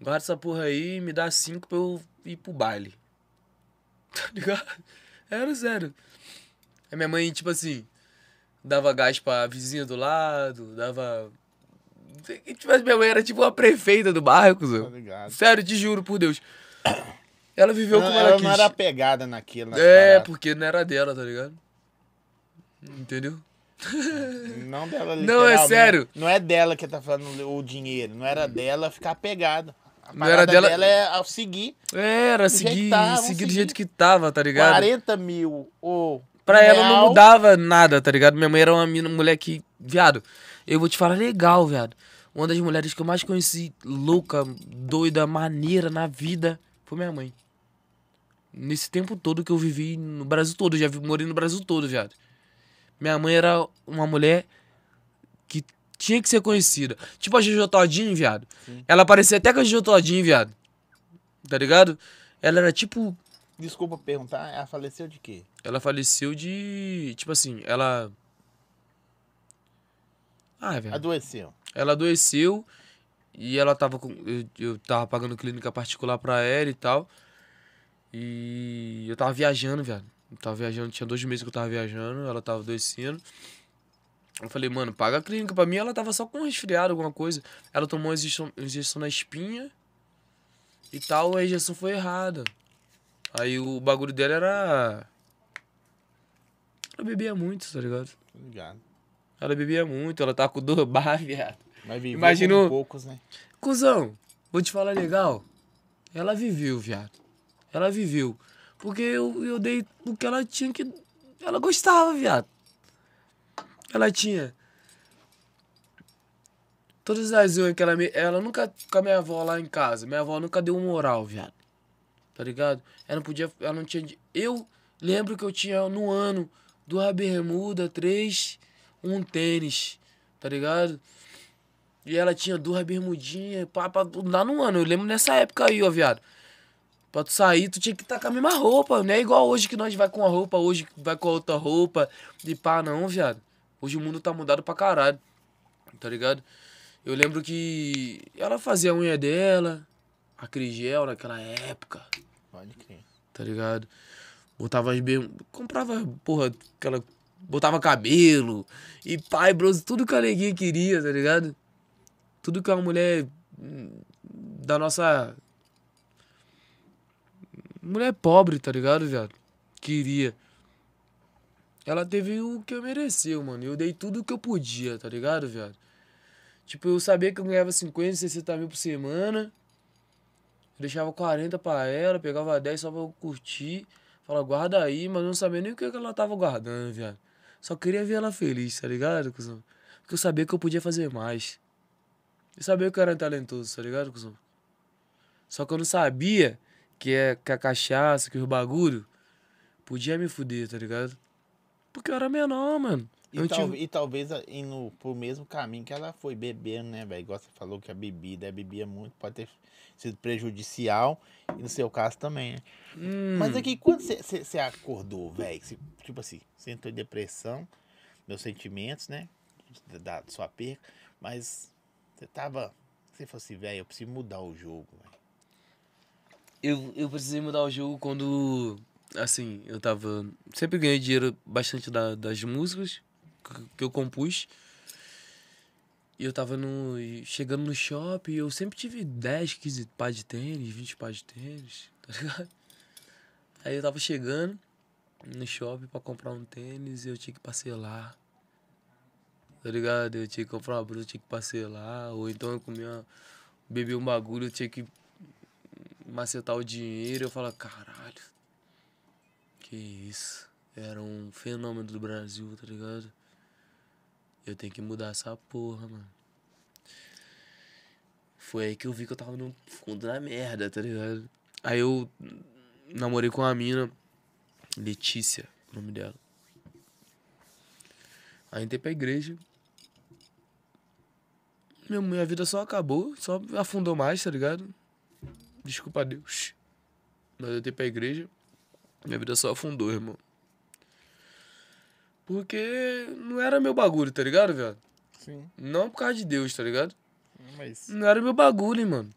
Guarda essa porra aí e me dá 5 pra eu ir pro baile. Tá ligado? Era sério. Aí minha mãe, tipo assim, dava gás pra vizinha do lado, dava. Tipo, minha mãe era tipo uma prefeita do bairro, Tá cuzão. ligado? Sério, te juro por Deus. Ela viveu Não, como ela, ela quis. não era apegada naquilo. É, paradas. porque não era dela, tá ligado? Entendeu? Não dela Não, é sério. Não é dela que tá falando o dinheiro. Não era dela ficar apegado. A Não era parada dela- é ao seguir Era seguir, tá, vamos seguir do seguir. jeito que tava, tá ligado? 40 mil ou. Pra ela não real. mudava nada, tá ligado? Minha mãe era uma mina, mulher que. Viado, eu vou te falar legal, viado. Uma das mulheres que eu mais conheci, louca, doida, maneira na vida, foi minha mãe. Nesse tempo todo que eu vivi no Brasil todo, já morei no Brasil todo, viado. Minha mãe era uma mulher que tinha que ser conhecida. Tipo a Jojo Todinho, viado. Ela parecia até com a Jojo Todinho, viado. Tá ligado? Ela era tipo Desculpa perguntar, ela faleceu de quê? ela faleceu de. Tipo assim, ela. Ah, velho. Adoeceu. Ela adoeceu e ela tava com. Eu, eu tava pagando clínica particular pra ela e tal. E eu tava viajando, velho. Eu tava viajando, tinha dois meses que eu tava viajando, ela tava adoecendo. Eu falei, mano, paga a clínica pra mim. Ela tava só com um resfriado, alguma coisa. Ela tomou uma injeção, injeção na espinha e tal, a injeção foi errada. Aí o bagulho dela era. Ela bebia muito, tá ligado? Tô ligado. Ela bebia muito, ela tava com dor bar, viado. Mas viveu Imagina como o- poucos, né? Cusão, vou te falar legal. Ela viveu, viado. Ela viveu. Porque eu, eu dei o que ela tinha que. Ela gostava, viado. Ela tinha. Todas as unhas que ela me. Ela nunca. Com a minha avó lá em casa. Minha avó nunca deu moral, viado. Tá ligado? Ela não podia. Ela não tinha. Eu lembro que eu tinha no ano duas bermuda, três, um tênis. Tá ligado? E ela tinha duas bermudinhas, pá, pá, lá no ano. Eu lembro nessa época aí, ó, viado. Pra tu sair, tu tinha que estar com a mesma roupa. Não é igual hoje que nós vai com uma roupa, hoje vai com a outra roupa. De pá, não, viado. Hoje o mundo tá mudado pra caralho. Tá ligado? Eu lembro que ela fazia a unha dela, a Crigel naquela época, Pode crer. tá ligado? Botava as berm... Comprava, porra, aquela. Botava cabelo. E pai, bros, tudo que a neguinha queria, tá ligado? Tudo que uma mulher hum, da nossa. Mulher pobre, tá ligado, viado? Queria. Ela teve o que eu mereceu, mano. Eu dei tudo o que eu podia, tá ligado, viado? Tipo, eu sabia que eu ganhava 50, 60 mil por semana. Deixava 40 pra ela, pegava 10 só pra eu curtir. Fala, guarda aí, mas não sabia nem o que ela tava guardando, viado. Só queria ver ela feliz, tá ligado, cuzão? Porque eu sabia que eu podia fazer mais. Eu sabia que eu era talentoso, tá ligado, cuzão? Só que eu não sabia que, é, que a cachaça, que os bagulho podia me fuder, tá ligado? Porque eu era menor, mano. E, tal- tive- e talvez indo pro mesmo caminho que ela foi bebendo, né, velho? Igual você falou que a bebida, bebia muito, pode ter sido prejudicial. E no seu caso também, né? Hum, Mas aqui, quando você- acordou, velho? Tipo assim, você entrou em depressão, meus sentimentos, né? Da, da sua perca. Mas você tava. Você falou assim, velho, eu preciso mudar o jogo, velho. Eu, eu precisei mudar o jogo quando, assim, eu tava... Sempre ganhei dinheiro bastante da- das músicas que- eu compus. E eu tava no, chegando no shopping, eu sempre tive 10, 15 par de tênis, 20 par de tênis, tá ligado? Aí eu tava chegando no shopping pra comprar um tênis e eu tinha que parcelar. Tá ligado? Eu tinha que comprar uma blusa, eu tinha que parcelar. Ou então eu comia, bebi um bagulho, eu tinha que macetar o dinheiro, eu falo, caralho, que isso. Era um fenômeno do Brasil, tá ligado? Eu tenho que mudar essa porra, mano. Foi aí que eu vi que eu tava no fundo da merda, tá ligado? Aí eu namorei com uma mina, Letícia, o nome dela. Aí entrei pra igreja. Minha, minha vida só acabou, só afundou mais, tá ligado? Desculpa a Deus. Mas eu entrei pra igreja, minha vida só afundou, irmão. Porque não era meu bagulho, tá ligado, viado? Sim. Não por causa de Deus, tá ligado? Mas. Não era meu bagulho, hein, mano.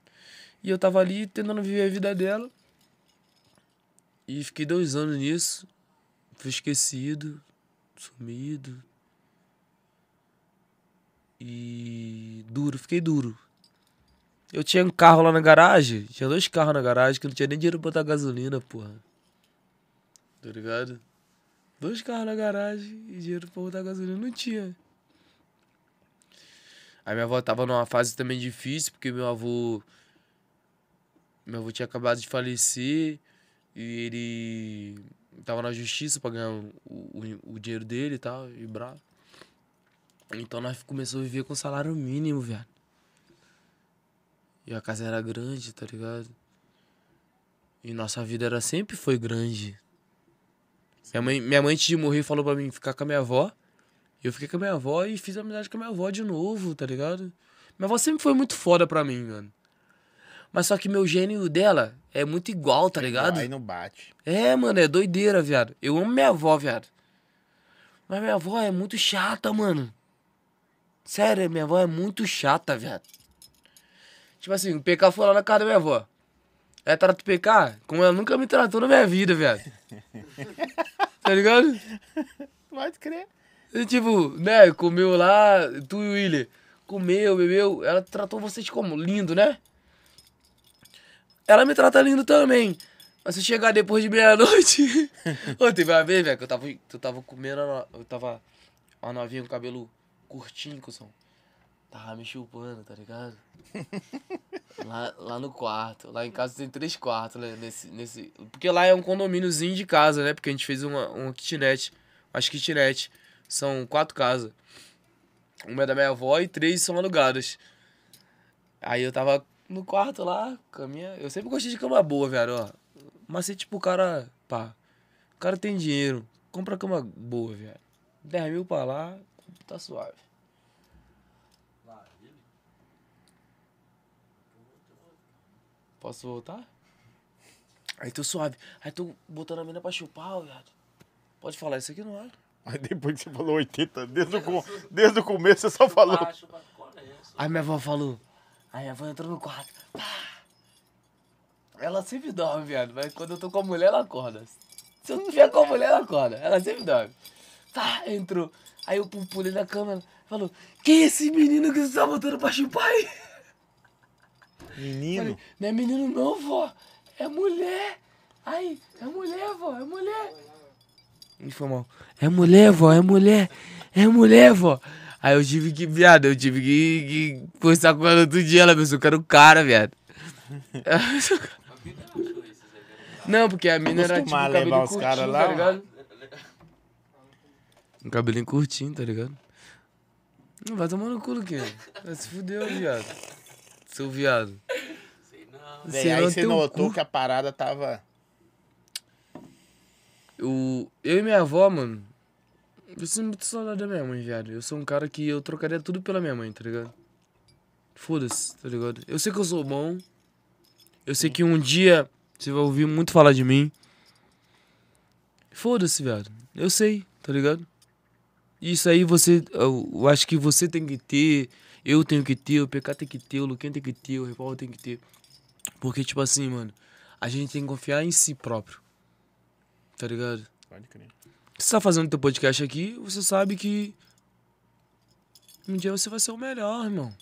E eu tava ali tentando viver a vida dela. E fiquei dois anos nisso. Fui esquecido, sumido. E duro, fiquei duro. Eu tinha um carro lá na garagem, tinha dois carros na garagem que não tinha nem dinheiro pra botar gasolina, porra. Tá ligado? Dois carros na garagem e dinheiro pra botar gasolina não tinha. Aí minha avó tava numa fase também difícil, porque meu avô. Meu avô tinha acabado de falecer e ele tava na justiça pra ganhar o, o, o dinheiro dele e tal, e bravo. Então nós começamos a viver com salário mínimo, velho. E a casa era grande, tá ligado? E nossa vida era sempre foi grande. Minha mãe, minha mãe antes de morrer falou pra mim ficar com a minha avó. Eu fiquei com a minha avó e fiz amizade com a minha avó de novo, tá ligado? Minha avó sempre foi muito foda pra mim, mano. Mas só que meu gênio dela é muito igual, tá ligado? Aí não bate. É, mano, é doideira, viado. Eu amo minha avó, viado. Mas minha avó é muito chata, mano. Sério, minha avó é muito chata, viado. Tipo assim, o PK foi lá na casa da minha avó. Ela trata o PK como ela nunca me tratou na minha vida, viado. tá ligado? Pode crer. E, tipo, né, comeu lá, tu e o William. Comeu, bebeu. Ela tratou vocês como? Lindo, né? Ela me trata lindo também. Mas se chegar depois de meia-noite. Ô, teve uma vez, velho, que eu tava, eu tava comendo. Eu tava. Uma novinha com cabelo curtinho, cuzão. Tava me chupando, tá ligado? lá, lá no quarto. Lá em casa tem três quartos, né? Nesse, nesse... Porque lá é um condomíniozinho de casa, né? Porque a gente fez uma, uma kitnet. Umas kitnet. São quatro casas. Uma é da minha avó e três são alugadas. Aí eu tava no quarto lá, com minha. Eu sempre gostei de cama boa, velho, ó. Mas se tipo o cara. Pá. O cara tem dinheiro. Compra cama boa, velho. 10 mil pra lá, tá suave. Posso voltar? Aí tô suave. Aí tô botando a mina pra chupar, viado. Pode falar isso aqui no ar. Mas depois que você falou 80, desde o, desde o começo você só falou. Aí minha avó falou. Aí minha avó entrou no quarto. Ela sempre dorme, viado. Mas quando eu tô com a mulher, ela acorda. Se eu tiver com a mulher, ela acorda. Ela sempre dorme. Tá, entrou. Aí eu pu- pulei na cama, ela falou, quem é esse menino que você tá botando pra chupar aí? Menino. Não é menino não, vó. É mulher. Aí, é mulher, vó, é mulher. Me foi mal. É mulher, vó, é mulher. É mulher, vó. Aí eu tive que, viado, eu tive que, que conversar com ela outro dia. Ela pensou que era o cara, viado. Não, porque a mina era tipo levar os caras lá, tá ligado? Um cabelinho curtinho, tá ligado? Não vai tomar no cu, que Vai se fudeu, viado. Seu viado. Sei não. Véi, Sei aí você notou cu. que a parada tava. O, eu e minha avó, mano. Eu sinto muito saudade da minha mãe, viado. Eu sou um cara que eu trocaria tudo pela minha mãe, tá ligado? Foda-se, tá ligado? Eu sei que eu sou bom. Eu sei que um dia você vai ouvir muito falar de mim. Foda-se, viado. Eu sei, tá ligado? Isso aí você. Eu, eu acho que você tem que ter. Eu tenho que ter, o PK tem que ter, o Luquinha tem que ter, o Repaulo tem que ter. Porque, tipo assim, mano, a gente tem que confiar em si próprio. Tá ligado? Pode crer. Você tá fazendo teu podcast aqui, você sabe que um dia você vai ser o melhor, irmão.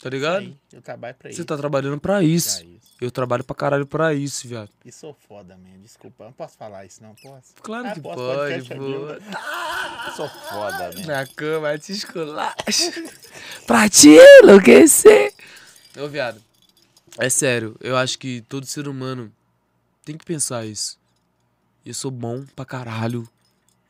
Tá ligado? Aí, eu trabalho pra Você isso. tá trabalhando pra pra isso. isso. Eu trabalho pra caralho pra isso, viado. E sou foda, man. Desculpa, eu não posso falar isso, não posso. Claro Ah, que posso, pode, pô. sou foda, man. Na cama, te esculacha. pra te enlouquecer. Ô, viado. É sério, eu acho que todo ser humano tem que pensar isso. Eu sou bom pra caralho.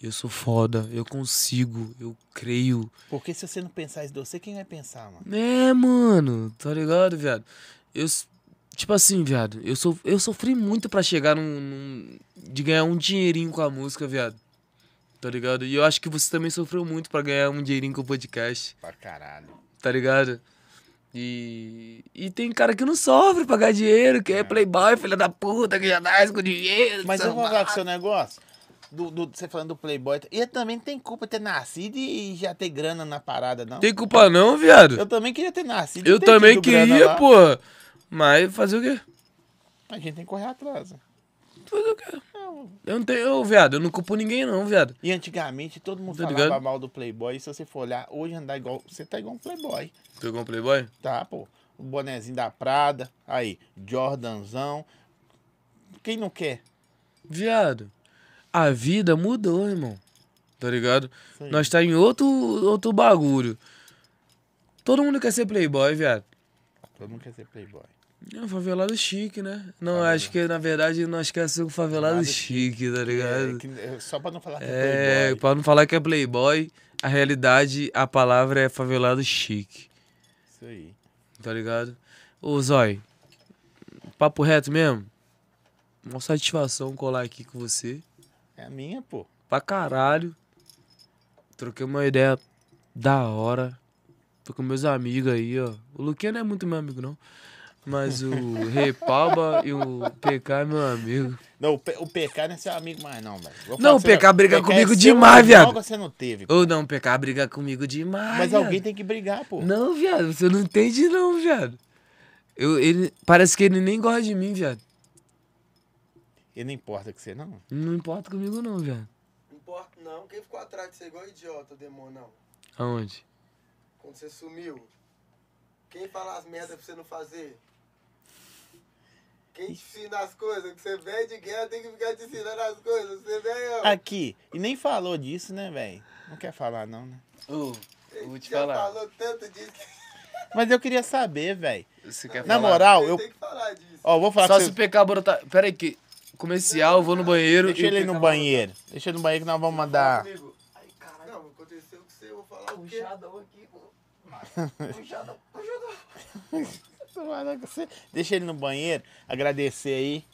Eu sou foda. Eu consigo. Eu creio. Porque se você não pensar isso de você, quem vai pensar, mano? É, mano, tá ligado, viado? Eu, tipo assim, viado, eu, so, eu sofri muito pra chegar num, num- de ganhar um dinheirinho com a música, viado. Tá ligado? E eu acho que você também sofreu muito pra ganhar um dinheirinho com o podcast, Pra caralho. tá ligado? E, e tem cara que não sofre pra ganhar dinheiro, que é playboy, filha da puta, que já nasce com dinheiro. Mas eu vou falar com o seu negócio. Do, do- você falando do Playboy, ele também tem culpa ter nascido e já ter grana na parada, não? Tem culpa não, viado. Eu também queria ter nascido. e Eu também queria, pô. Mas fazer o quê? A gente tem que correr atrás. né? Fazer o quê? Eu não tenho, eu, viado, eu não culpo ninguém não, viado. E antigamente todo mundo Tá falava ligado? mal do Playboy. E se você for olhar, hoje andar igual. Você tá igual um Playboy. Pegou um playboy? Tá, pô. O bonezinho da Prada. Aí, Jordanzão. Quem não quer? Viado, a vida mudou, irmão. Tá ligado? Aí. Nós tá em outro, outro bagulho. Todo mundo quer ser playboy, viado. Todo mundo quer ser Playboy. É um favelado chique, né? Não, acho que na verdade nós queremos ser um favelado chique, tá É, ligado? que- é, só pra não falar que é, É, Playboy. pra não falar que é playboy, a realidade, a palavra é favelado chique, Isso aí. tá ligado? Ô, Zói, papo reto mesmo. Uma satisfação colar aqui com você. É a minha, pô. Pra caralho. Troquei uma ideia da hora. Tô com meus amigos aí, ó. O Luquinha não é muito meu amigo, não. Mas o Repalba e o PK é meu amigo. Não, o, P- o PK não é seu amigo mais, não, velho. Não, o você, PK briga é comigo seu demais, viado. você não teve. Ou não, o PK briga comigo demais. Mas viado. alguém tem que brigar, pô. Não, viado, você não entende não, viado. Eu, ele, parece que ele nem gosta de mim, viado. E não importa que você não. Não importa comigo não, viado. Não importa não. Quem ficou atrás de você igual idiota, demônio, não? Aonde? Quando você sumiu. Quem fala as merdas pra você não fazer? Quem te ensina as coisas? Que você vem de guerra, tem que ficar te ensinando as coisas. Você vem, ó. Aqui. E nem falou disso, né, velho? Não quer falar, não, né? Ô, Ele já falou tanto disso que Mas eu queria saber, velho. Você quer Na falar? moral, eu. tem que falar disso. Ó, vou falar Só com se você. o PK brotar... Pera aí que... Comercial, vou no banheiro. Deixa ele aí PK no banheiro. Deixa ele no banheiro que nós vamos mandar. Ai, caralho. Não, aconteceu com você, eu vou falar o quê? Puxadão aqui, pô. Puxadão, puxadão. Deixa ele no banheiro. Agradecer aí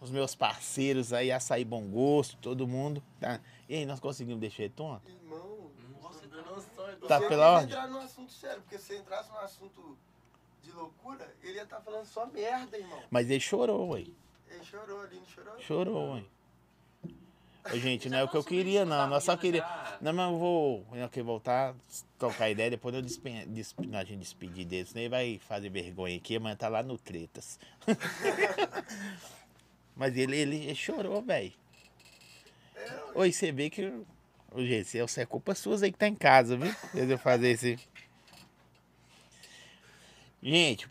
os meus parceiros aí, Açaí Bom Gosto, todo mundo. Tá? E aí, nós conseguimos deixar ele tonto? Irmão, Nossa, noção. Tá pela ordem? entrar num assunto sério, porque se você entrasse num assunto de loucura, ele ia estar falando só merda, irmão. Mas ele chorou, ué. Ele chorou ali, não chorou? Chorou. Ô, gente, não é o que eu queria, não. Nós só queria. Não, mas eu vou. Eu quero voltar, trocar ideia, depois eu despe... des- a gente despedir dele. Senão ele vai fazer vergonha aqui, mas tá lá no Tretas. mas ele, ele, chorou, velho. Oi, você vê que. Ô, gente, isso é culpa sua aí que tá em casa, viu? Eu fazer esse. Gente,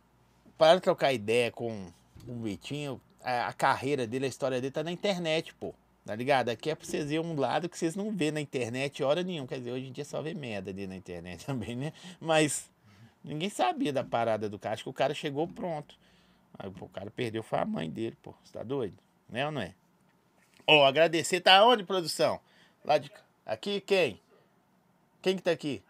para de trocar ideia com o Vitinho. A, a carreira dele, a história dele tá na internet, pô. Tá ligado? Aqui é pra vocês verem um lado que vocês não vê na internet hora nenhuma. Quer dizer, hoje em dia só vê merda ali na internet também, né? Mas ninguém sabia da parada do cara. Acho que o cara chegou pronto. Aí, pô, o cara perdeu foi a mãe dele, pô. Você tá doido? Né ou não é? Ó, agradecer. Tá onde, produção? Lá de. Aqui quem? Quem que tá aqui?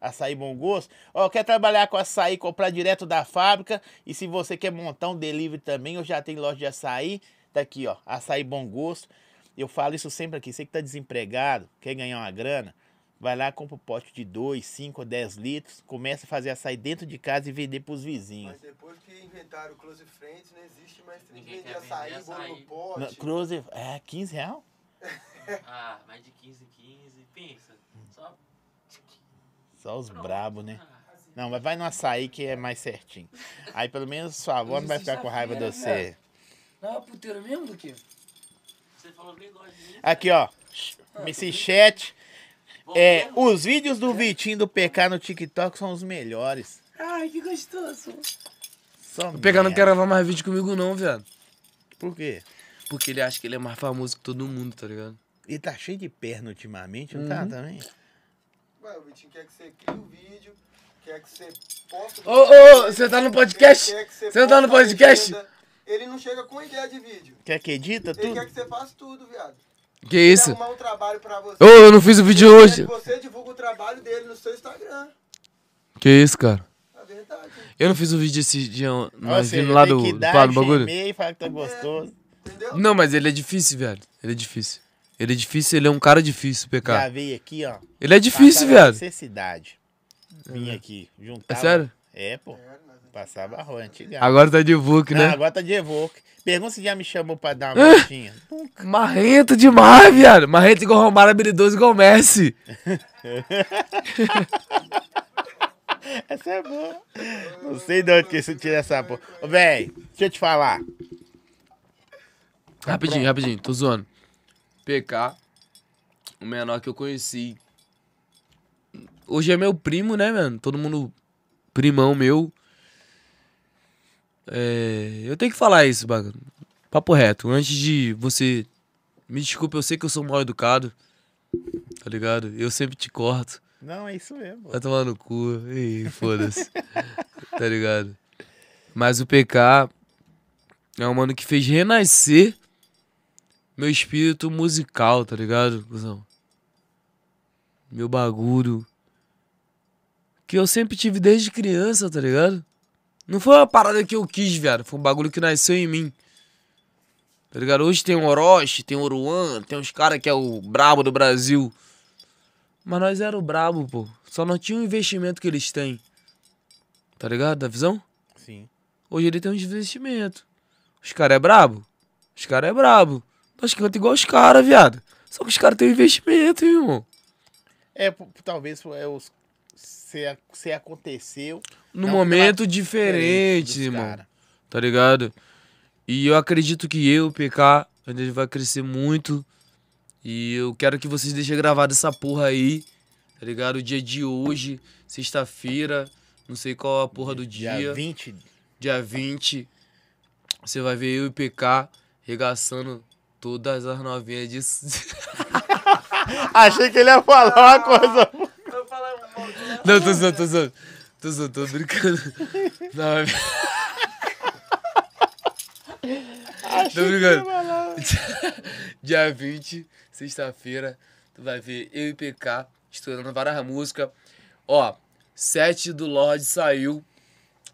Açaí Bom Gosto. Ó, quer trabalhar com açaí, comprar direto da fábrica. E se você quer montar um delivery também, eu já tenho loja de açaí. Tá aqui, ó. Açaí Bom Gosto. Eu falo isso sempre aqui. Você que tá desempregado, quer ganhar uma grana, vai lá, compra um pote de 2, 5 ou 10 litros, começa a fazer açaí dentro de casa e vender pros vizinhos. Mas depois que inventaram o Close Friends, não existe mais de Ninguém vender vender açaí, bolo açaí. no pote. Na, Cruze, é 15 real? Ah, mais de 15, 15. Pensa. Só. Só os brabos, né? Não, mas vai no açaí que é mais certinho. Aí pelo menos sua avó não vai ficar com raiva de você. Não, puteiro mesmo do que? Você falou mim. Aqui, ó. Esse chat. É, os vídeos do Vitinho do PK no TikTok são os melhores. Ai, que gostoso. Só O PK não quer gravar mais vídeo comigo não, viado. Por quê? Porque ele acha que ele é mais famoso que todo mundo, tá ligado? Ele tá cheio de perna ultimamente, não tá Uhum. também? Ué, o Vitinho quer que você crie o vídeo, quer que você poste o Ô, vídeo ô, você tá no podcast? quer que Você não tá no podcast? legenda. Ele não chega com ideia de vídeo. Quer que edita Ele tudo? quer que você faça tudo, viado. Que Ele isso? arrumar um trabalho pra você. Ô, eu não fiz o vídeo ele hoje. que você divulga o trabalho dele no seu Instagram. Que isso, cara? É verdade. Eu não fiz o vídeo esse dia, nós vindo lá do, que do do bagulho. gemer e falar que tá gostoso. Entendeu? Não, mas ele é difícil, velho. Ele é difícil. Ele é difícil, ele é um cara difícil, Já PK. veio aqui, ó. Ele é difícil, viado. necessidade. Vim aqui, É juntava. sério? É, pô. É, não Passava rola, antiga. Agora tá de Não, né? agora tá de Evoque. Pergunta se já me chamou pra dar uma voltinha. Marrento demais, viado. Marrento igual Romário, habilidoso igual Messi. Essa é boa. Não sei de onde que você tira essa porra. Ô, véi, deixa eu te falar. Rapidinho, rapidinho, tô zoando. PK, o menor que eu conheci. Hoje é meu primo, né, mano? Todo mundo primão meu. É, eu tenho que falar isso, bagulho. Papo reto. Antes de você. Me desculpe, eu sei que eu sou mal educado. Tá ligado? Eu sempre te corto. Não, é isso mesmo. Vai tomar no cu. Ih, foda-se. tá ligado? Mas o PK é um mano que fez renascer meu espírito musical, tá ligado, cuzão? Meu bagulho. Que eu sempre tive desde criança, tá ligado? Não foi uma parada que eu quis, viado. Foi um bagulho que nasceu em mim. Tá ligado? Hoje tem o Orochi, tem o Oruan, tem uns caras que é o brabo do Brasil. Mas nós era o brabo, pô. Só não tinha o investimento que eles têm. Tá ligado? Da visão? Sim. Hoje ele tem uns investimentos. Os caras é brabo? Os caras é brabo. Nós canta igual os caras, viado. Só que os caras têm investimento, hein, irmão. É, talvez é os, se, se aconteceu. Num não momento pela- diferente, irmão. Tá ligado? E eu acredito que eu, PK, gente vai crescer muito. E eu quero que vocês deixem gravado essa porra aí. Tá ligado? O dia de hoje, sexta-feira. Não sei qual a porra do dia. Dia 20. dia 20, você vai ver eu e PK regaçando todas as novinhas disso. Achei que ele ia falar uma coisa. Eu falei, mano, Não, tô zoando, tô zoando. Tô zoando, tô brincando. Não, é... Tô brincando. Dia 20, sexta-feira, tu vai ver eu e PK estourando várias músicas. Ó, 7 do Lorde saiu.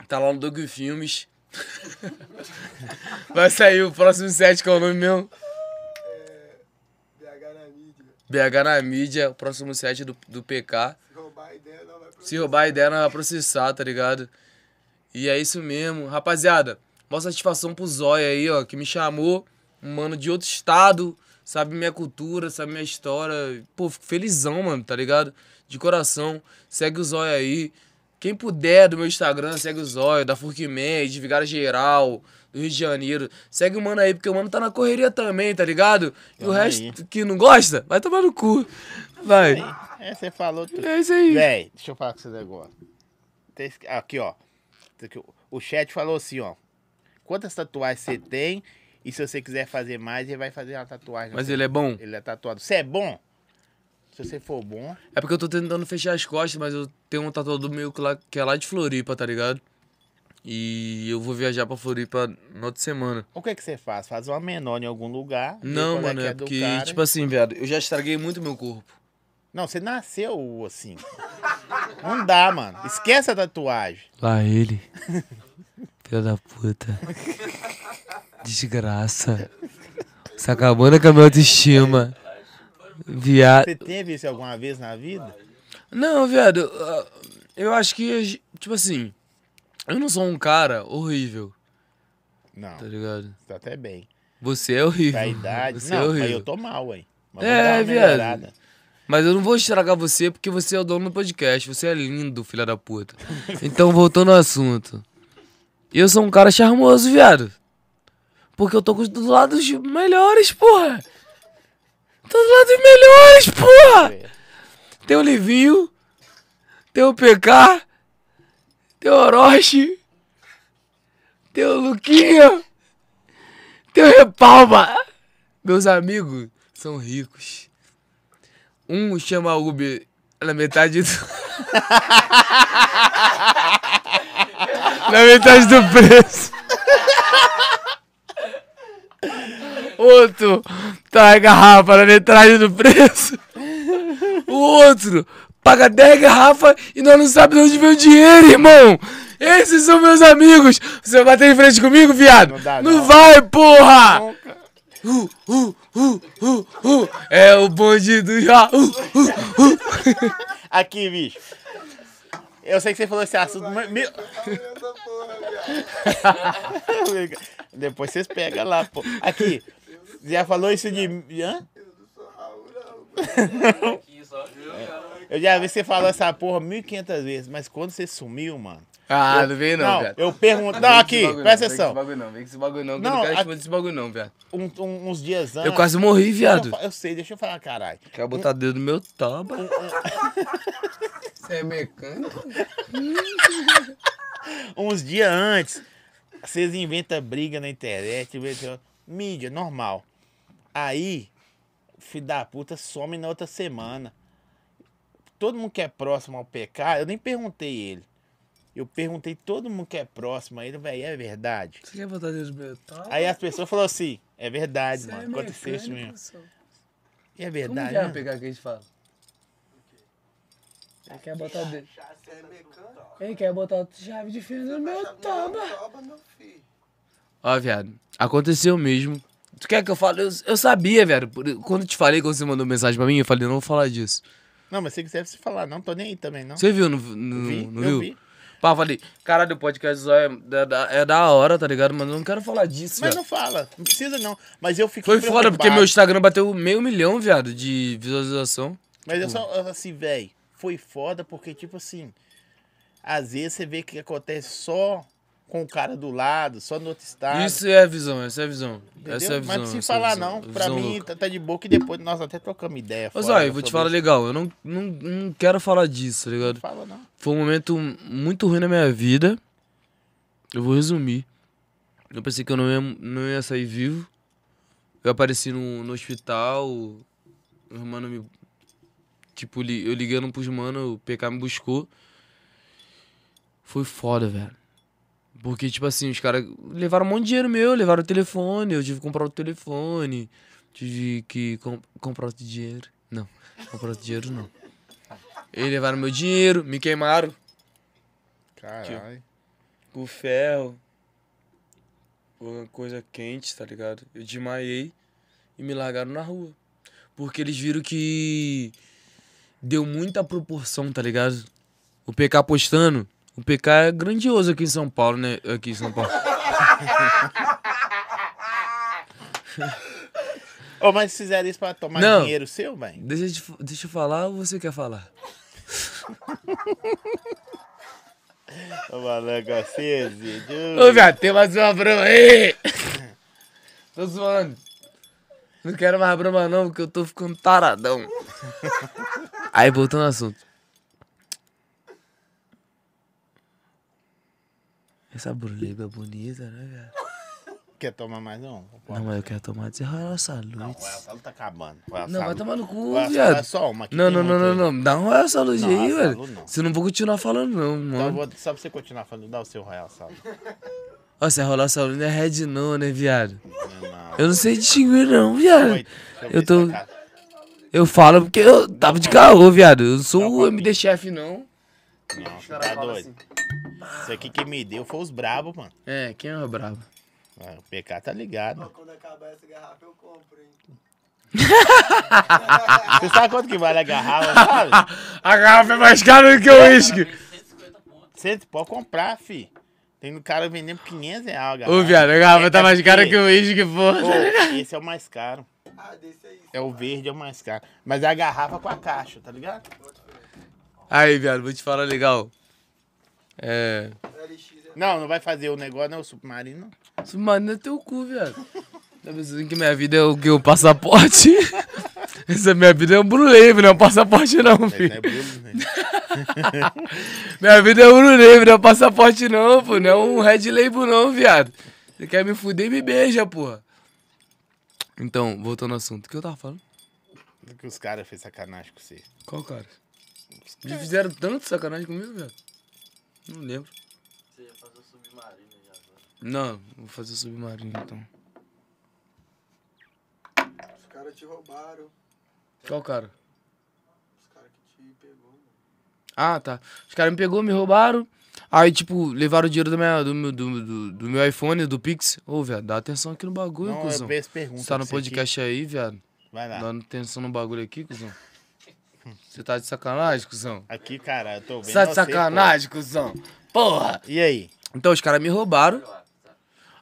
Tá lá no Doug Filmes. Vai sair o próximo 7, que é o nome mesmo. BH na mídia. O próximo 7 do, do PK. Se roubar a ideia, não vai pro Se roubar a ideia, não vai processar, tá ligado? E é isso mesmo. Rapaziada, maior satisfação pro Zóia aí, ó, que me chamou. Um mano de outro estado, sabe minha cultura, sabe minha história. Pô, fico felizão, mano, tá ligado? De coração. Segue o Zóia aí. Quem puder do meu Instagram, segue o Zóia, da Furquimed, de Vigário Geral, do Rio de Janeiro. Segue o mano aí, porque o mano tá na correria também, tá ligado? E o resto aí. que não gosta, vai tomar no cu. Vai. É, você falou tudo. É isso aí. Véi, deixa eu falar com esse negócio. Aqui, ó. O chat falou assim, ó. Quantas tatuagens você tem? E se você quiser fazer mais, ele vai fazer uma tatuagem. Mas ele é bom? Ele é tatuado. Você é bom? Se você for bom. É porque eu tô tentando fechar as costas, mas eu tenho um tatuador meu que, lá, que é lá de Floripa, tá ligado? E eu vou viajar pra Floripa na outra semana. O que que você faz? Faz uma menor em algum lugar. Não, qual mano, é do porque, cara. tipo assim, viado, eu já estraguei muito meu corpo. Não, você nasceu assim. Não dá, mano. Esquece a tatuagem. Lá ele. Filha da puta. Desgraça. Você acabando com a minha autoestima. Viado. Você teve isso alguma vez na vida? Não, viado, eu acho que, tipo assim, eu não sou um cara horrível, Não. tá ligado? Você tá até bem. Você é horrível. Pra idade. Você é não, horrível. mas eu tô mal, hein. Mas É, viado. Mas eu não vou estragar você porque você é o dono do podcast. Você é lindo, filha da puta. Então, voltando ao assunto. Eu sou um cara charmoso, viado. Porque eu tô com- do lado dos melhores, porra. Tô dos melhores, porra. É. Tem o Livinho. Tem o PK. Tem o Orochi. Tem o Luquinha. Tem o Repalma. Meus amigos são ricos. Um chama Uber na metade do. na metade do preço. Outro tá a garrafa na metade do preço. O outro paga 10 garrafas e nós não sabemos de onde vem o dinheiro, irmão. Esses são meus amigos. Você vai bater em frente comigo, viado? Não dá, não não. vai, porra! Uh, uh, uh, uh, uh. É o bonde do já. Uh, uh, uh. Aqui, bicho. Eu sei que você falou esse assunto, mas. Meu... Depois vocês pegam lá, pô. Aqui, já falou isso de. Hã? Aqui só. Eu já vi você falar essa porra 1500 vezes, mas quando você sumiu, mano. Ah, eu- não vem não, Não, velho. eu pergunto. Não, aqui, bagulho presta não, Vem com esse atenção. bagulho não, vem com esse bagulho não, que eu Não, não quero a- responder esse bagulho não, velho. Um- um- uns dias antes. Eu quase morri, eu viado. fa- Eu sei, deixa eu falar, caralho. Quer botar dedo no meu toba? Você é mecânico? Uns dias antes, vocês inventam briga na internet, inventam- mídia, normal. Aí, filho da puta some na outra semana. Todo mundo que é próximo ao PK, eu nem perguntei ele. Eu perguntei todo mundo que é próximo a ele, velho, é verdade? Você quer botar meu toba? Aí as pessoas falaram assim, é verdade, Você é mano, aconteceu isso mesmo. E é Como verdade, que é né? pegar que a gente fala? Ele quer botar. Você é mecânico? Ele quer botar chave de fenda no meu toba. Ó, viado, aconteceu mesmo. Tu quer que eu fale? Eu, eu sabia, velho. Quando eu te falei, quando você mandou mensagem pra mim, eu falei, não vou falar disso. Não, mas se quiser você falar, não tô nem aí também, não. Você viu, não, não, vi, não viu? vi. Pá, falei, caralho, o podcast é, é, da- é da hora, tá ligado? Mas eu não quero falar disso, Mas velho. não fala, não precisa não. Mas eu fiquei Foi foda, porque meu Instagram bateu meio milhão, viado, de visualização. Mas eu só, assim, velho, foi foda porque, tipo assim, às vezes você vê que acontece só com o cara do lado, só no outro estado. Isso é a visão, essa é a visão. entendeu? Essa é a visão. Mas não se essa é falar visão, não, a pra mim louca. tá, de boa que depois nós até trocamos ideia. Mas olha, eu vou te falar isso. legal, eu não, não, não quero falar disso, tá ligado? Não fala não. Foi um momento muito ruim na minha vida. Eu vou resumir. Eu pensei que eu não ia, não ia sair vivo. Eu apareci no, no hospital. Os mano me. Tipo, eu ligando pros mano, o PK me buscou. Foi foda, velho. Porque, tipo assim, os caras levaram um monte de dinheiro meu, levaram o telefone, eu tive que comprar o telefone. Tive que com- comprar outro dinheiro. Não, comprar outro dinheiro não. Eles levaram meu dinheiro, me queimaram Caralho. com ferro. Uma coisa quente, tá ligado? Eu desmaiei e me largaram na rua. Porque eles viram que deu muita proporção, tá ligado? O PK postando. O PK é grandioso aqui em São Paulo, né? Aqui em São Paulo. Ô, mas fizeram isso pra tomar Não. dinheiro seu, velho? Deixa eu, te- deixa eu falar ou você quer falar? Ô, maluco, assim, Ô, viado, tem mais uma brama aí! tô zoando. Não quero mais brama não, porque eu tô ficando taradão. aí, voltando ao assunto. Essa bruleba é bonita, né, viado? Quer tomar mais um? Não, mas eu quero tomar de Royal Salute. Não, o Royal Salud tá acabando. Royal Não, vai tomar no cu, Royal viado. É só uma. aqui Não, não, não, não, não. Dá um Royal Salute Não, aí, Royal velho. Salud não. Você não vou continuar falando, não, Então, mano. vou, só pra você continuar falando, dá o seu Royal Salud. Ó, se é Royal Salute não é Red não, né, viado? Não. Eu não sei distinguir, não, viado. Oi, deixa ver Eu tô- essa cara. Eu falo porque eu tava de caô, viado. Eu não sou o MD Chef, não. Não, tá doido. Isso aqui que me deu foi os brabos, mano. É, quem é o brabo? Ah, O PK tá ligado. Quando acabar essa garrafa, eu compro, hein? Você sabe quanto que vale a garrafa, sabe? A garrafa é mais cara do que o uísque. 150 pontos. Você pode comprar, fi. Tem um cara vendendo por 500 reais a garrafa. Ô, viado, a garrafa É, tá é mais cara porque- que o uísque, porra. Ô, esse é o mais caro. Ah, desse aí. É o verde, é o mais caro. Mas é a garrafa com a caixa, tá ligado? Aí, viado, vou te falar legal. É. É Não, não vai fazer o negócio, não, o submarino. Submarino é teu cu, viado. Tá pensando que minha vida é o que? O passaporte? Essa minha vida é um Bruleve, não é um passaporte, não, Isso filho. é Bruno, né? Minha vida é um Bruleve, não é um passaporte, não, pô. Não é um Red Label, não, viado. Você quer me fuder, me beija, porra. Então, voltando ao assunto. O que eu tava falando? que os caras fez sacanagem com você. Qual cara? Já fizeram tanto sacanagem comigo, velho? Não lembro. Você ia fazer o submarino já agora. Não, vou fazer submarino então. Os caras te roubaram. Qual cara? Os caras que te pegou, mano. Ah, tá. Os caras me pegou, me roubaram. Aí, tipo, levaram o dinheiro do meu, do, meu- do, do, do meu iPhone, do Pix. Ô, viado, dá atenção aqui no bagulho, Não, cuzão. eu peço pergunta. Você tá no pra você aqui. podcast aí, viado? Vai lá. Dá atenção no bagulho aqui, cuzão. Você tá de sacanagem, cuzão? Aqui, cara, eu tô vendo. Você tá de sacanagem, cuzão? Porra! pô. E aí? Então, os caras me roubaram.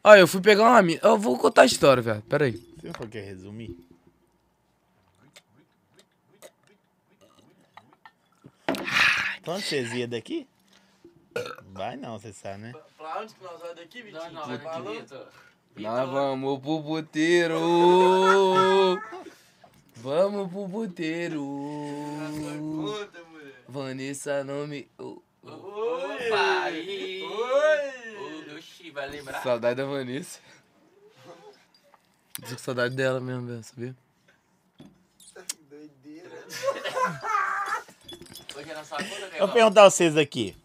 Ó, eu fui pegar uma mina. Eu vou contar a história, velho. Pera aí. Você não quer resumir? Iam daqui? Vai não, você sabe, né? Pra onde que nós vamos daqui, Vitinho? Não, não, Você é. Nós vamos pro puteiro. vamos pro puteiro. Vanessa não me. oh, Opa! aí. Oi! Ô, Oxi, vai lembrar. Saudade da Vanessa. Tô com saudade dela mesmo, velho, sabia? Doideira. Hoje é na sua conta, Eu vou perguntar a vocês aqui.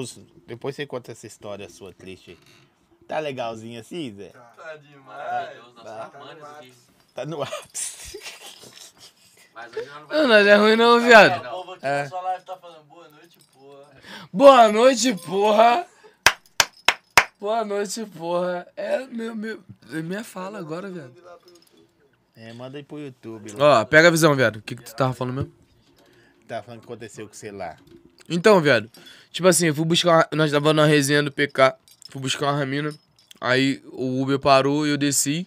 Os- depois você conta essa história sua triste. aí. Tá legalzinho assim, Zé? Tá demais. Deus, nós tá aqui. Tá no ápice. Mas hoje não vai Não, não é ruim não, viado. O povo aqui É. na sua live tá falando boa noite, porra. Boa noite, porra. Boa noite, porra. É meu, meu, é minha fala agora, viado. É, manda aí pro YouTube. Lá. Ó, pega a visão, viado. O que, que tu tava falando mesmo? Tá falando que aconteceu com você lá. Então, viado. Tipo assim, eu fui buscar. Uma, nós tava na resenha do PK. Fui buscar uma ramina. Aí o Uber parou e eu desci.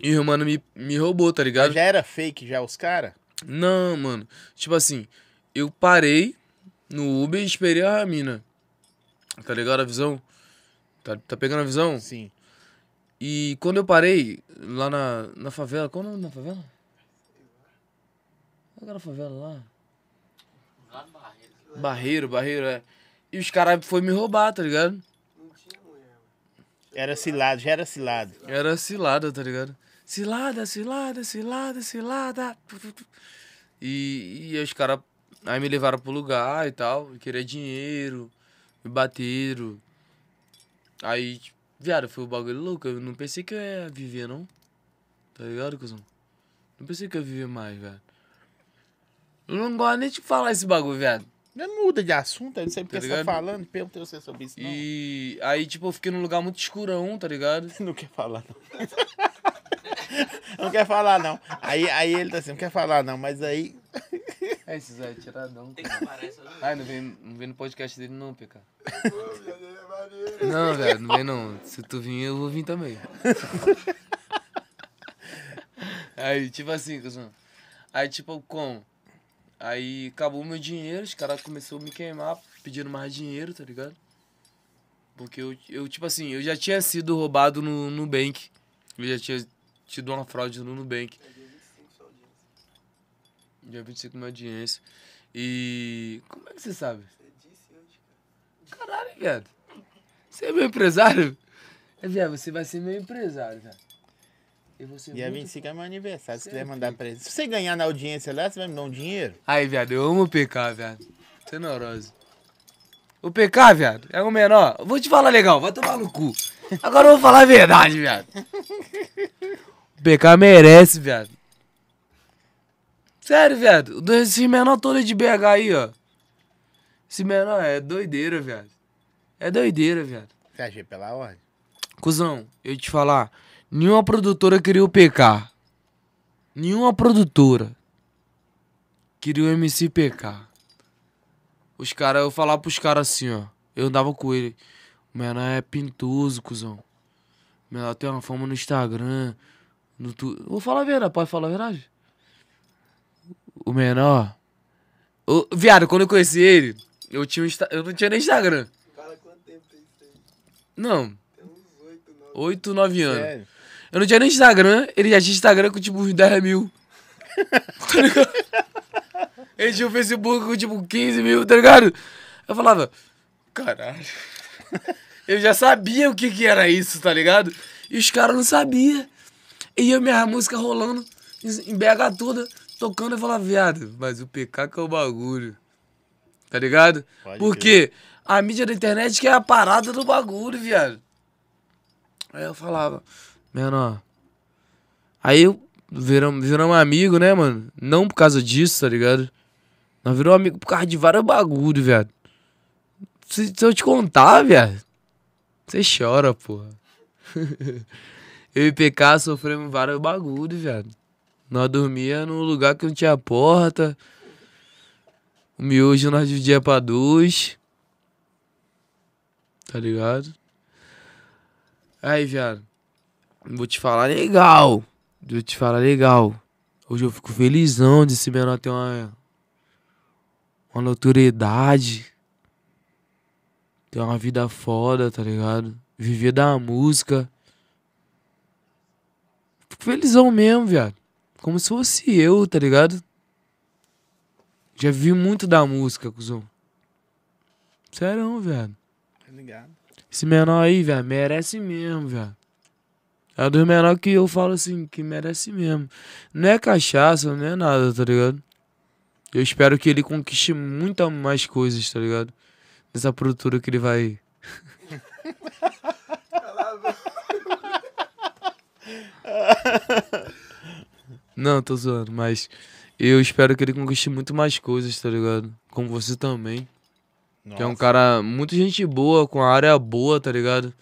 E o mano me, me roubou, tá ligado? Já era fake já os caras? Não, mano. Tipo assim, eu parei no Uber e esperei a Ramina. Tá ligado a visão? Tá, tá pegando a visão? Sim. E quando eu parei lá na, na favela. Qual é o nome da favela? Qual era a favela lá? lá no Barreiro. Barreiro, Barreiro, é. E os caras foi me roubar, tá ligado? Era cilado, já era cilado. Era cilada, tá ligado? Cilada, cilada, cilada, cilada. E, e os caras aí me levaram pro lugar e tal. Queria dinheiro, me bateram. Aí, viado, foi o bagulho louco. Eu não pensei que eu ia viver, não. Tá ligado, cuzão? Não pensei que eu ia viver mais, velho. Eu não gosto nem de falar esse bagulho, viado. Não muda de assunto, eu não sei porque Tá você tá falando. Perguntei você sobre isso, não. E aí, tipo, eu fiquei num lugar muito escurão, tá ligado? Não quer falar, não. não quer falar, não. Aí, aí ele tá assim, não quer falar, não, mas aí. É, esses aí, tiradão. Tem que aparecer. né? Ai, não vem, não vem no podcast dele não, PK. É. Não, velho, não vem não. Se tu vir, eu vou vir também. Aí, tipo assim. Aí, tipo, como? Aí acabou meu dinheiro, os caras começaram a me queimar, pedindo mais dinheiro, tá ligado? Porque eu, eu, tipo assim, eu já tinha sido roubado no Nubank. Eu já tinha tido uma fraude no Nubank. É dia 25 sua audiência. Dia 25 minha audiência. E. Como é que você sabe? Você disse hoje, cara. Caralho, viado. Você é meu empresário? É, viado, você vai ser meu empresário, velho. Eu vou ser Dia muito 25 é meu aniversário. Se Você quiser é mandar pra ele. Se você ganhar na audiência lá, você vai me dar um dinheiro? Aí, viado, eu amo o PK, viado. Você é neurose. O PK, viado, é o menor. Vou te falar legal, vai tomar no cu. Agora eu vou falar a verdade, viado. O PK merece, viado. Sério, viado. Esse menor todo de BH aí, ó. Esse menor é doideira, viado. É doideira, viado. Você achei pela ordem? Cusão, eu te falar, nenhuma produtora queria o PK. Nenhuma produtora queria o MC PK. Os caras, eu falava pros caras assim, ó. Eu andava com ele. O menor é pintoso, cuzão. O menor tem uma fama no Instagram. No tu... Vou falar a verdade, pode falar a verdade? O menor. O... Viado, quando eu conheci ele, eu, tinha um Insta... eu não tinha nem Instagram. Cara, quanto tempo tem isso aí? Não, Tem uns 8, 9. 8, 9 anos. Sério? Eu não tinha nem Instagram, ele já tinha Instagram com tipo uns 10 mil. tá ligado? Ele tinha o Facebook com tipo 15 mil, tá ligado? Eu falava, caralho. Eu já sabia o que que era isso, tá ligado? E os caras não sabiam. E eu, minha música rolando em BH toda, tocando, eu falava, viado, mas o PK que é o bagulho. Tá ligado? Pode Porque a mídia da internet que é a parada do bagulho, viado. Aí eu falava, menor. Aí viramos, viramos amigo, né, mano? Não por causa disso, tá ligado? Nós viramos amigo por causa de vários bagulho, viado. Se, se eu te contar, viado, você chora, porra. eu e PK sofremos vários bagulho, viado. Nós dormia num lugar que não tinha porta. O miojo nós dividia pra dois. Tá ligado? Aí, viado. Vou te falar legal. Vou te falar legal. Hoje eu fico felizão de esse menor ter uma. Uma notoriedade. Ter uma vida foda, tá ligado? Viver da música. Fico felizão mesmo, viado. Como se fosse eu, tá ligado? Já vi muito da música, cuzão. Sério, viado. Tá ligado? Esse menor aí, velho, merece mesmo, velho. É dos menores que eu falo assim, que merece mesmo. Não é cachaça, não é nada, tá ligado? Eu espero que ele conquiste muita mais coisas, tá ligado? Nessa produtora que ele vai. Não, tô zoando, mas eu espero que ele conquiste muito mais coisas, tá ligado? Como você também. Que é um Nossa. cara muito gente boa, com a área boa, tá ligado?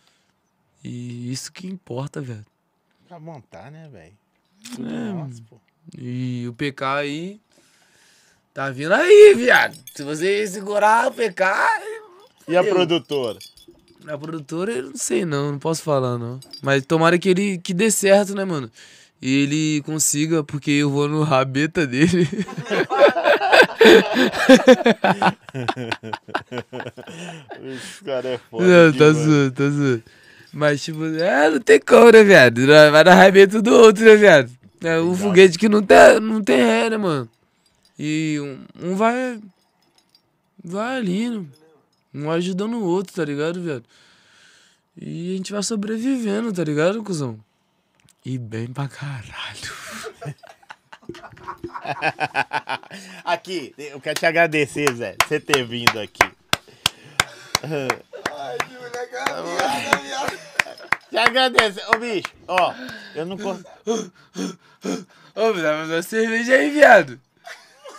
E isso que importa, velho. Pra montar, né, velho? É, Nossa, pô. E o PK aí. Tá vindo aí, viado. Se você segurar o PK. E a Eu. produtora? A produtora, eu não sei não, não posso falar não. Mas tomara que ele que dê certo, né, mano? E ele consiga, porque eu vou no rabeta dele. Esse cara é foda. Não, tá zoando, tá zoando. Mas, tipo, é, não tem como, né, viado? Vai na rabeta do outro, né, viado? É um foguete que não tem, não tem ré, né, mano? E um, um vai. Vai ali, né? Um vai ajudando o outro, tá ligado, viado? E a gente vai sobrevivendo, tá ligado, cuzão? E bem pra caralho. aqui, eu quero te agradecer, Zé, você ter vindo aqui. Te agradecer. Ô, bicho, ó, eu não consigo. Ô, me dá uma cerveja aí, viado.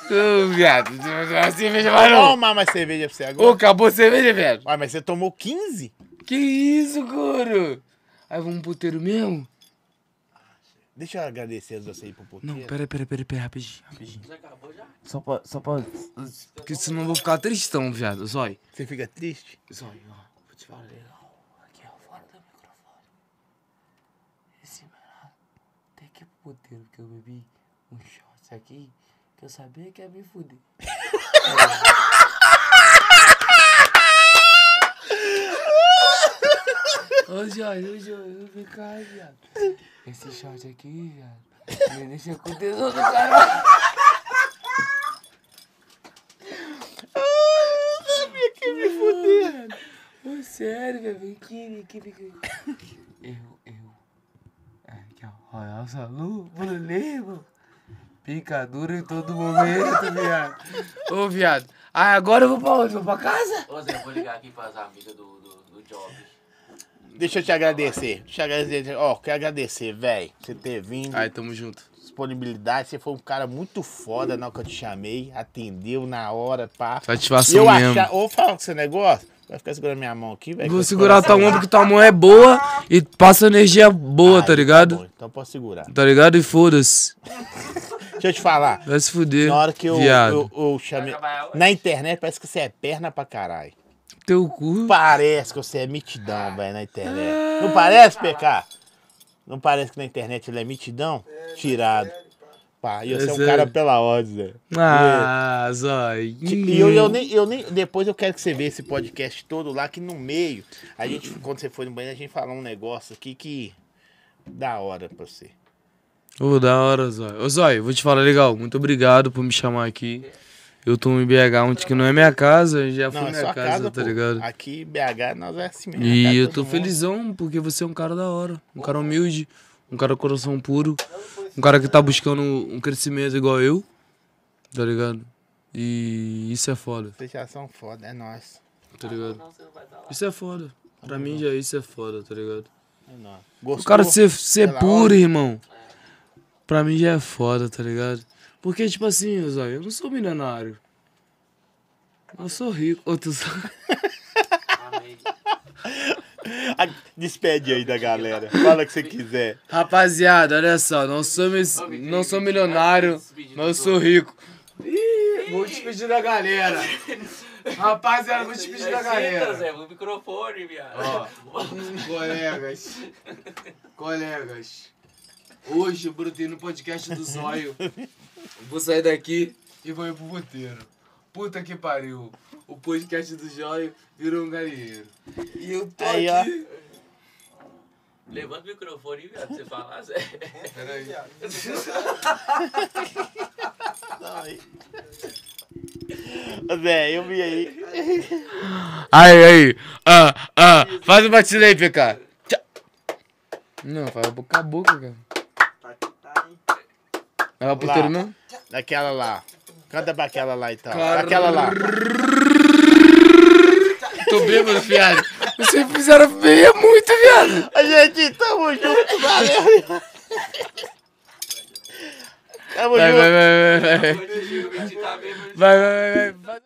Ô, viado, me dá uma cerveja mais Vou não. tomar mais cerveja pra você Ô, agora. acabou a cerveja, viado. Ué, mas você tomou 15? Que isso, couro? Aí vamos pro puteiro mesmo? Deixa eu agradecer você aí pro puteiro. Não, pera, pera, pera, pera, rapidinho, rapidinho. Já acabou já? Só pra, só pra... Porque senão eu vou ficar tristão, viado. Zói. Você fica triste? Zói, ó. Legal. Aqui, ó, fora do microfone. Esse menor tem que ir pro puteiro, porque eu bebi um shot aqui que eu sabia que ia me fuder. Ô, Jorge, ô, Jorge, vem cá, viado. Esse shot aqui, viado, me deixa com tesão do caralho. Sabia que me fuder. Ô, sério, velho, vem aqui, vem aqui, vem aqui. Eu, eu. Aqui, ó, Royal Salu, Bruno Picadura em todo momento, viado. Ô, viado. Ah, agora eu vou pra onde? Vou pra casa? Ô Zé, vou ligar aqui pras amigas do, do, do Job. Deixa eu te agradecer. Deixa eu agradecer. Ó, quero agradecer, velho, você ter vindo. Aí, tamo junto. Disponibilidade. Você foi um cara muito foda na hora que eu te chamei. Atendeu na hora, pá. Satisfação eu mesmo. achar. Ô, fala com esse negócio. Vai ficar segurando minha mão aqui, velho. Vou segurar tua mão porque tua mão é boa e passa energia boa, Aí, tá ligado? bom, então posso segurar. Tá ligado? E foda-se. Deixa eu te falar. Vai se fuder. Na hora que eu, viado. eu, eu chamei. Na internet parece que você é perna pra caralho. Teu cu. Parece que você é mitidão, velho, na internet. Não parece, PK? Não parece que na internet ele é mitidão? Tirado. Pá, e você é um cara pela ordem, Zé. Ah, zói. E eu, eu, nem, eu nem. Depois eu quero que você veja esse podcast todo lá, que no meio, a gente, quando você for no banheiro, a gente falar um negócio aqui que. Da hora pra você. Ô, da hora, Zói. Ô, Zói, vou te falar legal. Muito obrigado por me chamar aqui. Eu tô em BH, onde que não é minha casa, já foi Não, é minha sua casa, casa, tá pô. ligado? Aqui, BH, nós é assim mesmo. E de eu tô felizão, porque você é um cara da hora. Um cara humilde, um cara coração puro. Um cara que tá buscando um crescimento igual eu. Tá ligado? E isso é foda, são foda, é nóis. tá ligado? Isso é foda. Pra mim já isso é foda, tá ligado? É nóis. O Gostou? cara ser, ser puro, irmão. Pra mim já é foda, tá ligado? Porque, tipo assim, Zóio, eu não sou milionário. Eu sou rico. Tu Despede aí da galera. Fala o que você quiser. Rapaziada, olha só, não sou, mis- não sou milionário, mas eu sou rico. Ih, vou despedir da galera. Rapaziada, vou te pedir da galera. Zé, microfone, viado. Ó, colegas, colegas, hoje eu brotei no podcast do Zóio. Vou sair daqui e vou ir pro puteiro. Puta que pariu. O podcast do Zóio virou um galinheiro. E eu tô Aí, ó. aqui. Levanta o microfone, viado, pra você falar, Zé. Peraí. Zé, eu vi aí. Aí, aí. Ah, ah. Faz o batida aí, PK. Não, faz boca a boca, cara. É o puteiro mesmo? Daquela lá. Canta pra aquela lá então. Car- Aquela lá. Tô bêbado, fiado. Vocês fizeram bem é muito, viado. A gente, tamo junto, valeu. Tamo Vai, junto. vai, vai, vai, vai. Tá bêbado. Vai, vai, vai, vai.